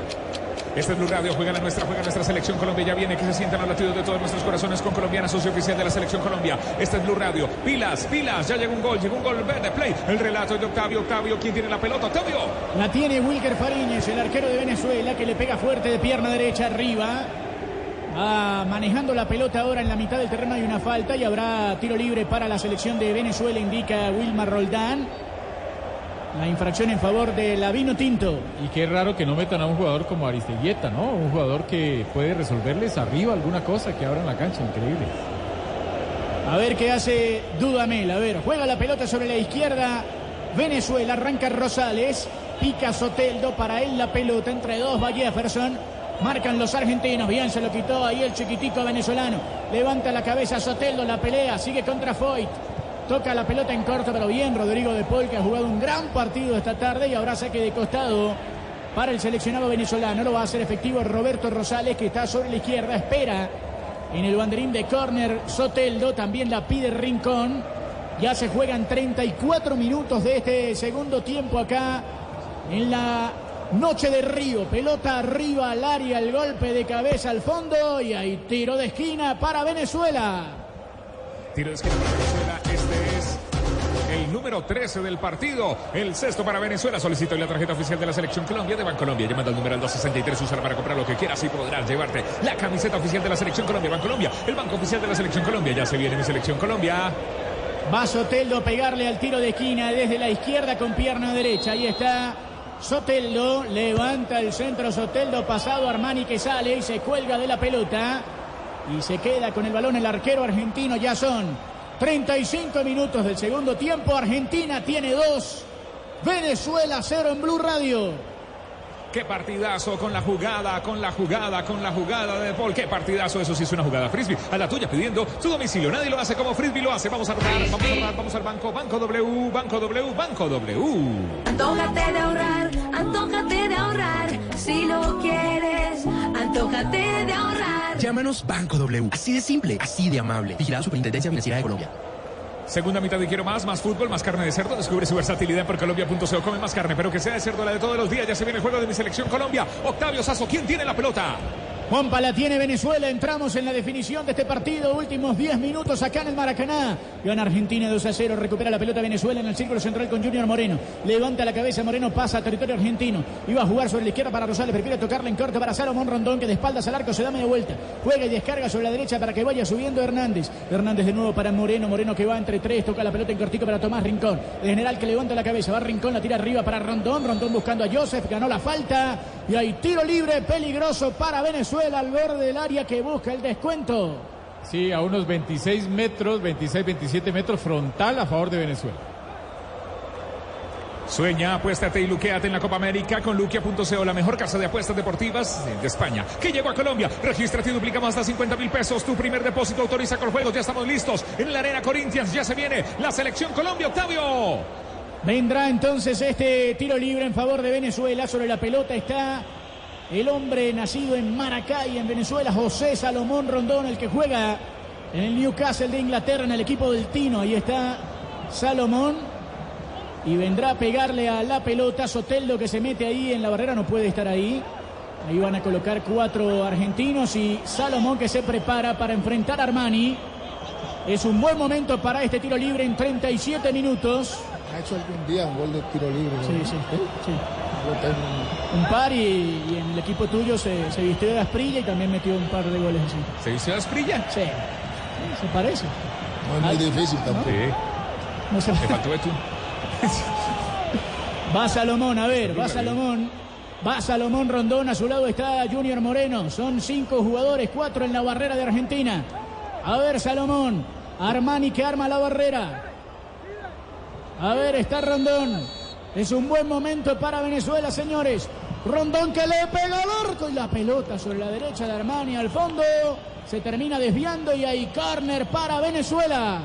Este es Blue Radio, juega la nuestra, juega nuestra selección Colombia. Ya viene que se sientan los latidos de todos nuestros corazones con Colombiana, socio oficial de la selección Colombia. Este es Blue Radio. Pilas, pilas, ya llegó un gol, llegó un gol verde play. El relato es de Octavio. Octavio, ¿quién tiene la pelota? Octavio. La tiene Wilker Fariñez, el arquero de Venezuela, que le pega fuerte de pierna derecha arriba. Ah, manejando la pelota ahora en la mitad del terreno hay una falta y habrá tiro libre para la selección de Venezuela, indica Wilmar Roldán. La infracción en favor de Lavino Tinto. Y qué raro que no metan a un jugador como Aristeguieta, ¿no? Un jugador que puede resolverles arriba alguna cosa que abran la cancha, increíble. A ver qué hace Dudamel. A ver, juega la pelota sobre la izquierda. Venezuela arranca Rosales. Pica Soteldo. Para él la pelota entre dos. Va Jefferson. Marcan los argentinos. Bien se lo quitó ahí el chiquitito venezolano. Levanta la cabeza Soteldo. La pelea. Sigue contra Foyt. Toca la pelota en corto, pero bien Rodrigo de Paul, que ha jugado un gran partido esta tarde y ahora saque de costado para el seleccionado venezolano. Lo va a hacer efectivo Roberto Rosales, que está sobre la izquierda. Espera en el banderín de córner Soteldo, también la pide Rincón. Ya se juegan 34 minutos de este segundo tiempo acá en la noche de Río. Pelota arriba al área, el golpe de cabeza al fondo y hay tiro de esquina para Venezuela. Tiro de esquina para Venezuela. El número 13 del partido. El sexto para Venezuela. Solicito la tarjeta oficial de la selección Colombia de Bancolombia. Llamando al número 263. Úsala para comprar lo que quieras y podrás llevarte la camiseta oficial de la selección Colombia. Bancolombia, el banco oficial de la selección Colombia. Ya se viene mi selección Colombia. Va Soteldo a pegarle al tiro de esquina desde la izquierda con pierna derecha. Ahí está Soteldo. Levanta el centro Soteldo pasado Armani que sale y se cuelga de la pelota. Y se queda con el balón el arquero argentino. Ya son 35 minutos del segundo tiempo. Argentina tiene dos. Venezuela cero en Blue Radio. Qué partidazo con la jugada, con la jugada, con la jugada de Paul. Qué partidazo, eso sí es una jugada frisbee. A la tuya pidiendo su domicilio. Nadie lo hace como frisbee lo hace. Vamos a rodar, vamos a rodar, vamos al banco. Banco W, Banco W, Banco W. Antójate de ahorrar, antójate de ahorrar. Si lo quieres, antójate de ahorrar. Llámanos Banco W. Así de simple, así de amable. Vigilada Superintendencia Financiera de Colombia. Segunda mitad de Quiero Más, más fútbol, más carne de cerdo. Descubre su versatilidad en porcolombia.co. Come más carne, pero que sea de cerdo la de todos los días. Ya se viene el juego de mi selección Colombia. Octavio Sazo, ¿quién tiene la pelota? Juanpa la tiene Venezuela. Entramos en la definición de este partido. Últimos 10 minutos acá en el Maracaná. Gana Argentina 2 a 0. Recupera la pelota Venezuela en el círculo central con Junior Moreno. Levanta la cabeza Moreno. Pasa a territorio argentino. Iba a jugar sobre la izquierda para Rosales. Prefiere tocarle en corte para Salomón Rondón que de espaldas al arco se da media vuelta. Juega y descarga sobre la derecha para que vaya subiendo Hernández. Hernández de nuevo para Moreno. Moreno que va entre tres. Toca la pelota en cortico para Tomás Rincón. El general que levanta la cabeza. Va Rincón. La tira arriba para Rondón. Rondón buscando a Joseph. Ganó la falta. Y hay tiro libre peligroso para Venezuela al borde del área que busca el descuento. Sí, a unos 26 metros, 26, 27 metros frontal a favor de Venezuela. Sueña, apuéstate y luqueate en la Copa América con luquia.co, la mejor casa de apuestas deportivas de España. Que llegó a Colombia. Regístrate y duplicamos hasta 50 mil pesos. Tu primer depósito autoriza con juegos. Ya estamos listos. En la Arena Corinthians ya se viene la selección Colombia, Octavio. Vendrá entonces este tiro libre en favor de Venezuela. Sobre la pelota está el hombre nacido en Maracay, en Venezuela, José Salomón Rondón, el que juega en el Newcastle de Inglaterra, en el equipo del Tino. Ahí está Salomón. Y vendrá a pegarle a la pelota. Soteldo que se mete ahí en la barrera no puede estar ahí. Ahí van a colocar cuatro argentinos y Salomón que se prepara para enfrentar a Armani. Es un buen momento para este tiro libre en 37 minutos. Ha hecho algún día un gol de tiro libre. ¿no? Sí, sí, sí. Un par y, y en el equipo tuyo se, se vistió de Asprilla y también metió un par de goles así. ¿Se vistió de Asprilla? Sí. Se parece. No es muy difícil tampoco. Sí. No se Le faltó Betún. Va Salomón, a ver, va Salomón. Va Salomón Rondón, a su lado está Junior Moreno. Son cinco jugadores, cuatro en la barrera de Argentina. A ver, Salomón. Armani que arma la barrera. A ver, está Rondón. Es un buen momento para Venezuela, señores. Rondón que le pega al arco y la pelota sobre la derecha de Armani al fondo. Se termina desviando y hay corner para Venezuela.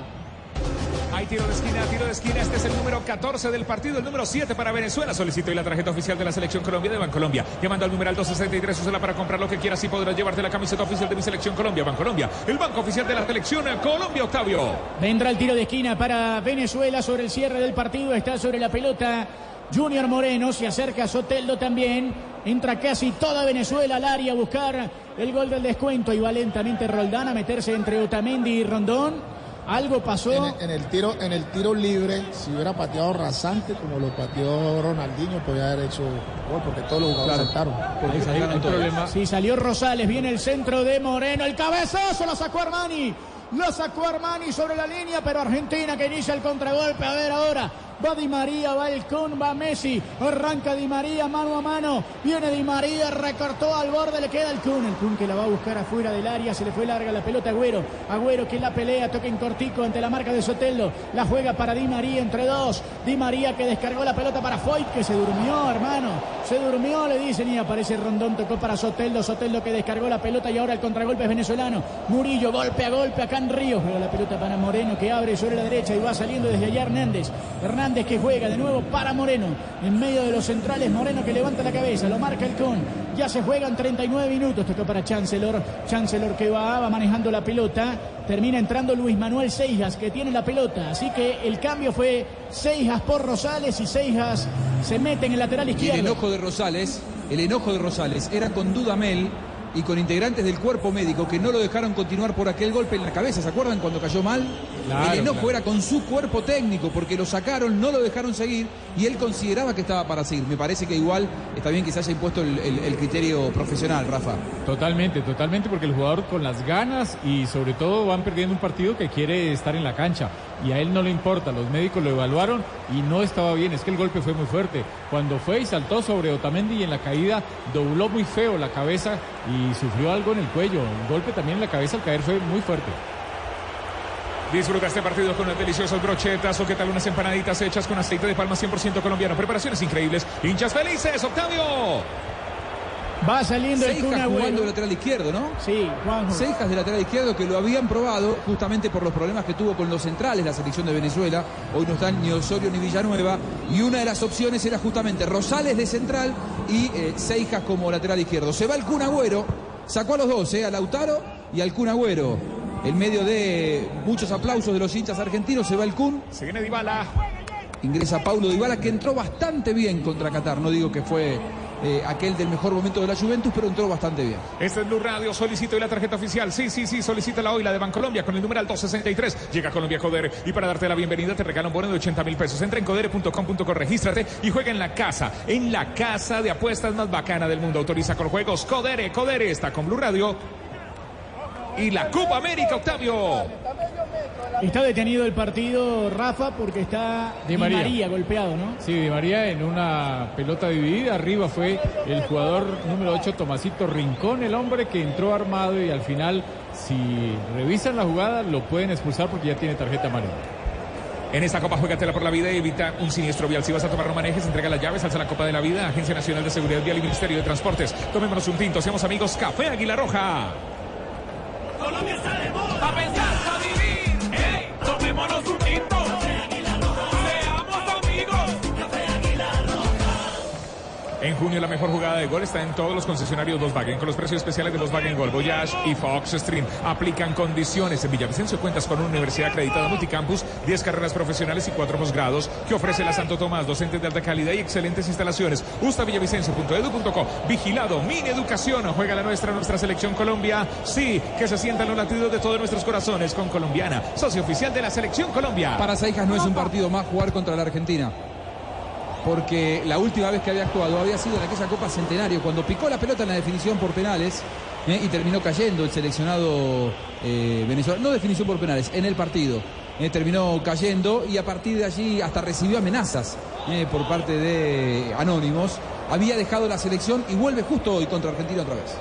Hay tiro de esquina, tiro de esquina. Este es el número 14 del partido, el número 7 para Venezuela. Solicito y la tarjeta oficial de la selección Colombia de Bancolombia. Llamando al numeral 263, úsala para comprar lo que quieras y podrás llevarte la camiseta oficial de mi selección Colombia, Bancolombia. El banco oficial de la selección Colombia, Octavio. Vendrá el tiro de esquina para Venezuela sobre el cierre del partido. Está sobre la pelota Junior Moreno. Se acerca Soteldo también. Entra casi toda Venezuela al área a buscar el gol del descuento. Y va lentamente Roldán a meterse entre Otamendi y Rondón. Algo pasó. En, en el tiro, en el tiro libre, si hubiera pateado rasante como lo pateó Ronaldinho, podría haber hecho gol, porque todos los jugadores saltaron. Ahí salió el problema. Sí, salió Rosales, viene el centro de Moreno, el cabezazo lo sacó Armani. Lo sacó Armani sobre la línea, pero Argentina que inicia el contragolpe. A ver ahora. Va Di María, va el Kun, va Messi. Arranca Di María mano a mano. Viene Di María, recortó al borde, le queda el Kun. El Kun que la va a buscar afuera del área. Se le fue larga la pelota a Agüero. Agüero que la pelea, toca en cortico ante la marca de Soteldo. La juega para Di María entre dos. Di María que descargó la pelota para Foyt, que se durmió, hermano. Se durmió, le dicen, y aparece Rondón, tocó para Soteldo. Soteldo que descargó la pelota y ahora el contragolpe es venezolano. Murillo, golpe a golpe acá en Ríos. Juega la pelota para Moreno que abre sobre la derecha y va saliendo desde allá Hernández. Hernández que juega de nuevo para Moreno. En medio de los centrales, Moreno que levanta la cabeza, lo marca el con. Ya se juegan 39 minutos. Tocó para Chancellor. Chancellor que va, va manejando la pelota. Termina entrando Luis Manuel Seijas que tiene la pelota. Así que el cambio fue Seijas por Rosales y Seijas se mete en el lateral Y el izquierdo. enojo de Rosales, el enojo de Rosales era con Dudamel y con integrantes del cuerpo médico que no lo dejaron continuar por aquel golpe en la cabeza. ¿Se acuerdan cuando cayó mal? Claro, el enojo claro. era con su cuerpo técnico porque lo sacaron, no lo dejaron seguir y él consideraba que estaba para seguir. Me parece que igual está bien que se haya impuesto el, el- el criterio profesional, Rafa. Totalmente, totalmente, porque el jugador con las ganas y sobre todo van perdiendo un partido que quiere estar en la cancha y a él no le importa. Los médicos lo evaluaron y no estaba bien. Es que el golpe fue muy fuerte. Cuando fue y saltó sobre Otamendi y en la caída dobló muy feo la cabeza y sufrió algo en el cuello. El golpe también en la cabeza al caer fue muy fuerte. Disfruta este partido con unas deliciosas brochetas o qué tal unas empanaditas hechas con aceite de palma 100% colombiano. Preparaciones increíbles. Hinchas felices, Octavio. Va saliendo el Seijas Kun jugando de lateral izquierdo, ¿no? Sí, Juanjo. Seijas de lateral izquierdo que lo habían probado justamente por los problemas que tuvo con los centrales la selección de Venezuela. Hoy no están ni Osorio ni Villanueva. Y una de las opciones era justamente Rosales de central y eh, Seijas como lateral izquierdo. Se va el Kun Agüero, sacó a los dos, eh, a Lautaro y al Kun Agüero. En medio de muchos aplausos de los hinchas argentinos, se va el Kun. Se viene Dybala. Ingresa Paulo Dybala que entró bastante bien contra Qatar. No digo que fue eh, aquel del mejor momento de la Juventus, pero entró bastante bien. Este es Blue Radio, solicito hoy la tarjeta oficial. Sí, sí, sí, solicítala hoy, la de Bancolombia, con el numeral 263. Llega Colombia Codere y para darte la bienvenida te regalan un bono de 80 mil pesos. Entra en codere.com.co, regístrate y juega en la casa, en la casa de apuestas más bacana del mundo. Autoriza con juegos Codere, Codere está con Blue Radio. Y la Copa América, Octavio. Está detenido el partido, Rafa, porque está Di Di María. Golpeado, ¿no? Sí, Di María en una pelota dividida. Arriba fue el jugador número 8, Tomasito Rincón, el hombre que entró armado y al final, si revisan la jugada, lo pueden expulsar porque ya tiene tarjeta amarilla. En esta Copa Juegatela por la Vida y evita un siniestro vial. Si vas a tomar no manejes, entrega las llaves, alza la Copa de la Vida, Agencia Nacional de Seguridad Vial y Ministerio de Transportes. Tomémonos un tinto, seamos amigos. Café Águila Roja. Colombia está de moda. Pa' pensar, En junio la mejor jugada de gol está en todos los concesionarios Volkswagen con los precios especiales de Volkswagen Gol, Voyage y Fox Stream. Aplican condiciones. En Villavicencio cuentas con una universidad acreditada multicampus, 10 carreras profesionales y 4 posgrados que ofrece la Santo Tomás, docentes de alta calidad y excelentes instalaciones. Gustavillavicencio.edu.co. Vigilado, Mini Educación. Juega la nuestra, nuestra selección Colombia. Sí, que se sientan los latidos de todos nuestros corazones con Colombiana, socio oficial de la selección Colombia. Para Seijas no es un partido más jugar contra la Argentina. Porque la última vez que había actuado había sido en aquella Copa Centenario, cuando picó la pelota en la definición por penales ¿eh? y terminó cayendo el seleccionado eh, venezolano. No definición por penales, en el partido. ¿eh? terminó cayendo y a partir de allí hasta recibió amenazas ¿eh? por parte de Anónimos. Había dejado la selección y vuelve justo hoy contra Argentina otra vez.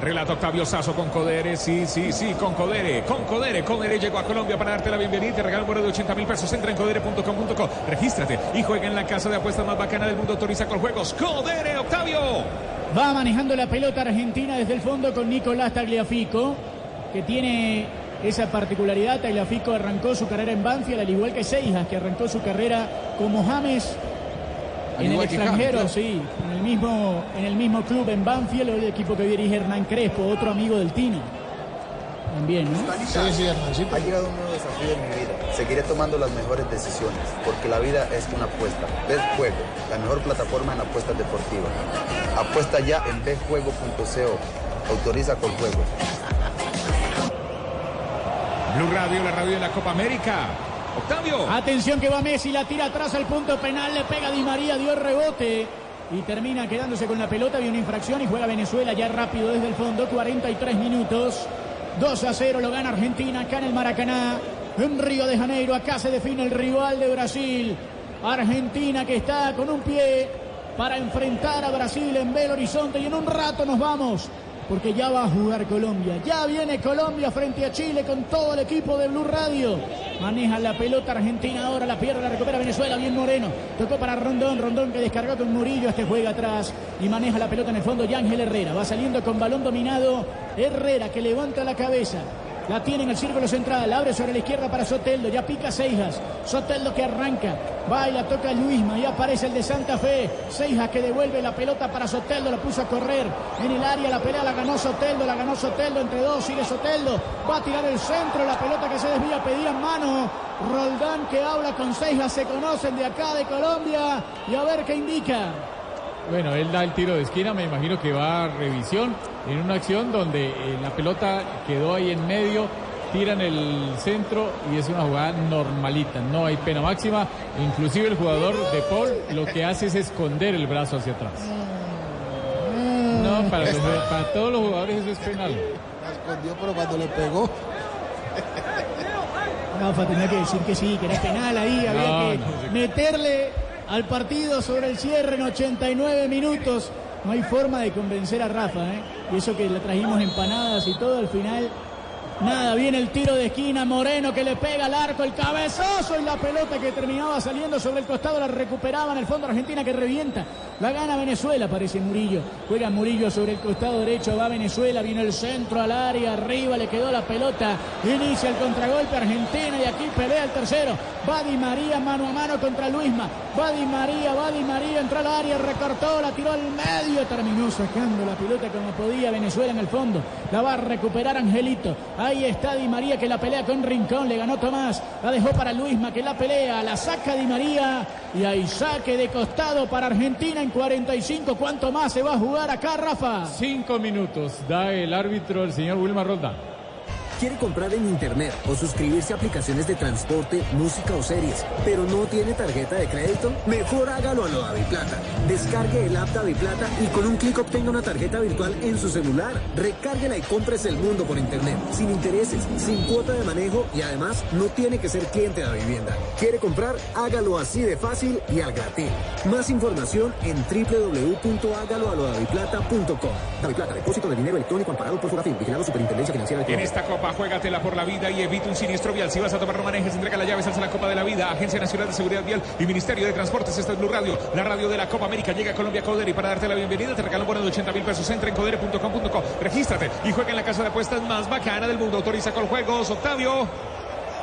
Relato Octavio Sazo con Codere, sí, sí, sí, con Codere, con Codere. Codere llegó a Colombia para darte la bienvenida y te regala un bono de 80 mil pesos. Entra en codere.com.co, regístrate y juega en la casa de apuestas más bacana del mundo. Autoriza con juegos. Codere, Octavio. Va manejando la pelota Argentina desde el fondo con Nicolás Tagliafico, que tiene esa particularidad. Tagliafico arrancó su carrera en Banfield, al igual que Seijas, que arrancó su carrera como James Al en el extranjero, James, sí, en el, mismo, en el mismo club en Banfield, el equipo que dirige Hernán Crespo, otro amigo del Tino. También, ¿no? Sí, sí, Hernancito. Ha llegado un nuevo desafío en mi vida. Seguiré tomando las mejores decisiones, porque la vida es una apuesta. Betjuego, la mejor plataforma en apuestas deportivas. Apuesta ya en betjuego.co. Autoriza con juegos. Blue Radio, la radio de la Copa América. Octavio. Atención que va Messi, la tira atrás al punto penal, le pega Di María, dio rebote y termina quedándose con la pelota, vio una infracción y juega Venezuela ya rápido desde el fondo, 43 minutos, 2 a 0 lo gana Argentina acá en el Maracaná, en Río de Janeiro, acá se define el rival de Brasil, Argentina que está con un pie para enfrentar a Brasil en Belo Horizonte y en un rato nos vamos. Porque ya va a jugar Colombia. Ya viene Colombia frente a Chile con todo el equipo de Blue Radio. Maneja la pelota Argentina ahora, la pierde, la recupera Venezuela, bien Moreno. Tocó para Rondón, Rondón que descargó con Murillo, este juega atrás y maneja la pelota en el fondo. Yángel Herrera va saliendo con balón dominado. Herrera que levanta la cabeza. La tiene en el círculo central, abre sobre la izquierda para Soteldo, ya pica Seijas. Soteldo que arranca, va y la toca Luisma, y aparece el de Santa Fe. Seijas que devuelve la pelota para Soteldo, la puso a correr en el área, la pelea la ganó Soteldo, la ganó Soteldo entre dos, sigue Soteldo, va a tirar el centro, la pelota que se desvía, pedían mano. Roldán que habla con Seijas, se conocen de acá de Colombia, y a ver qué indica. Bueno, él da el tiro de esquina, me imagino que va a revisión en una acción donde eh, la pelota quedó ahí en medio, tiran el centro y es una jugada normalita, no hay pena máxima, inclusive el jugador de Paul lo que hace es esconder el brazo hacia atrás. No, para, los- para todos los jugadores eso es penal. La escondió, pero cuando le pegó. Rafa tenía que decir que sí, que era penal ahí, había No, que no. meterle al partido sobre el cierre en 89 minutos. No hay forma de convencer a Rafa, ¿eh? Y eso que le trajimos empanadas y todo, al final, nada, viene el tiro de esquina, Moreno que le pega al arco, el cabezazo y la pelota que terminaba saliendo sobre el costado, la recuperaba en el fondo Argentina que revienta. La gana Venezuela, parece Murillo. Juega Murillo sobre el costado derecho, va Venezuela, viene el centro al área, arriba le quedó la pelota, inicia el contragolpe Argentina y aquí pelea el tercero. Va Di María mano a mano contra Luisma. Va Di María, va Di María, entró al área, recortó, la tiró al medio, terminó sacando la pelota como podía Venezuela en el fondo. La va a recuperar Angelito. Ahí está Di María que la pelea con Rincón. Le ganó Tomás. La dejó para Luisma que la pelea. La saca Di María. Y hay saque de costado para Argentina en 45. ¿Cuánto más se va a jugar acá, Rafa? Cinco minutos. Da el árbitro, el señor Wilmar Roldán. ¿Quiere comprar en internet o suscribirse a aplicaciones de transporte, música o series, pero no tiene tarjeta de crédito? Mejor hágalo a lo Plata. Descargue el app Plata y con un clic obtenga una tarjeta virtual en su celular. Recárguela y compres el mundo por internet, sin intereses, sin cuota de manejo y además no tiene que ser cliente de la vivienda. ¿Quiere comprar? Hágalo así de fácil y al gratis. Más información en www.hágaloalodaviplata.com. Daviplata, depósito de dinero electrónico amparado por Furafin, vigilado Superintendencia Financiera de En esta copa, juégatela por la vida y evita un siniestro vial. Si vas a tomar no manejes, entrega la llave, salsa la Copa de la Vida, Agencia Nacional de Seguridad Vial y Ministerio de Transportes. Esta es Blue Radio, la radio de la Copa América. Llega a Colombia Codere y para darte la bienvenida te regalan un bono de 80 mil pesos. Entra en codere.com.co, regístrate y juega en la casa de apuestas más bacana del mundo. Autoriza con juegos, Octavio.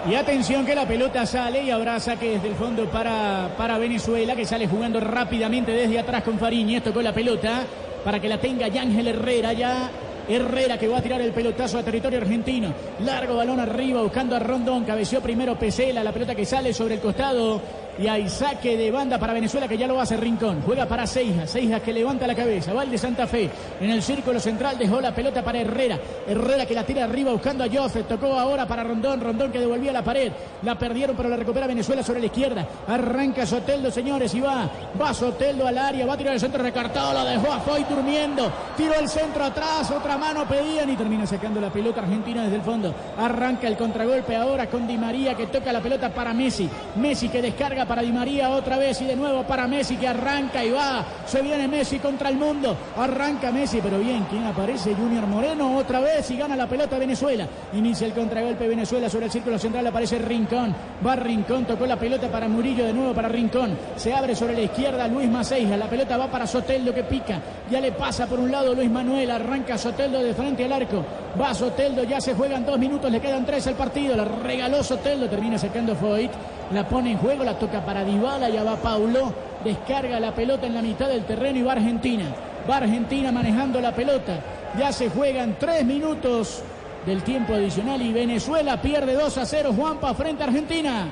Y atención que la pelota sale y habrá saque desde el fondo para, para Venezuela, que sale jugando rápidamente desde atrás con Fariñez. Tocó la pelota para que la tenga Yángel Herrera ya. Herrera que va a tirar el pelotazo a territorio argentino. Largo balón arriba buscando a Rondón. Cabeció primero Pesela. La pelota que sale sobre el costado. Y hay saque de banda para Venezuela que ya lo hacer Rincón. Juega para Seijas. Seijas que levanta la cabeza. Va el de Santa Fe. En el círculo central dejó la pelota para Herrera. Herrera que la tira arriba buscando a Jofre. Tocó ahora para Rondón. Rondón que devolvía la pared. La perdieron pero la recupera Venezuela sobre la izquierda. Arranca Soteldo, señores. Y va. Va Soteldo al área. Va a tirar el centro recartado. La dejó a Foy durmiendo. Tiró el centro atrás. Otra mano pedían y termina sacando la pelota argentina desde el fondo. Arranca el contragolpe ahora con Di María que toca la pelota para Messi. Messi que descarga para Di María otra vez y de nuevo para Messi que arranca y va. Se viene Messi contra el mundo. Arranca Messi, pero bien, ¿quién aparece? Junior Moreno otra vez y gana la pelota Venezuela. Inicia el contragolpe Venezuela sobre el círculo central. Aparece Rincón. Va Rincón, tocó la pelota para Murillo de nuevo para Rincón. Se abre sobre la izquierda Luis Maceja. La pelota va para Soteldo que pica. Ya le pasa por un lado Luis Manuel. Arranca Soteldo de frente al arco. Va Soteldo, ya se juegan dos minutos, le quedan tres al partido. La regaló Soteldo, termina sacando Foyt. La pone en juego, la toca para Dybala, ya va Paulo. Descarga la pelota en la mitad del terreno y va Argentina. Va Argentina manejando la pelota. Ya se juegan tres minutos del tiempo adicional y Venezuela pierde 2 a 0 Juanpa frente a Argentina.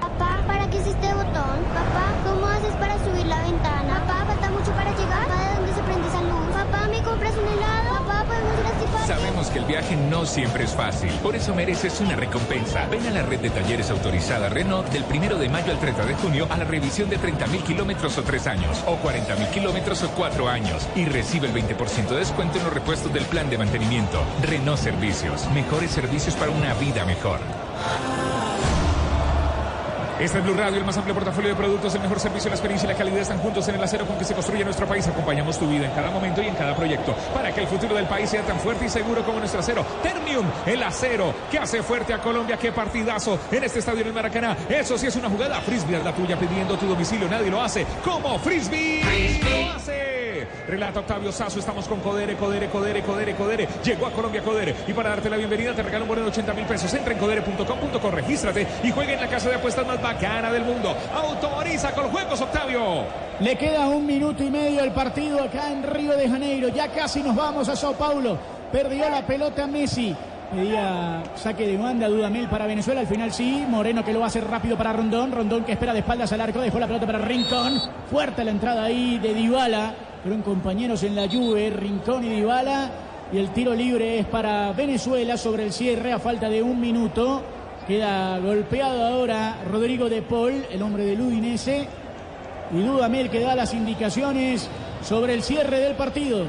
Papá, ¿para qué este botón? Papá, ¿cómo haces para subir la ventana? Papá, falta mucho para llegar. Papá, ¿de dónde se prende esa luz? Papá, ¿me compras un helado? Papá, ¿podemos ir a Cipari? Sabemos que el viaje no siempre es fácil, por eso mereces una recompensa. Ven a la red de talleres autorizada Renault del 1 de mayo al 30 de junio a la revisión de 30.000 kilómetros o 3 años, o 40.000 kilómetros o 4 años, y recibe el 20% de descuento en los repuestos del plan de mantenimiento. Renault Servicios, mejores servicios para una vida mejor. Este es Blue Radio, el más amplio portafolio de productos, el mejor servicio, la experiencia y la calidad están juntos en el acero con que se construye nuestro país. Acompañamos tu vida en cada momento y en cada proyecto para que el futuro del país sea tan fuerte y seguro como nuestro acero. Ternium, el acero que hace fuerte a Colombia. Qué partidazo en este estadio en el Maracaná. Eso sí es una jugada. Frisbee es la tuya pidiendo tu domicilio. Nadie lo hace como Frisbee. Lo hace. Relata Octavio Sazo. Estamos con Codere, Codere, Codere, Codere, Codere. Llegó a Colombia Codere. Y para darte la bienvenida te regalo un bono de 80 mil pesos. Entra en codere.com.co, regístrate y juega en la casa de apuestas más bacana del mundo. Autoriza con juegos, Octavio. Le queda un minuto y medio el partido acá en Río de Janeiro. Ya casi nos vamos a Sao Paulo. Perdió la pelota Messi. Pedía saque de banda Dudamel para Venezuela. Al final sí. Moreno que lo va a hacer rápido para Rondón. Rondón que espera de espaldas al arco. Dejó la pelota para Rincón. Fuerte la entrada ahí de Dybala. Fueron compañeros en la Juve. Rincón y Dybala. Y el tiro libre es para Venezuela sobre el cierre a falta de un minuto. Queda golpeado ahora Rodrigo de Paul, el hombre del Udinese. Y Dudamel que da las indicaciones sobre el cierre del partido.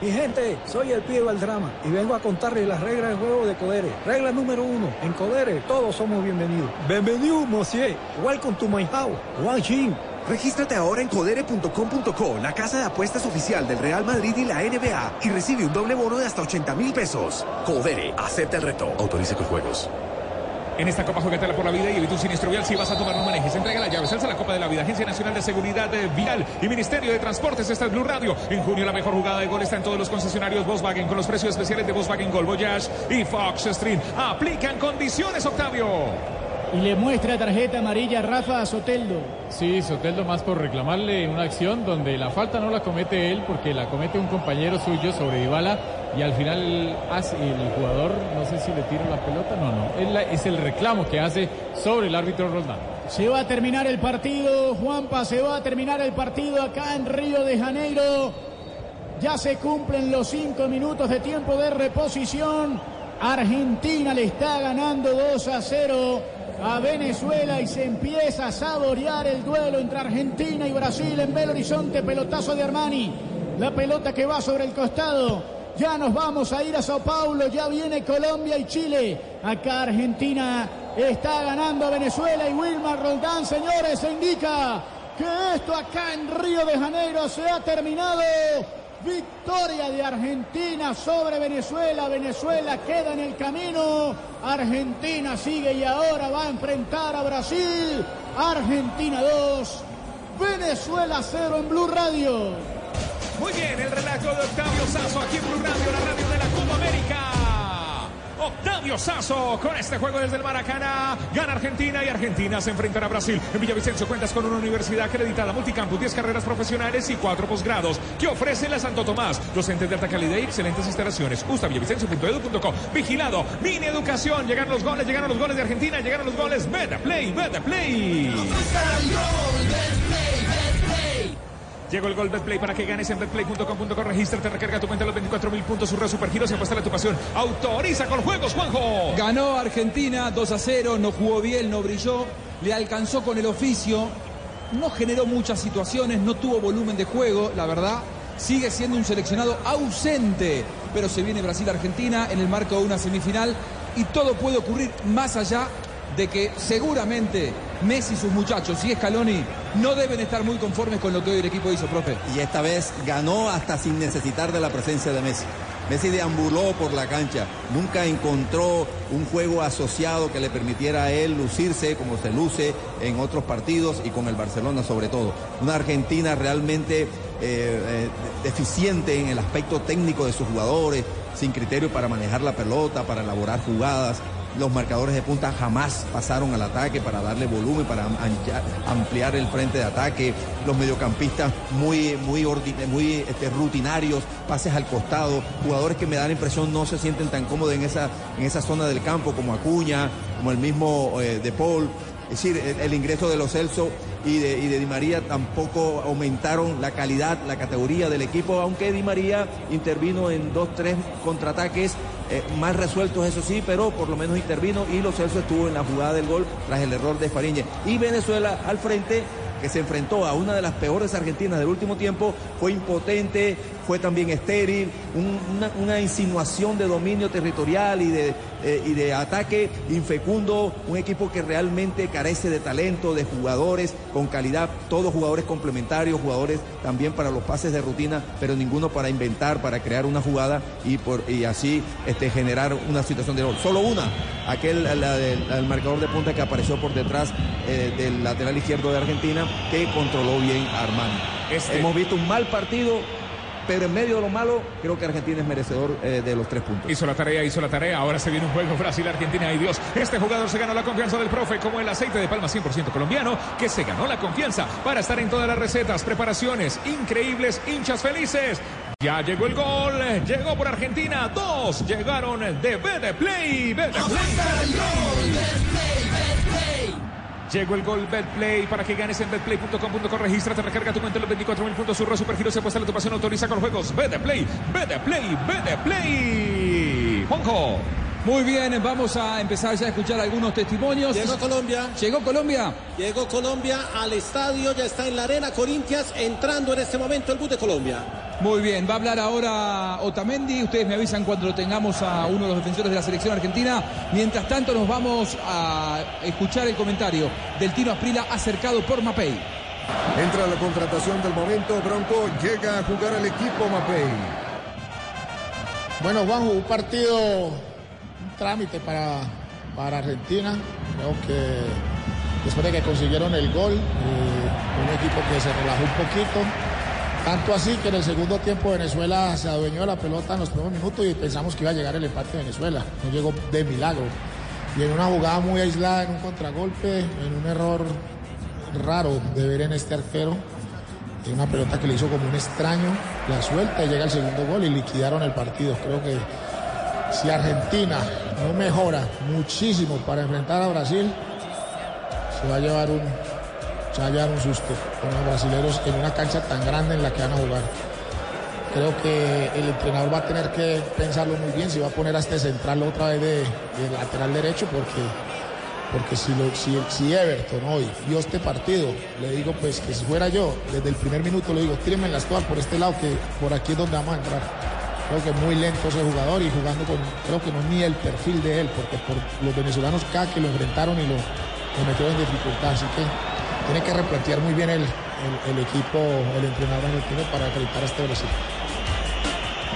Mi gente, soy el pibe del drama y vengo a contarles las reglas del juego de Codere. Regla número uno, en Codere todos somos bienvenidos. Bienvenido, monsieur. Welcome to my house. Wang Jin. Regístrate ahora en codere.com.co, la casa de apuestas oficial del Real Madrid y la NBA, y recibe un doble bono de hasta 80 mil pesos. Codere, acepta el reto. Autorice con juegos. En esta Copa Juegatela por la Vida y evita un siniestro vial. Si vas a tomar, no manejes. Entrega la llave. Salsa la Copa de la Vida. Agencia Nacional de Seguridad Vial y Ministerio de Transportes. Esta es Blue Radio. En junio la mejor jugada de gol está en todos los concesionarios Volkswagen con los precios especiales de Volkswagen Gol Voyage y Fox Stream. Aplican condiciones, Octavio. Y le muestra tarjeta amarilla a Rafa Soteldo. Sí, Soteldo más por reclamarle una acción donde la falta no la comete él porque la comete un compañero suyo sobre Dybala y al final hace el jugador, no sé si le tira la pelota, no, no, es el reclamo que hace sobre el árbitro Roldán. Se va a terminar el partido, Juanpa, se va a terminar el partido acá en Río de Janeiro. Ya se cumplen los cinco minutos de tiempo de reposición. Argentina le está ganando 2 a 0 a Venezuela y se empieza a saborear el duelo entre Argentina y Brasil en Belo Horizonte. Pelotazo de Armani. La pelota que va sobre el costado. Ya nos vamos a ir a Sao Paulo. Ya viene Colombia y Chile. Acá Argentina está ganando a Venezuela y Wilmar Roldán, señores, se indica que esto acá en Río de Janeiro se ha terminado. Victoria de Argentina sobre Venezuela. Venezuela queda en el camino. Argentina sigue y ahora va a enfrentar a Brasil. Argentina 2. Venezuela 0 en Blue Radio. Muy bien, el relato de Octavio Sazo aquí en Blue Radio, la radio de la Copa América. Octavio Sazo con este juego desde el Maracaná. Gana Argentina y Argentina se enfrentará a Brasil. En Villavicencio cuentas con una universidad acreditada multicampus, 10 carreras profesionales y 4 posgrados que ofrece la Santo Tomás. Docentes de alta calidad y excelentes instalaciones. Villavicencio.edu.co. Vigilado. Mini educación. Llegaron los goles, llegaron los goles de Argentina, llegaron los goles. Beta Play, Beta Play. Llegó el gol Betplay para que ganes en betplay.com.co. Regístrate, recarga tu cuenta los 24 mil puntos. Surre Supergiros y apuesta a tu pasión. Autoriza con juegos, Juanjo. Ganó Argentina 2 a 0, no jugó bien, no brilló, le alcanzó con el oficio, no generó muchas situaciones, no tuvo volumen de juego, la verdad. Sigue siendo un seleccionado ausente, pero se viene Brasil-Argentina en el marco de una semifinal y todo puede ocurrir más allá de que seguramente Messi y sus muchachos y Scaloni no deben estar muy conformes con lo que hoy el equipo hizo, profe. Y esta vez ganó hasta sin necesitar de la presencia de Messi. Messi deambuló por la cancha, nunca encontró un juego asociado que le permitiera a él lucirse como se luce en otros partidos y con el Barcelona sobre todo. Una Argentina realmente eh, eh, deficiente en el aspecto técnico de sus jugadores, sin criterio para manejar la pelota, para elaborar jugadas. Los marcadores de punta jamás pasaron al ataque para darle volumen, para ampliar el frente de ataque. Los mediocampistas muy, muy, muy este, rutinarios, pases al costado. Jugadores que me dan la impresión no se sienten tan cómodos en esa, en esa zona del campo como Acuña, como el mismo eh, De Paul. Es decir, el, ingreso de los Celso y de Di María tampoco aumentaron la calidad, la categoría del equipo, aunque Di María intervino en dos, tres contraataques eh, más resueltos, eso sí, pero por lo menos intervino y los Celso estuvo en la jugada del gol tras el error de Fariñez. Y Venezuela al frente que se enfrentó a una de las peores argentinas del último tiempo, fue impotente, fue también estéril, un- una, una insinuación de dominio territorial y de, eh, y de ataque infecundo, un equipo que realmente carece de talento, de jugadores con calidad, todos jugadores complementarios, jugadores también para los pases de rutina, pero ninguno para inventar, para crear una jugada y, por, y así este, generar una situación de gol. Solo una, aquel la del- la del marcador de punta que apareció por detrás eh, del lateral izquierdo de Argentina, que controló bien a Armani. Este- Hemos visto un mal partido, pero en medio de lo malo, creo que Argentina es merecedor eh, de los tres puntos. Hizo la tarea, hizo la tarea. Ahora se viene un juego Brasil-Argentina. Ay Dios, este jugador se ganó la confianza del profe como el aceite de palma 100% colombiano, que se ganó la confianza para estar en todas las recetas, preparaciones increíbles, hinchas felices. Ya llegó el gol, llegó por Argentina, dos llegaron de BD Play, BD Play. Llegó el gol Betplay para que ganes en betplay.com.co. Regístrate, recarga tu cuenta en los 24 mil puntos. Surro Supergiro se apuesta la tu pasión. Autoriza con juegos. Betplay, Betplay, Betplay. Juanjo. Muy bien, vamos a empezar ya a escuchar algunos testimonios. Llegó Colombia. Llegó Colombia. Llegó Colombia al estadio, ya está en la arena Corintias, entrando en este momento el bus de Colombia. Muy bien, va a hablar ahora Otamendi. Ustedes me avisan cuando tengamos a uno de los defensores de la selección argentina. Mientras tanto, nos vamos a escuchar el comentario del Tino Asprila acercado por Mapei. Entra la contratación del momento, Bronco llega a jugar al equipo Mapei. Bueno, Juanjo, un partido, un trámite para, para Argentina. Creo que después de que consiguieron el gol, eh, un equipo que se relajó un poquito. Tanto así que en el segundo tiempo Venezuela se adueñó de la pelota en los primeros minutos y pensamos que iba a llegar el empate de Venezuela. No llegó de milagro. y en una jugada muy aislada, en un contragolpe, en un error raro de ver en este arquero, en una pelota que le hizo como un extraño, la suelta y llega el segundo gol y liquidaron el partido. Creo que si Argentina no mejora muchísimo para enfrentar a Brasil, se va a llevar un, se va a llevar un susto con los brasileños en una cancha tan grande en la que van a jugar. Creo que el entrenador va a tener que pensarlo muy bien si va a poner a este central otra vez de, lateral derecho porque, porque si, lo- si, si Everton hoy vio este partido, le digo pues que si fuera yo, desde el primer minuto le digo, tírenme las todas por este lado que por aquí es donde vamos a entrar. Creo que muy lento ese jugador y jugando con, creo que no es ni el perfil de él, porque por los venezolanos cada que lo enfrentaron y lo, lo metieron en dificultad, así que tiene que replantear muy bien el, el- equipo, el entrenador argentino para enfrentar a este Brasil.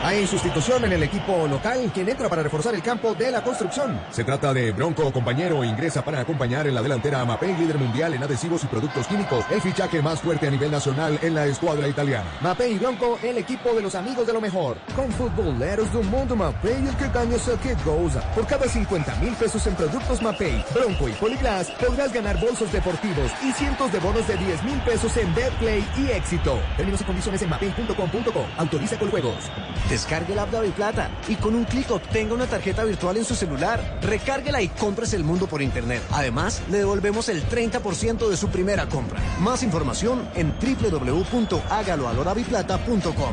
Hay sustitución en el equipo local, quien entra para reforzar el campo de la construcción. Se trata de Bronco, compañero, ingresa para acompañar en la delantera a Mapei, líder mundial en adhesivos y productos químicos, el fichaje más fuerte a nivel nacional en la escuadra italiana. Mapei y Bronco, el equipo de los amigos de lo mejor. Con futboleros do mundo Mapei, el que gana es el que goza. Por cada 50 mil pesos en productos Mapei, Bronco y Poliglass, podrás ganar bolsos deportivos y cientos de bonos de 10 mil pesos en Betplay y éxito. Términos y condiciones en mapei.com.co. Autoriza con juegos. Descargue la app de Plata y con un clic obtenga una tarjeta virtual en su celular. Recárguela y compres el mundo por internet. Además, le devolvemos el 30% de su primera compra. Más información en www.hágaloalodaviplata.com.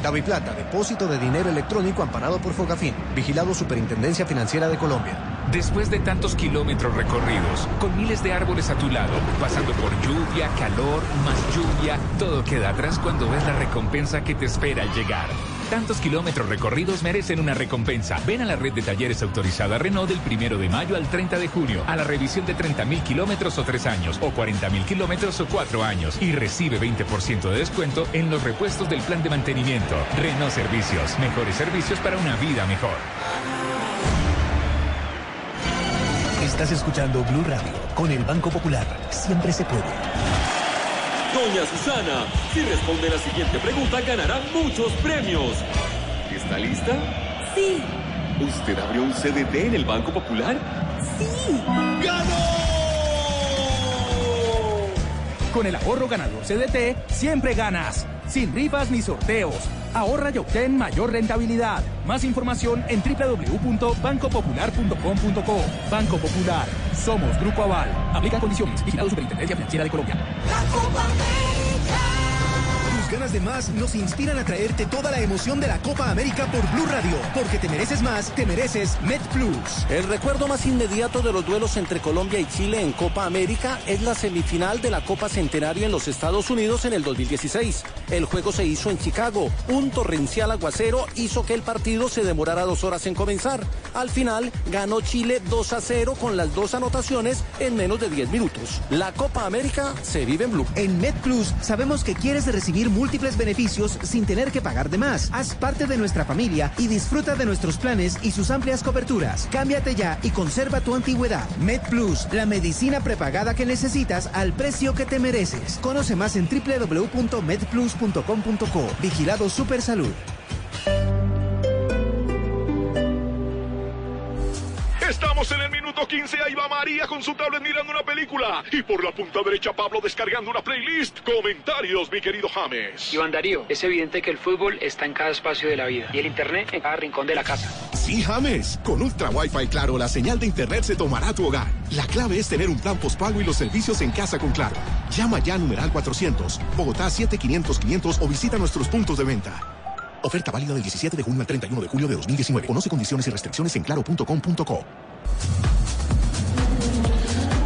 Daviplata, depósito de dinero electrónico amparado por Fogafín. Vigilado Superintendencia Financiera de Colombia. Después de tantos kilómetros recorridos, con miles de árboles a tu lado, pasando por lluvia, calor, más lluvia, todo queda atrás cuando ves la recompensa que te espera al llegar. Tantos kilómetros recorridos merecen una recompensa. Ven a la red de talleres autorizada Renault del primero de mayo al 30 de junio a la revisión de 30.000 kilómetros o 3 años o 40.000 kilómetros o 4 años y recibe 20% de descuento en los repuestos del plan de mantenimiento. Renault Servicios, mejores servicios para una vida mejor. Estás escuchando Blue Radio con el Banco Popular. Siempre se puede. Doña Susana, si responde la siguiente pregunta ganará muchos premios. ¿Está lista? Sí, ¿Usted abrió un CDT en el Banco Popular? sí. Con el ahorro ganador CDT, siempre ganas. Sin rifas ni sorteos. Ahorra y obtén mayor rentabilidad. Más información en www.bancopopular.com.co. Banco Popular. Somos Grupo Aval. Aplica condiciones. Vigilado Superintendencia Financiera de Colombia. Tus ganas de más nos inspiran a traerte toda la emoción de la Copa América por Blue Radio. Porque te mereces más, te mereces Met Plus. El recuerdo más inmediato de los duelos entre Colombia y Chile en Copa América es la semifinal de la Copa Centenario en los Estados Unidos en el 2016. El juego se hizo en Chicago. Un torrencial aguacero hizo que el partido se demorara dos horas en comenzar. Al final ganó Chile 2 a 0 con las dos anotaciones en menos de 10 minutos. La Copa América se vive en Blue. En MedPlus sabemos que quieres recibir múltiples beneficios sin tener que pagar de más. Haz parte de nuestra familia y disfruta de nuestros planes y sus amplias coberturas. Cámbiate ya y conserva tu antigüedad. MedPlus, la medicina prepagada que necesitas al precio que te mereces. Conoce más en www.medplus.com.co. Vigilado Super Estamos en el minuto 15, ahí va María con su tablet mirando una película. Y por la punta derecha Pablo descargando una playlist. Comentarios, mi querido James. Iván Darío, es evidente que el fútbol está en cada espacio de la vida y el internet en cada rincón de la casa. Sí, James. Con Ultra Wi-Fi Claro, la señal de internet se tomará a tu hogar. La clave es tener un plan postpago y los servicios en casa con Claro. Llama ya a numeral 400, Bogotá 7500 500 o visita nuestros puntos de venta. Oferta válida del 17 de junio al 31 de julio de 2019. Conoce condiciones y restricciones en claro.com.co.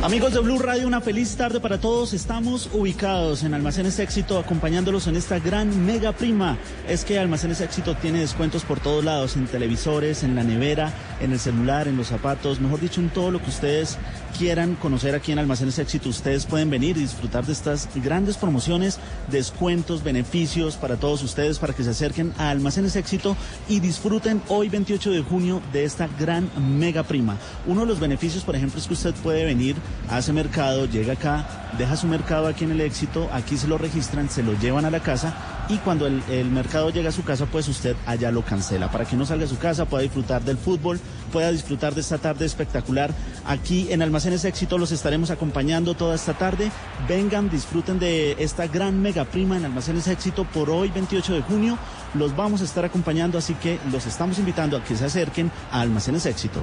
Amigos de Blue Radio, una feliz tarde para todos. Estamos ubicados en Almacenes Éxito, acompañándolos en esta gran mega prima. Es que Almacenes Éxito tiene descuentos por todos lados, en televisores, en la nevera, en el celular, en los zapatos, mejor dicho, en todo lo que ustedes quieran conocer aquí en Almacenes Éxito, ustedes pueden venir y disfrutar de estas grandes promociones, descuentos, beneficios para todos ustedes, para que se acerquen a Almacenes Éxito y disfruten hoy 28 de junio de esta gran mega prima. Uno de los beneficios, por ejemplo, es que usted puede venir, hace mercado, llega acá, deja su mercado aquí en el Éxito, aquí se lo registran, se lo llevan a la casa y cuando el, mercado llega a su casa, pues usted allá lo cancela, para que no salga a su casa, pueda disfrutar del fútbol, pueda disfrutar de esta tarde espectacular. Aquí en Almacenes Éxito los estaremos acompañando toda esta tarde. Vengan, disfruten de esta gran mega prima en Almacenes Éxito por hoy, 28 de junio. Los vamos a estar acompañando, así que los estamos invitando a que se acerquen a Almacenes Éxito.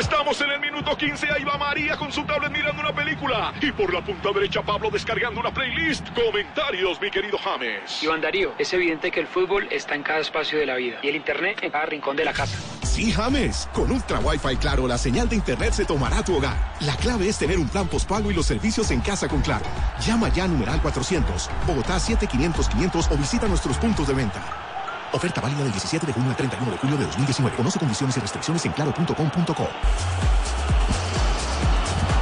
Estamos en el minuto 15. Ahí va María con su tablet mirando una película. Y por la punta derecha, Pablo descargando una playlist. Comentarios, mi querido James. Iván Darío, es evidente que el fútbol está en cada espacio de la vida y el internet en cada rincón de la casa. Sí, James. Con Ultra Wi-Fi Claro, la señal de internet se tomará tu hogar. La clave es tener un plan postpago y los servicios en casa con Claro. Llama ya a numeral 400, Bogotá 7500 500 o visita nuestros puntos de venta. Oferta válida del 17 de junio al 31 de julio de 2019. Conoce condiciones y restricciones en claro.com.co.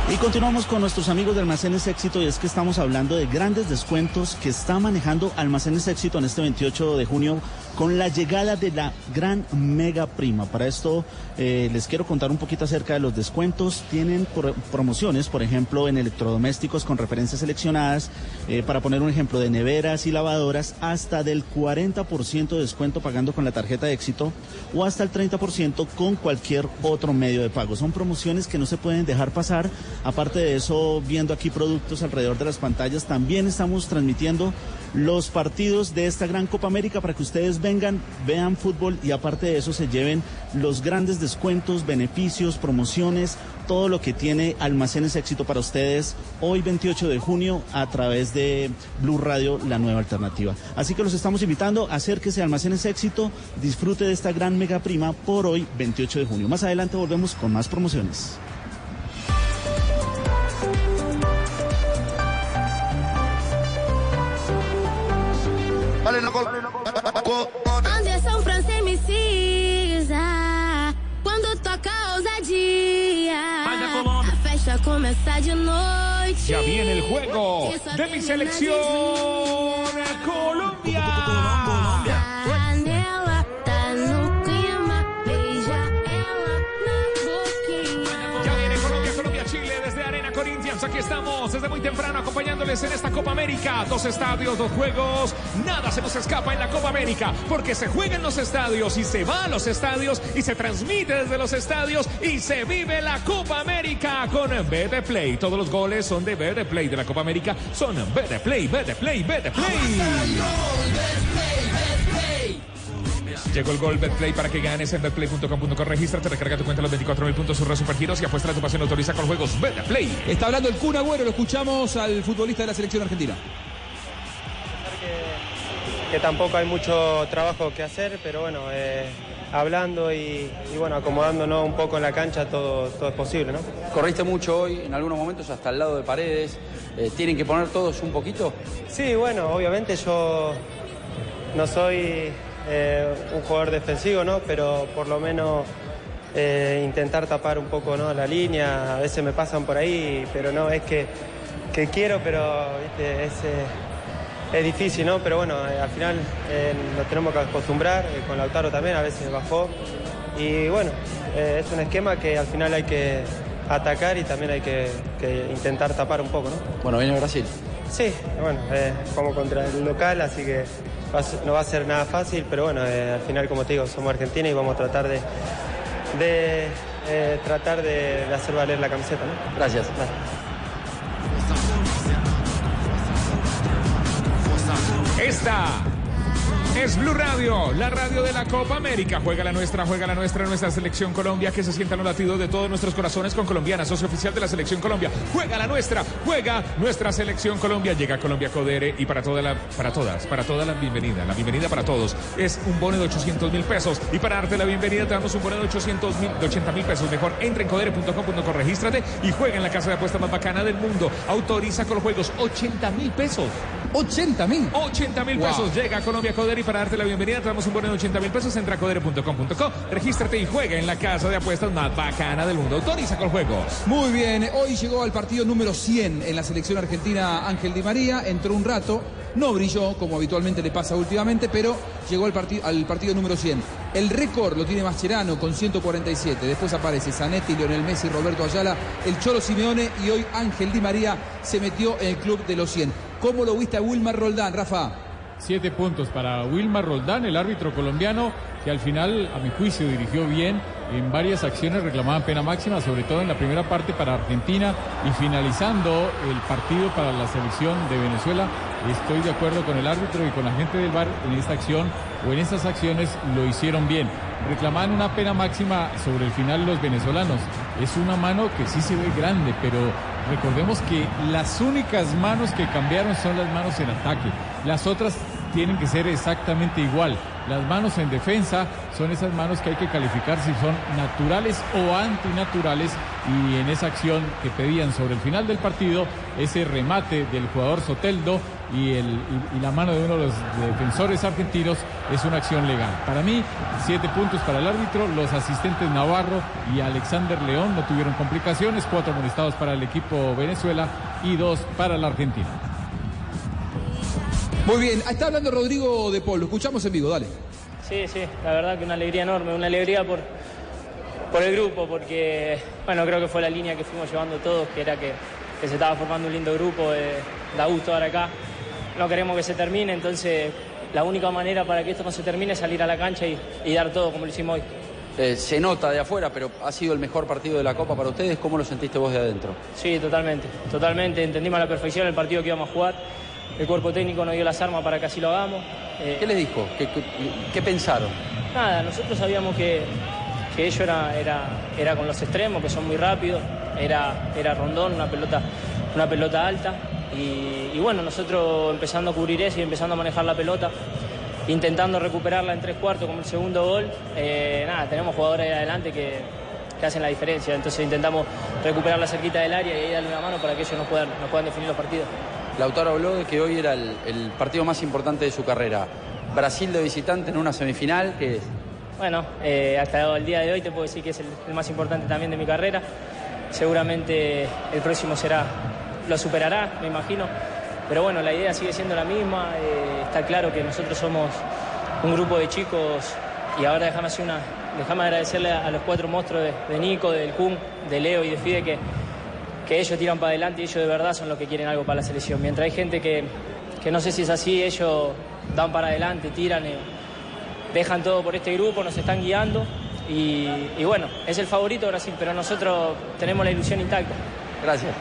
Y continuamos con nuestros amigos de Almacenes Éxito y es que estamos hablando de grandes descuentos que está manejando Almacenes Éxito en este 28 de junio con la llegada de la gran mega prima. Para esto eh, les quiero contar un poquito acerca de los descuentos. Tienen promociones, por ejemplo, en electrodomésticos con referencias seleccionadas, eh, para poner un ejemplo de neveras y lavadoras, hasta del 40% de descuento pagando con la tarjeta de éxito o hasta el 30% con cualquier otro medio de pago. Son promociones que no se pueden dejar pasar. Aparte de eso, viendo aquí productos alrededor de las pantallas, también estamos transmitiendo los partidos de esta gran Copa América para que ustedes vengan, vean fútbol y aparte de eso se lleven los grandes descuentos, beneficios, promociones, todo lo que tiene Almacenes Éxito para ustedes hoy 28 de junio a través de Blue Radio, la nueva alternativa. Así que los estamos invitando, acérquese a Almacenes Éxito, disfrute de esta gran mega prima por hoy 28 de junio. Más adelante volvemos con más promociones. Anderson França MCisa Quando toca ousadia. A festa começa de noite. Ya viene el juego E de mi selección Colombia. Estamos desde muy temprano acompañándoles en esta Copa América. Dos estadios, dos juegos. Nada se nos escapa en la Copa América porque se juega en los estadios y se va a los estadios y se transmite desde los estadios y se vive la Copa América con BD Play. Todos los goles son de BD Play de la Copa América. Son BD Play, BD Play, BD Play. Llegó el gol Betplay para que ganes en betplay.com.co. Regístrate, recarga tu cuenta los 24 mil puntos, surre supergiros y apuesta a tu pasión autoriza con juegos Betplay. Está hablando el Kun Agüero, lo escuchamos al futbolista de la selección argentina. que tampoco hay mucho trabajo que hacer, pero bueno, eh, hablando y, y, bueno, acomodándonos un poco en la cancha, todo, todo es posible, ¿no? Corriste mucho hoy, en algunos momentos hasta el lado de paredes. Eh, ¿Tienen que poner todos un poquito? Sí, bueno, obviamente yo no soy eh, un jugador defensivo, ¿no? Pero por lo menos eh, intentar tapar un poco ¿no? la línea, a veces me pasan por ahí, pero no es que, que quiero, pero ¿viste? Es, eh, es difícil, ¿no? Pero bueno, al final nos tenemos que acostumbrar, con Lautaro también a veces bajó. Y bueno, es un esquema que al final hay que atacar y también hay que, que intentar tapar un poco, ¿no? Bueno, viene Brasil. Sí, bueno, como contra el local, así que va a ser- no va a ser nada fácil, pero bueno, eh, al final, como te digo, somos Argentina y vamos a tratar de, de eh, tratar de, de hacer valer la camiseta, ¿no? Gracias. Esta es Blue Radio, la radio de la Copa América. Juega la nuestra, juega la nuestra, nuestra selección Colombia, que se sientan los latidos de todos nuestros corazones con Colombiana, socio oficial de la selección Colombia. Juega la nuestra, juega nuestra selección Colombia. Llega Colombia Codere y para toda la, para todas, para toda la bienvenida, la bienvenida para todos es un bono de 800 mil pesos. Y para darte la bienvenida te damos un bono de 800 mil, de 80 mil pesos. Mejor entra en codere.com.co, regístrate y juega en la casa de apuestas más bacana del mundo. Autoriza con los juegos 80 mil pesos. 80 mil. 80 mil Wow. pesos. Llega a Colombia Codere y para darte la bienvenida te damos un bono de 80 mil pesos. Entra a codere.com.co, regístrate y juega en la casa de apuestas más bacana del mundo. Autoriza con juegos. Muy bien, hoy llegó al partido número 100 en la selección argentina Ángel Di María, entró un rato, no brilló como habitualmente le pasa últimamente, pero llegó al, parti- al partido número 100. El récord lo tiene Mascherano con 147, después aparece Zanetti, Lionel Messi, Roberto Ayala, el Cholo Simeone y hoy Ángel Di María se metió en el club de los 100. ¿Cómo lo viste a Wilmar Roldán, Rafa? Siete puntos para Wilmar Roldán, el árbitro colombiano, que al final, a mi juicio, dirigió bien. En varias acciones reclamaban pena máxima, sobre todo en la primera parte para Argentina y finalizando el partido para la selección de Venezuela. Estoy de acuerdo con el árbitro y con la gente del VAR en esta acción o en estas acciones lo hicieron bien. Reclamaban una pena máxima sobre el final los venezolanos. Es una mano que sí se ve grande, pero recordemos que las únicas manos que cambiaron son las manos en ataque. Las otras tienen que ser exactamente igual. Las manos en defensa son esas manos que hay que calificar si son naturales o antinaturales. Y en esa acción que pedían sobre el final del partido, ese remate del jugador Soteldo y, el, y- y la mano de uno de los defensores argentinos es una acción legal. Para mí, siete puntos para el árbitro. Los asistentes Navarro y Alexander León no tuvieron complicaciones. Cuatro amonestados para el equipo Venezuela y dos para la Argentina. Muy bien, está hablando Rodrigo de Paul, lo escuchamos en vivo, dale. Sí, sí, la verdad que una alegría enorme, una alegría por, por el grupo, porque, bueno, creo que fue la línea que fuimos llevando todos, que era que, que se estaba formando un lindo grupo, eh, da gusto ahora acá. No queremos que se termine, entonces la única manera para que esto no se termine es salir a la cancha y, y dar todo como lo hicimos hoy. Eh, se nota de afuera, pero ha sido el mejor partido de la Copa para ustedes. ¿Cómo lo sentiste vos de adentro? Sí, totalmente, totalmente. Entendimos a la perfección el partido que íbamos a jugar. El cuerpo técnico nos dio las armas para que así lo hagamos. Eh, ¿Qué les dijo? ¿Qué, qué- qué pensaron? Nada, nosotros sabíamos que, que ello era, era, era con los extremos, que son muy rápidos, era, era rondón, una pelota, una pelota alta. Y, y bueno, nosotros empezando a cubrir eso y empezando a manejar la pelota, intentando recuperarla en tres cuartos como el segundo gol, eh, nada, tenemos jugadores adelante que, que hacen la diferencia. Entonces intentamos recuperarla cerquita del área y ahí darle una mano para que ellos nos puedan, nos puedan definir los partidos. Lautaro habló de que hoy era el, el partido más importante de su carrera. Brasil de visitante en una semifinal, que Bueno, eh, hasta el día de hoy te puedo decir que es el, el más importante también de mi carrera. Seguramente el próximo será, lo superará, me imagino. Pero bueno, la idea sigue siendo la misma. eh, está claro que nosotros somos un grupo de chicos y ahora déjame hacer una, déjame agradecerle a, a los cuatro monstruos de, de Nico, del Kun, de Leo y de Fide que, que ellos tiran para adelante y ellos de verdad son los que quieren algo para la selección. Mientras hay gente que, que no sé si es así, ellos dan para adelante, tiran. eh, dejan todo por este grupo, nos están guiando y, y bueno, es el favorito Brasil, pero nosotros tenemos la ilusión intacta. Gracias.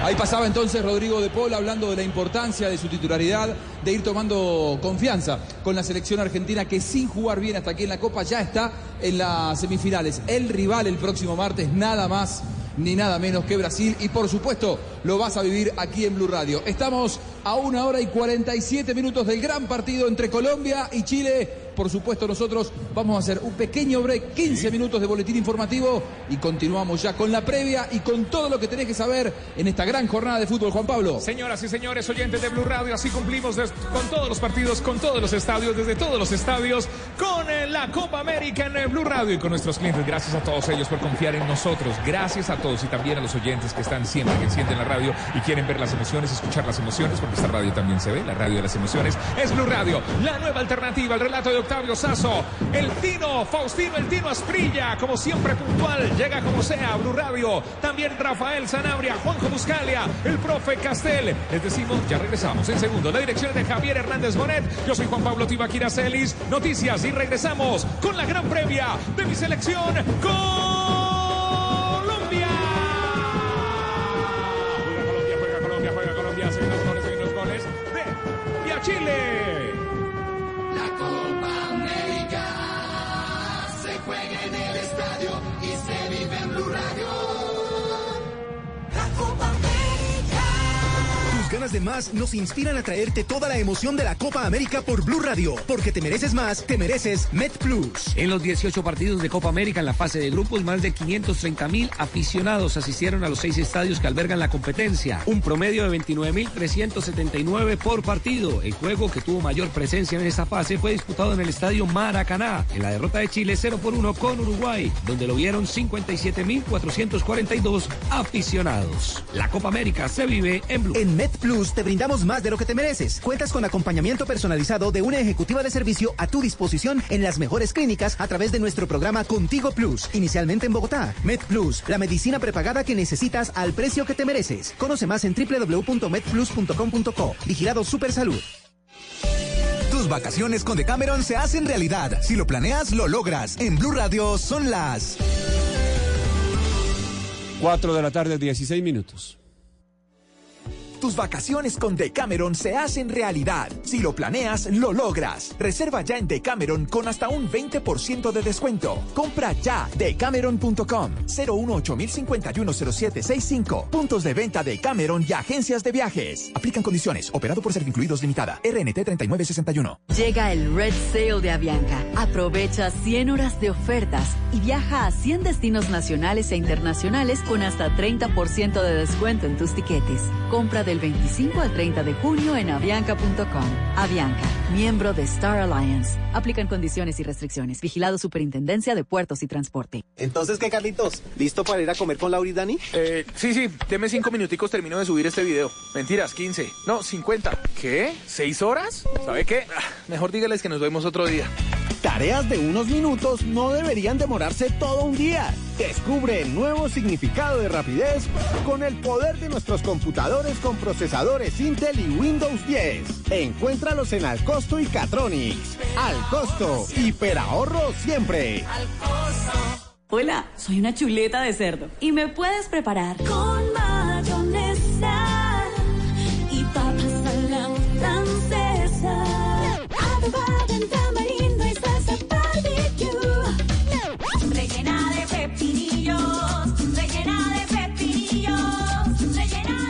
Ahí pasaba entonces Rodrigo de Paul hablando de la importancia de su titularidad, de ir tomando confianza con la selección argentina que sin jugar bien hasta aquí en la Copa ya está en las semifinales. El rival el próximo martes, nada más ni nada menos que Brasil y por supuesto lo vas a vivir aquí en Blue Radio. Estamos a una hora y 47 minutos del gran partido entre Colombia y Chile. Por supuesto nosotros vamos a hacer un pequeño break, 15 minutos de boletín informativo y continuamos ya con la previa y con todo lo que tenés que saber en esta gran jornada de fútbol, Juan Pablo. Señoras y señores, oyentes de Blue Radio, así cumplimos con todos los partidos, con todos los estadios, desde todos los estadios, con eh, la Copa América en eh, Blue Radio y con nuestros clientes. Gracias a todos ellos por confiar en nosotros. Gracias a todos y también a los oyentes que están siempre, que encienden la radio y quieren ver las emociones, escuchar las emociones, porque esta radio también se ve, la radio de las emociones. Es Blue Radio, la nueva alternativa, el relato de Octavio Sazo, el Tino Faustino, el Tino Asprilla, como siempre puntual, llega como sea, Blue Radio. También Rafael Sanabria, Juanjo Buscalia, el profe Castel. Les decimos, ya regresamos en segundo. La dirección de Javier Hernández Bonet. Yo soy Juan Pablo Tibaquira Celis. Noticias y regresamos con la gran previa de mi selección Colombia. Juega Colombia, juega Colombia, juega Colombia. Los goles, se los goles de Vía Chile. Tus ganas de más nos inspiran a traerte toda la emoción de la Copa América por Blue Radio. Porque te mereces más, te mereces Met Plus. En los 18 partidos de Copa América en la fase de grupos, más de 530 mil aficionados asistieron a los seis estadios que albergan la competencia. Un promedio de 29.379 por partido. El juego que tuvo mayor presencia en esta fase fue disputado en el estadio Maracaná, en la derrota de Chile 0 por 1 con Uruguay, donde lo vieron 57.442 aficionados. La Copa América se vive en Blue. En Med Plus te brindamos más de lo que te mereces. Cuentas con acompañamiento personalizado de una ejecutiva de servicio a tu disposición en las mejores clínicas a través de nuestro programa Contigo Plus, inicialmente en Bogotá. Med Plus, la medicina prepagada que necesitas al precio que te mereces. Conoce más en www.medplus.com.co. Vigilado Super Salud. Tus vacaciones con Decameron se hacen realidad. Si lo planeas, lo logras. En Blue Radio son las 4 de la tarde, 16 minutos. Tus vacaciones con Decameron se hacen realidad. Si lo planeas, lo logras. Reserva ya en Decameron con hasta un 20% de descuento. Compra ya decameron.com 018-051-0765. Puntos de venta de Cameron y agencias de viajes. Aplican condiciones. Operado por Servincluidos Limitada. RNT 3961. Llega el Red Sale de Avianca. Aprovecha 100 horas de ofertas y viaja a 100 destinos nacionales e internacionales con hasta 30% de descuento en tus tiquetes. Compra del 25 al 30 de junio en avianca.com. Avianca, miembro de Star Alliance. Aplican condiciones y restricciones. Vigilado Superintendencia de Puertos y Transporte. Entonces, ¿qué, Carlitos? ¿Listo para ir a comer con Laura y Dani? Eh, sí, sí, deme cinco minuticos, termino de subir este video. Mentiras, 15. No, 50. ¿Qué? ¿Seis horas? ¿Sabe qué? Ah, Mejor dígales que nos vemos otro día. Tareas de unos minutos no deberían demorarse todo un día. Descubre el nuevo significado de rapidez con el poder de nuestros computadores con procesadores Intel y Windows 10. Encuéntralos en Alcosto y Catronics. Al costo, hiperahorro siempre. Hola, soy una chuleta de cerdo y me puedes preparar con mayonesa y papas a la francesa.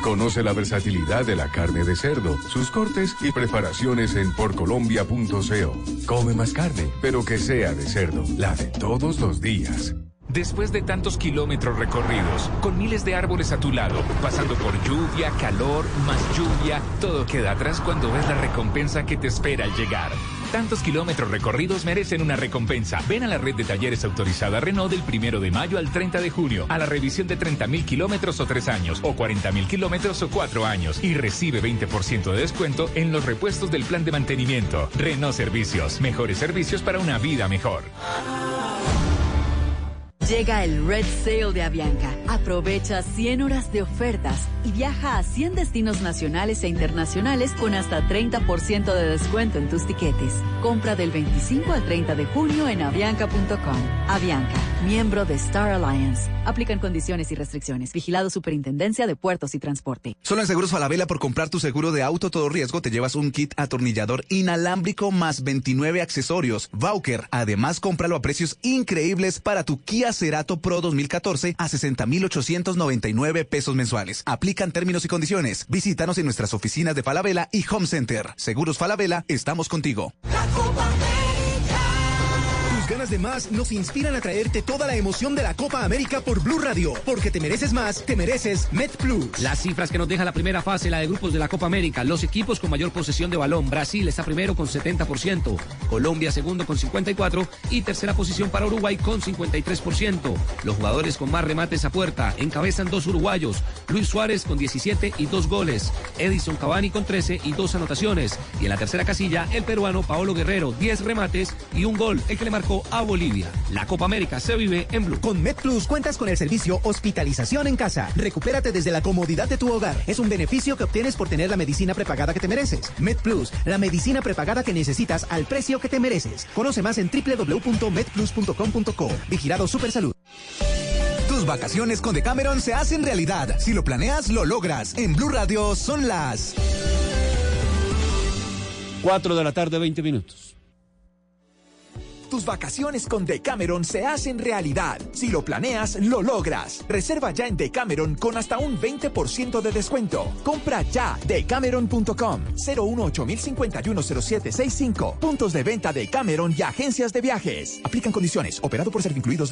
Conoce la versatilidad de la carne de cerdo, sus cortes y preparaciones en porcolombia.co. Come más carne, pero que sea de cerdo, la de todos los días. Después de tantos kilómetros recorridos, con miles de árboles a tu lado, pasando por lluvia, calor, más lluvia, todo queda atrás cuando ves la recompensa que te espera al llegar. Tantos kilómetros recorridos merecen una recompensa. Ven a la red de talleres autorizada Renault del primero de mayo al 30 de junio, a la revisión de 30.000 kilómetros o 3 años, o 40.000 kilómetros o 4 años, y recibe 20% de descuento en los repuestos del plan de mantenimiento. Renault Servicios, mejores servicios para una vida mejor. Llega el Red Sale de Avianca. Aprovecha 100 horas de ofertas y viaja a 100 destinos nacionales e internacionales con hasta 30% de descuento en tus tiquetes. Compra del 25 al 30 de junio en avianca.com. Avianca, miembro de Star Alliance. Aplican condiciones y restricciones. Vigilado Superintendencia de Puertos y Transporte. Solo en Seguros Falabella por comprar tu seguro de auto todo riesgo te llevas un kit atornillador inalámbrico más 29 accesorios. Vauker. Además, cómpralo a precios increíbles para tu Kia Cerato Pro 2014 a 60,899 pesos mensuales. Aplican términos y condiciones. Visítanos en nuestras oficinas de Falabella y Home Center. Seguros Falabella, estamos contigo. Tus ganas de más nos inspiran a traerte toda la emoción de la Copa América por Blue Radio. Porque te mereces más, te mereces Met Plus. Las cifras que nos deja la primera fase, la de grupos de la Copa América. Los equipos con mayor posesión de balón. Brasil está primero con 70%, Colombia segundo con 54% y tercera posición para Uruguay con 53%. Los jugadores con más remates a puerta encabezan dos uruguayos. Luis Suárez con 17 y dos goles. Edison Cavani con 13 y dos anotaciones. Y en la tercera casilla, el peruano Paolo Guerrero, 10 remates y un gol, el que le marcó a Bolivia. La Copa América se vive en Blue. Con MedPlus cuentas con el servicio hospitalización en casa. Recupérate desde la comodidad de tu hogar. Es un beneficio que obtienes por tener la medicina prepagada que te mereces. MedPlus, la medicina prepagada que necesitas al precio que te mereces. Conoce más en www.medplus.com.co. Vigilado Supersalud. Tus vacaciones con Decameron se hacen realidad. Si lo planeas, lo logras. En Blue Radio son las 4 de la tarde, 20 minutos. Tus vacaciones con Decameron se hacen realidad. Si lo planeas, lo logras. Reserva ya en Decameron con hasta un 20% de descuento. Compra ya decameron.com 018 Puntos de venta de Cameron y agencias de viajes. Aplican condiciones. Operado por Servincluidos